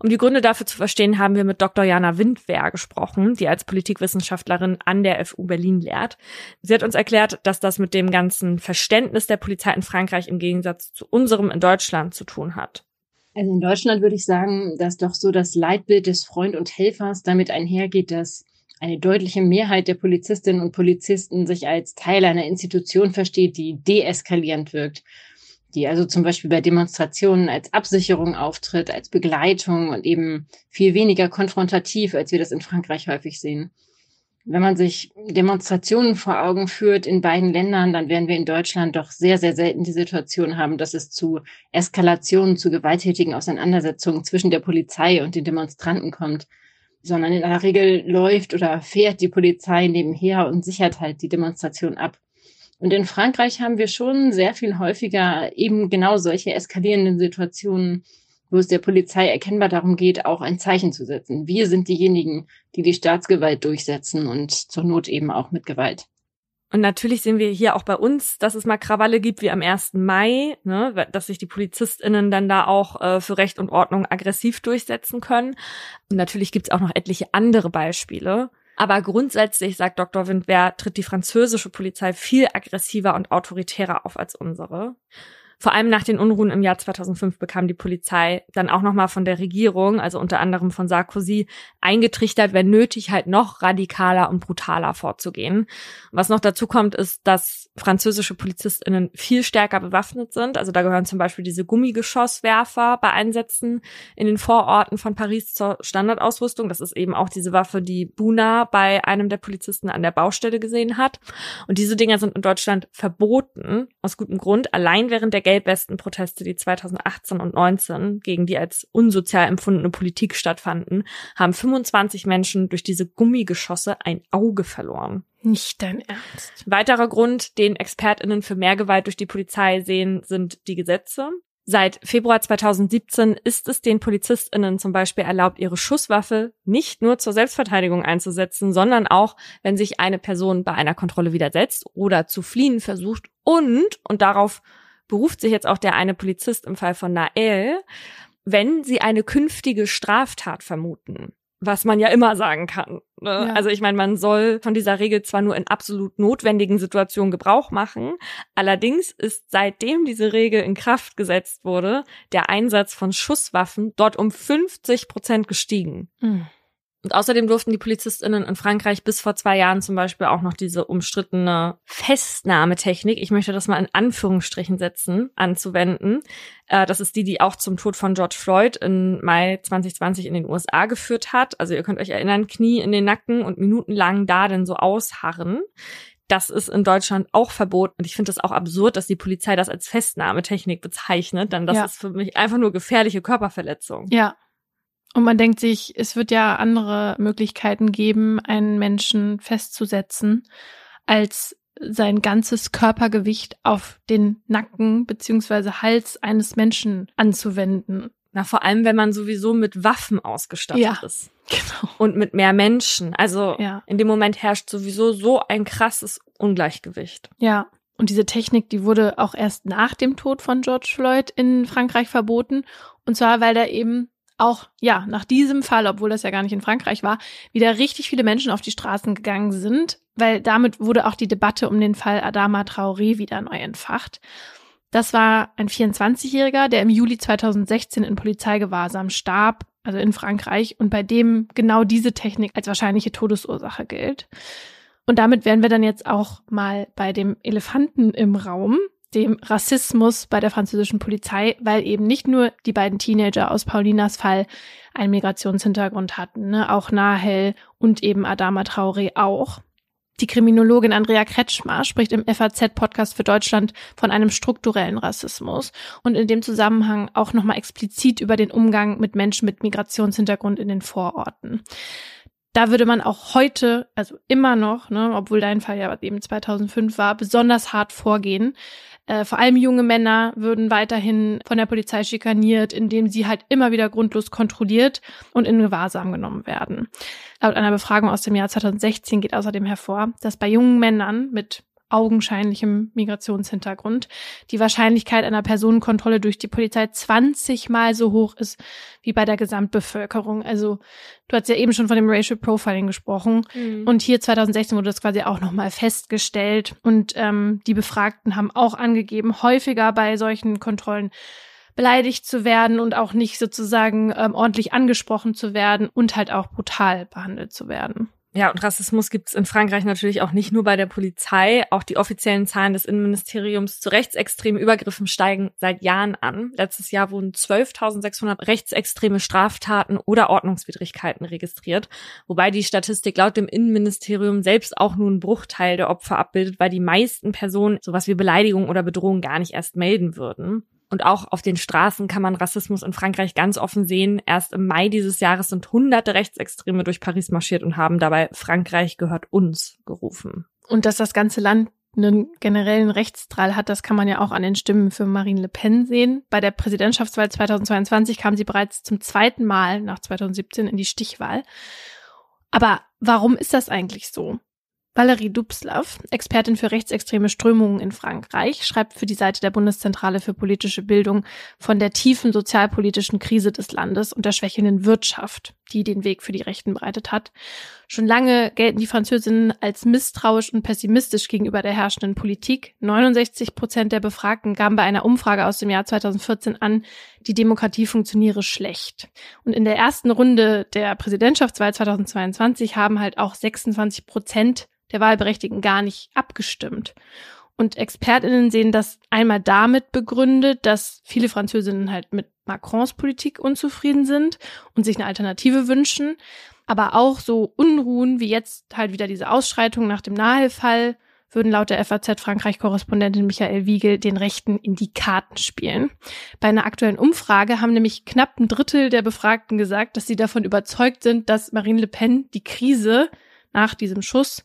Um die Gründe dafür zu verstehen, haben wir mit Dr. Jana Windwehr gesprochen, die als Politikwissenschaftlerin an der FU Berlin lehrt. Sie hat uns erklärt, dass das mit dem ganzen Verständnis der Polizei in Frankreich im Gegensatz zu unserem in Deutschland zu tun hat. Also in Deutschland würde ich sagen, dass doch so das Leitbild des Freund und Helfers damit einhergeht, dass eine deutliche Mehrheit der Polizistinnen und Polizisten sich als Teil einer Institution versteht, die deeskalierend wirkt, die also zum Beispiel bei Demonstrationen als Absicherung auftritt, als Begleitung und eben viel weniger konfrontativ, als wir das in Frankreich häufig sehen. Wenn man sich Demonstrationen vor Augen führt in beiden Ländern, dann werden wir in Deutschland doch sehr, sehr selten die Situation haben, dass es zu Eskalationen, zu gewalttätigen Auseinandersetzungen zwischen der Polizei und den Demonstranten kommt. Sondern in aller Regel läuft oder fährt die Polizei nebenher und sichert halt die Demonstration ab. Und in Frankreich haben wir schon sehr viel häufiger eben genau solche eskalierenden Situationen, wo es der Polizei erkennbar darum geht, auch ein Zeichen zu setzen. Wir sind diejenigen, die die Staatsgewalt durchsetzen und zur Not eben auch mit Gewalt. Und natürlich sehen wir hier auch bei uns, dass es mal Krawalle gibt wie am 1. Mai, ne, dass sich die PolizistInnen dann da auch äh, für Recht und Ordnung aggressiv durchsetzen können. Und natürlich gibt es auch noch etliche andere Beispiele. Aber grundsätzlich, sagt Dr. Windwehr, tritt die französische Polizei viel aggressiver und autoritärer auf als unsere. Vor allem nach den Unruhen im Jahr 2005 bekam die Polizei dann auch nochmal von der Regierung, also unter anderem von Sarkozy, eingetrichtert, wenn nötig, halt noch radikaler und brutaler vorzugehen. Was noch dazu kommt, ist, dass französische PolizistInnen viel stärker bewaffnet sind. Also da gehören zum Beispiel diese Gummigeschosswerfer bei Einsätzen in den Vororten von Paris zur Standardausrüstung. Das ist eben auch diese Waffe, die Buna bei einem der Polizisten an der Baustelle gesehen hat. Und diese Dinger sind in Deutschland verboten, aus gutem Grund, allein während der Gelbwesten-Proteste, die 2018 und 19 gegen die als unsozial empfundene Politik stattfanden, haben 25 Menschen durch diese Gummigeschosse ein Auge verloren. Nicht dein Ernst. Weiterer Grund, den ExpertInnen für mehr Gewalt durch die Polizei sehen, sind die Gesetze. Seit Februar 2017 ist es den PolizistInnen zum Beispiel erlaubt, ihre Schusswaffe nicht nur zur Selbstverteidigung einzusetzen, sondern auch, wenn sich eine Person bei einer Kontrolle widersetzt oder zu fliehen versucht und, und darauf beruft sich jetzt auch der eine Polizist im Fall von Nael, wenn sie eine künftige Straftat vermuten. Was man ja immer sagen kann. Ne? Ja. Also ich meine, man soll von dieser Regel zwar nur in absolut notwendigen Situationen Gebrauch machen, allerdings ist seitdem diese Regel in Kraft gesetzt wurde, der Einsatz von Schusswaffen dort um 50 Prozent gestiegen. Mhm. Und außerdem durften die PolizistInnen in Frankreich bis vor zwei Jahren zum Beispiel auch noch diese umstrittene Festnahmetechnik, ich möchte das mal in Anführungsstrichen setzen, anzuwenden. Äh, das ist die, die auch zum Tod von George Floyd im Mai 2020 in den USA geführt hat. Also ihr könnt euch erinnern, Knie in den Nacken und minutenlang da denn so ausharren. Das ist in Deutschland auch verboten. Und ich finde das auch absurd, dass die Polizei das als Festnahmetechnik bezeichnet, denn das ja. ist für mich einfach nur gefährliche Körperverletzung. Ja, und man denkt sich, es wird ja andere Möglichkeiten geben, einen Menschen festzusetzen, als sein ganzes Körpergewicht auf den Nacken beziehungsweise Hals eines Menschen anzuwenden. Na, vor allem, wenn man sowieso mit Waffen ausgestattet ja, ist. Genau. Und mit mehr Menschen. Also ja. in dem Moment herrscht sowieso so ein krasses Ungleichgewicht. Ja. Und diese Technik, die wurde auch erst nach dem Tod von George Floyd in Frankreich verboten. Und zwar, weil da eben auch ja nach diesem Fall, obwohl das ja gar nicht in Frankreich war, wieder richtig viele Menschen auf die Straßen gegangen sind, weil damit wurde auch die Debatte um den Fall Adama Traoré wieder neu entfacht. Das war ein 24-Jähriger, der im Juli 2016 in Polizeigewahrsam starb, also in Frankreich, und bei dem genau diese Technik als wahrscheinliche Todesursache gilt. Und damit wären wir dann jetzt auch mal bei dem Elefanten im Raum, dem Rassismus bei der französischen Polizei, weil eben nicht nur die beiden Teenager aus Paulinas Fall einen Migrationshintergrund hatten, ne? auch Nahel und eben Adama Traoré auch. Die Kriminologin Andrea Kretschmer spricht im FAZ-Podcast für Deutschland von einem strukturellen Rassismus und in dem Zusammenhang auch nochmal explizit über den Umgang mit Menschen mit Migrationshintergrund in den Vororten da würde man auch heute, also immer noch, ne, obwohl dein Fall ja eben 2005 war, besonders hart vorgehen. Äh, vor allem junge Männer würden weiterhin von der Polizei schikaniert, indem sie halt immer wieder grundlos kontrolliert und in Gewahrsam genommen werden. Laut einer Befragung aus dem Jahr 2016 geht außerdem hervor, dass bei jungen Männern mit augenscheinlichem Migrationshintergrund die Wahrscheinlichkeit einer Personenkontrolle durch die Polizei 20 mal so hoch ist wie bei der Gesamtbevölkerung. Also du hast ja eben schon von dem Racial Profiling gesprochen mhm. und hier 2016 wurde das quasi auch nochmal festgestellt und ähm, die Befragten haben auch angegeben, häufiger bei solchen Kontrollen beleidigt zu werden und auch nicht sozusagen ähm, ordentlich angesprochen zu werden und halt auch brutal behandelt zu werden. Ja, und Rassismus gibt es in Frankreich natürlich auch nicht nur bei der Polizei. Auch die offiziellen Zahlen des Innenministeriums zu rechtsextremen Übergriffen steigen seit Jahren an. Letztes Jahr wurden 12.600 rechtsextreme Straftaten oder Ordnungswidrigkeiten registriert, wobei die Statistik laut dem Innenministerium selbst auch nur einen Bruchteil der Opfer abbildet, weil die meisten Personen sowas wie Beleidigung oder Bedrohung gar nicht erst melden würden. Und auch auf den Straßen kann man Rassismus in Frankreich ganz offen sehen. Erst im Mai dieses Jahres sind hunderte Rechtsextreme durch Paris marschiert und haben dabei Frankreich gehört uns gerufen. Und dass das ganze Land einen generellen Rechtsdrall hat, das kann man ja auch an den Stimmen für Marine Le Pen sehen. Bei der Präsidentschaftswahl 2022 kam sie bereits zum zweiten Mal nach 2017 in die Stichwahl. Aber warum ist das eigentlich so? Valerie Dubslav, Expertin für rechtsextreme Strömungen in Frankreich, schreibt für die Seite der Bundeszentrale für politische Bildung von der tiefen sozialpolitischen Krise des Landes und der schwächelnden Wirtschaft, die den Weg für die Rechten bereitet hat. Schon lange gelten die Französinnen als misstrauisch und pessimistisch gegenüber der herrschenden Politik. 69 Prozent der Befragten gaben bei einer Umfrage aus dem Jahr 2014 an, die Demokratie funktioniere schlecht. Und in der ersten Runde der Präsidentschaftswahl 2022 haben halt auch 26 Prozent der Wahlberechtigten gar nicht abgestimmt. Und ExpertInnen sehen das einmal damit begründet, dass viele Französinnen halt mit Macrons Politik unzufrieden sind und sich eine Alternative wünschen. Aber auch so Unruhen wie jetzt halt wieder diese Ausschreitung nach dem Nahel-Fall würden laut der FAZ Frankreich-Korrespondentin Michael Wiegel den Rechten in die Karten spielen. Bei einer aktuellen Umfrage haben nämlich knapp ein Drittel der Befragten gesagt, dass sie davon überzeugt sind, dass Marine Le Pen die Krise nach diesem Schuss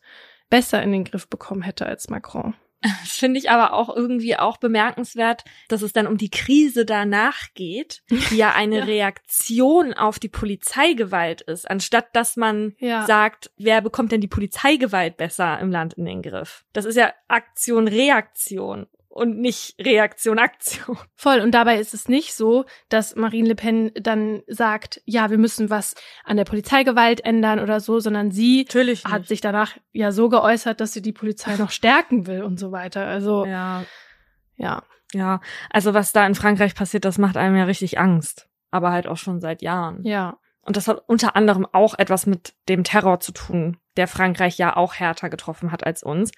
besser in den Griff bekommen hätte als Macron. Das finde ich aber auch irgendwie auch bemerkenswert, dass es dann um die Krise danach geht, die ja eine ja. Reaktion auf die Polizeigewalt ist, anstatt dass man ja. sagt, wer bekommt denn die Polizeigewalt besser im Land in den Griff? Das ist ja Aktion, Reaktion und nicht Reaktion, Aktion. Voll. Und dabei ist es nicht so, dass Marine Le Pen dann sagt, ja, wir müssen was an der Polizeigewalt ändern oder so, sondern sie Natürlich hat sich danach ja so geäußert, dass sie die Polizei noch stärken will und so weiter. Also, ja. Ja. Ja. Also, was da in Frankreich passiert, das macht einem ja richtig Angst. Aber halt auch schon seit Jahren. Ja. Und das hat unter anderem auch etwas mit dem Terror zu tun, der Frankreich ja auch härter getroffen hat als uns.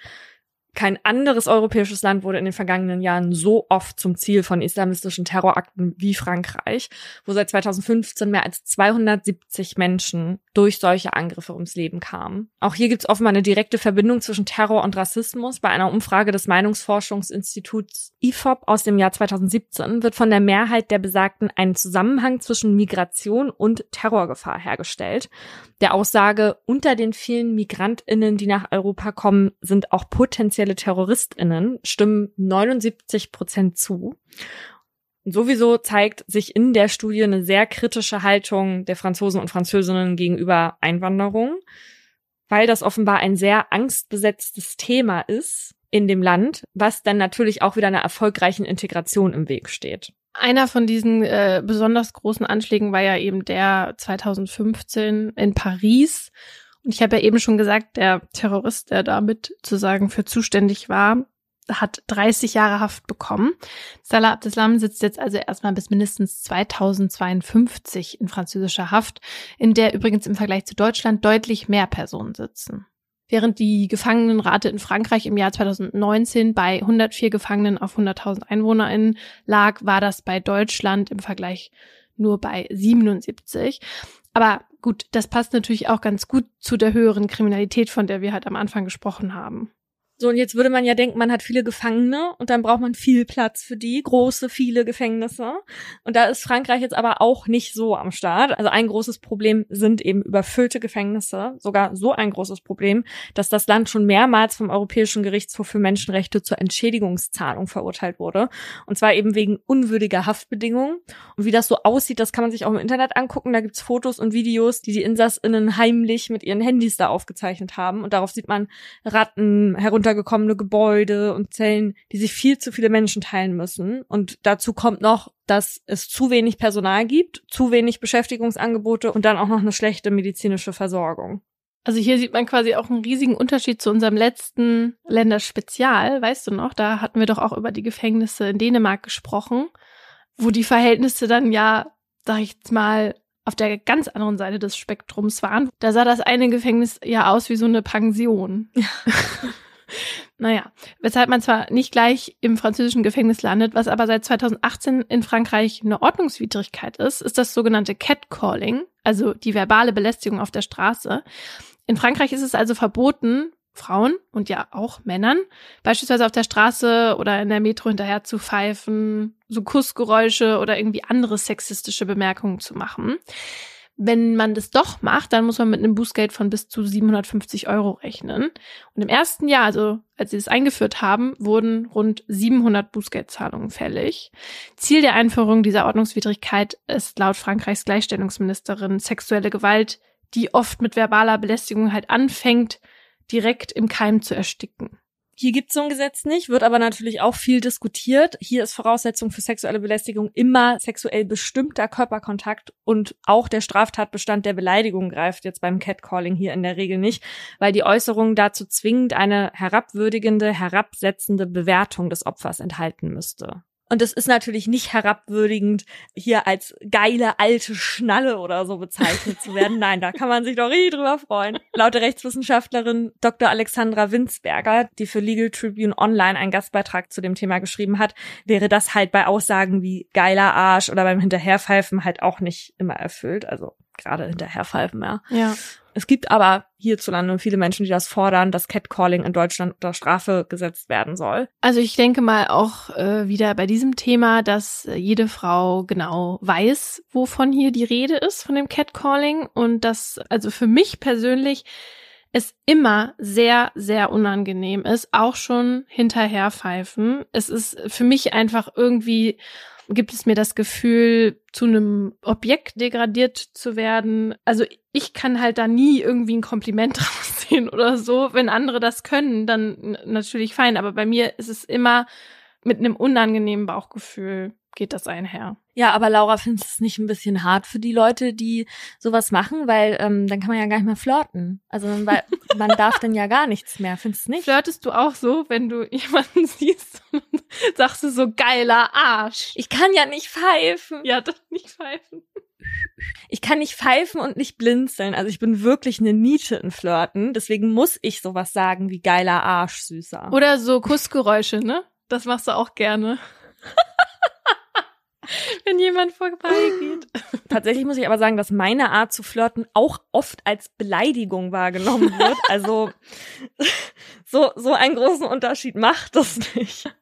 Kein anderes europäisches Land wurde in den vergangenen Jahren so oft zum Ziel von islamistischen Terrorakten wie Frankreich, wo seit 2015 mehr als 270 Menschen durch solche Angriffe ums Leben kamen. Auch hier gibt es offenbar eine direkte Verbindung zwischen Terror und Rassismus. Bei einer Umfrage des Meinungsforschungsinstituts IFOP aus dem Jahr 2017 wird von der Mehrheit der Besagten ein Zusammenhang zwischen Migration und Terrorgefahr hergestellt. Der Aussage, unter den vielen Migrantinnen, die nach Europa kommen, sind auch potenziell potenzielle TerroristInnen stimmen 79 Prozent zu. Und sowieso zeigt sich in der Studie eine sehr kritische Haltung der Franzosen und Französinnen gegenüber Einwanderung, weil das offenbar ein sehr angstbesetztes Thema ist in dem Land, was dann natürlich auch wieder einer erfolgreichen Integration im Weg steht. Einer von diesen äh, besonders großen Anschlägen war ja eben der 2015 in Paris, und ich habe ja eben schon gesagt, der Terrorist, der damit zu sagen für zuständig war, hat 30 Jahre Haft bekommen. Salah Abdeslam sitzt jetzt also erstmal bis mindestens 2052 in französischer Haft, in der übrigens im Vergleich zu Deutschland deutlich mehr Personen sitzen. Während die Gefangenenrate in Frankreich im Jahr 2019 bei 104 Gefangenen auf 100.000 EinwohnerInnen lag, war das bei Deutschland im Vergleich nur bei 77. Aber gut, das passt natürlich auch ganz gut zu der höheren Kriminalität, von der wir halt am Anfang gesprochen haben. So, und jetzt würde man ja denken, man hat viele Gefangene und dann braucht man viel Platz für die, große, viele Gefängnisse. Und da ist Frankreich jetzt aber auch nicht so am Start. Also ein großes Problem sind eben überfüllte Gefängnisse. Sogar so ein großes Problem, dass das Land schon mehrmals vom Europäischen Gerichtshof für Menschenrechte zur Entschädigungszahlung verurteilt wurde. Und zwar eben wegen unwürdiger Haftbedingungen. Und wie das so aussieht, das kann man sich auch im Internet angucken. Da gibt's Fotos und Videos, die die InsassInnen heimlich mit ihren Handys da aufgezeichnet haben. Und darauf sieht man Ratten herunter heruntergekommene Gebäude und Zellen, die sich viel zu viele Menschen teilen müssen. Und dazu kommt noch, dass es zu wenig Personal gibt, zu wenig Beschäftigungsangebote und dann auch noch eine schlechte medizinische Versorgung. Also hier sieht man quasi auch einen riesigen Unterschied zu unserem letzten Länderspezial, weißt du noch? Da hatten wir doch auch über die Gefängnisse in Dänemark gesprochen, wo die Verhältnisse dann ja, sag ich jetzt mal, auf der ganz anderen Seite des Spektrums waren. Da sah das eine Gefängnis ja aus wie so eine Pension. Ja. Naja, weshalb man zwar nicht gleich im französischen Gefängnis landet, was aber seit 2018 in Frankreich eine Ordnungswidrigkeit ist, ist das sogenannte Catcalling, also die verbale Belästigung auf der Straße. In Frankreich ist es also verboten, Frauen und ja auch Männern, beispielsweise auf der Straße oder in der Metro hinterher zu pfeifen, so Kussgeräusche oder irgendwie andere sexistische Bemerkungen zu machen. Wenn man das doch macht, dann muss man mit einem Bußgeld von bis zu 750 Euro rechnen. Und im ersten Jahr, also als sie es eingeführt haben, wurden rund 700 Bußgeldzahlungen fällig. Ziel der Einführung dieser Ordnungswidrigkeit ist laut Frankreichs Gleichstellungsministerin sexuelle Gewalt, die oft mit verbaler Belästigung halt anfängt, direkt im Keim zu ersticken. Hier gibt's so ein Gesetz nicht, wird aber natürlich auch viel diskutiert. Hier ist Voraussetzung für sexuelle Belästigung immer sexuell bestimmter Körperkontakt und auch der Straftatbestand der Beleidigung greift jetzt beim Catcalling hier in der Regel nicht, weil die Äußerung dazu zwingend eine herabwürdigende, herabsetzende Bewertung des Opfers enthalten müsste. Und es ist natürlich nicht herabwürdigend, hier als geile alte Schnalle oder so bezeichnet zu werden. Nein, da kann man sich doch richtig drüber freuen. Laut der Rechtswissenschaftlerin Dr. Alexandra Winzberger, die für Legal Tribune Online einen Gastbeitrag zu dem Thema geschrieben hat, wäre das halt bei Aussagen wie geiler Arsch oder beim Hinterherpfeifen halt auch nicht immer erfüllt. Also gerade hinterherpfeifen, ja. Ja. Es gibt aber hierzulande viele Menschen, die das fordern, dass Catcalling in Deutschland unter Strafe gesetzt werden soll. Also ich denke mal auch äh, wieder bei diesem Thema, dass äh, jede Frau genau weiß, wovon hier die Rede ist, von dem Catcalling. Und dass, also für mich persönlich, es immer sehr, sehr unangenehm ist, auch schon hinterherpfeifen. Es ist für mich einfach irgendwie gibt es mir das Gefühl, zu einem Objekt degradiert zu werden. Also ich kann halt da nie irgendwie ein Kompliment raussehen oder so. Wenn andere das können, dann natürlich fein. Aber bei mir ist es immer mit einem unangenehmen Bauchgefühl geht das einher. Ja, aber Laura, findest du es nicht ein bisschen hart für die Leute, die sowas machen? Weil ähm, dann kann man ja gar nicht mehr flirten. Also weil man darf dann ja gar nichts mehr, findest du nicht? Flirtest du auch so, wenn du jemanden siehst und sagst du so geiler Arsch? Ich kann ja nicht pfeifen. Ja, doch nicht pfeifen. Ich kann nicht pfeifen und nicht blinzeln. Also ich bin wirklich eine Niete in Flirten. Deswegen muss ich sowas sagen wie geiler Arsch, süßer. Oder so Kussgeräusche, ne? Das machst du auch gerne. wenn jemand vorbeigeht. Tatsächlich muss ich aber sagen, dass meine Art zu flirten auch oft als Beleidigung wahrgenommen wird. Also so, so einen großen Unterschied macht das nicht.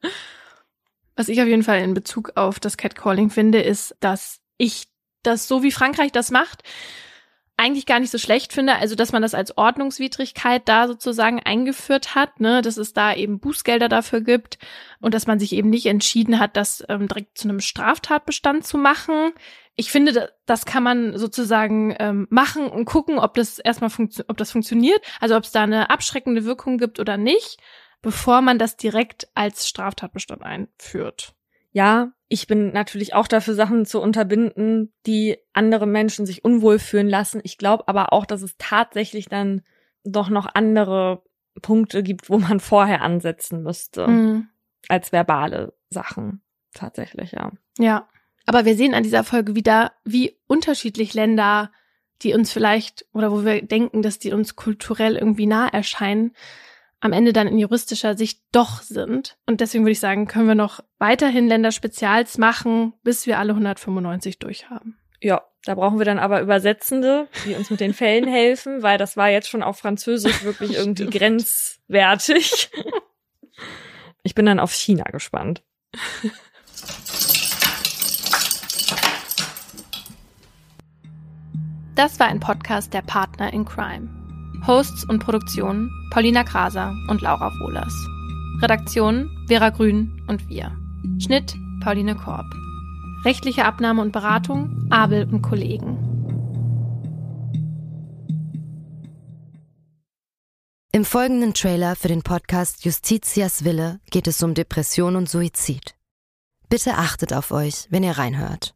Was ich auf jeden Fall in Bezug auf das Catcalling finde, ist, dass ich das so wie Frankreich das macht, eigentlich gar nicht so schlecht finde, also dass man das als Ordnungswidrigkeit da sozusagen eingeführt hat, ne, dass es da eben Bußgelder dafür gibt und dass man sich eben nicht entschieden hat, das ähm, direkt zu einem Straftatbestand zu machen. Ich finde, das kann man sozusagen ähm, machen und gucken, ob das erstmal ob das funktioniert, also ob es da eine abschreckende Wirkung gibt oder nicht, bevor man das direkt als Straftatbestand einführt ja, ich bin natürlich auch dafür, Sachen zu unterbinden, die andere Menschen sich unwohl fühlen lassen. Ich glaube aber auch, dass es tatsächlich dann doch noch andere Punkte gibt, wo man vorher ansetzen müsste, mhm. als verbale Sachen. Tatsächlich, ja. Ja. Aber wir sehen an dieser Folge wieder, wie unterschiedlich Länder, die uns vielleicht oder wo wir denken, dass die uns kulturell irgendwie nah erscheinen, am Ende dann in juristischer Sicht doch sind. Und deswegen würde ich sagen, können wir noch weiterhin Länderspezials machen, bis wir alle 195 durchhaben. Ja, da brauchen wir dann aber Übersetzende, die uns mit den Fällen helfen, weil das war jetzt schon auf Französisch wirklich irgendwie grenzwertig. Ich bin dann auf China gespannt. Das war ein Podcast der Partner in Crime. Hosts und Produktion Paulina Kraser und Laura Wohlers. Redaktion Vera Grün und wir. Schnitt Pauline Korb. Rechtliche Abnahme und Beratung Abel und Kollegen. Im folgenden Trailer für den Podcast Justitias Wille geht es um Depression und Suizid. Bitte achtet auf euch, wenn ihr reinhört.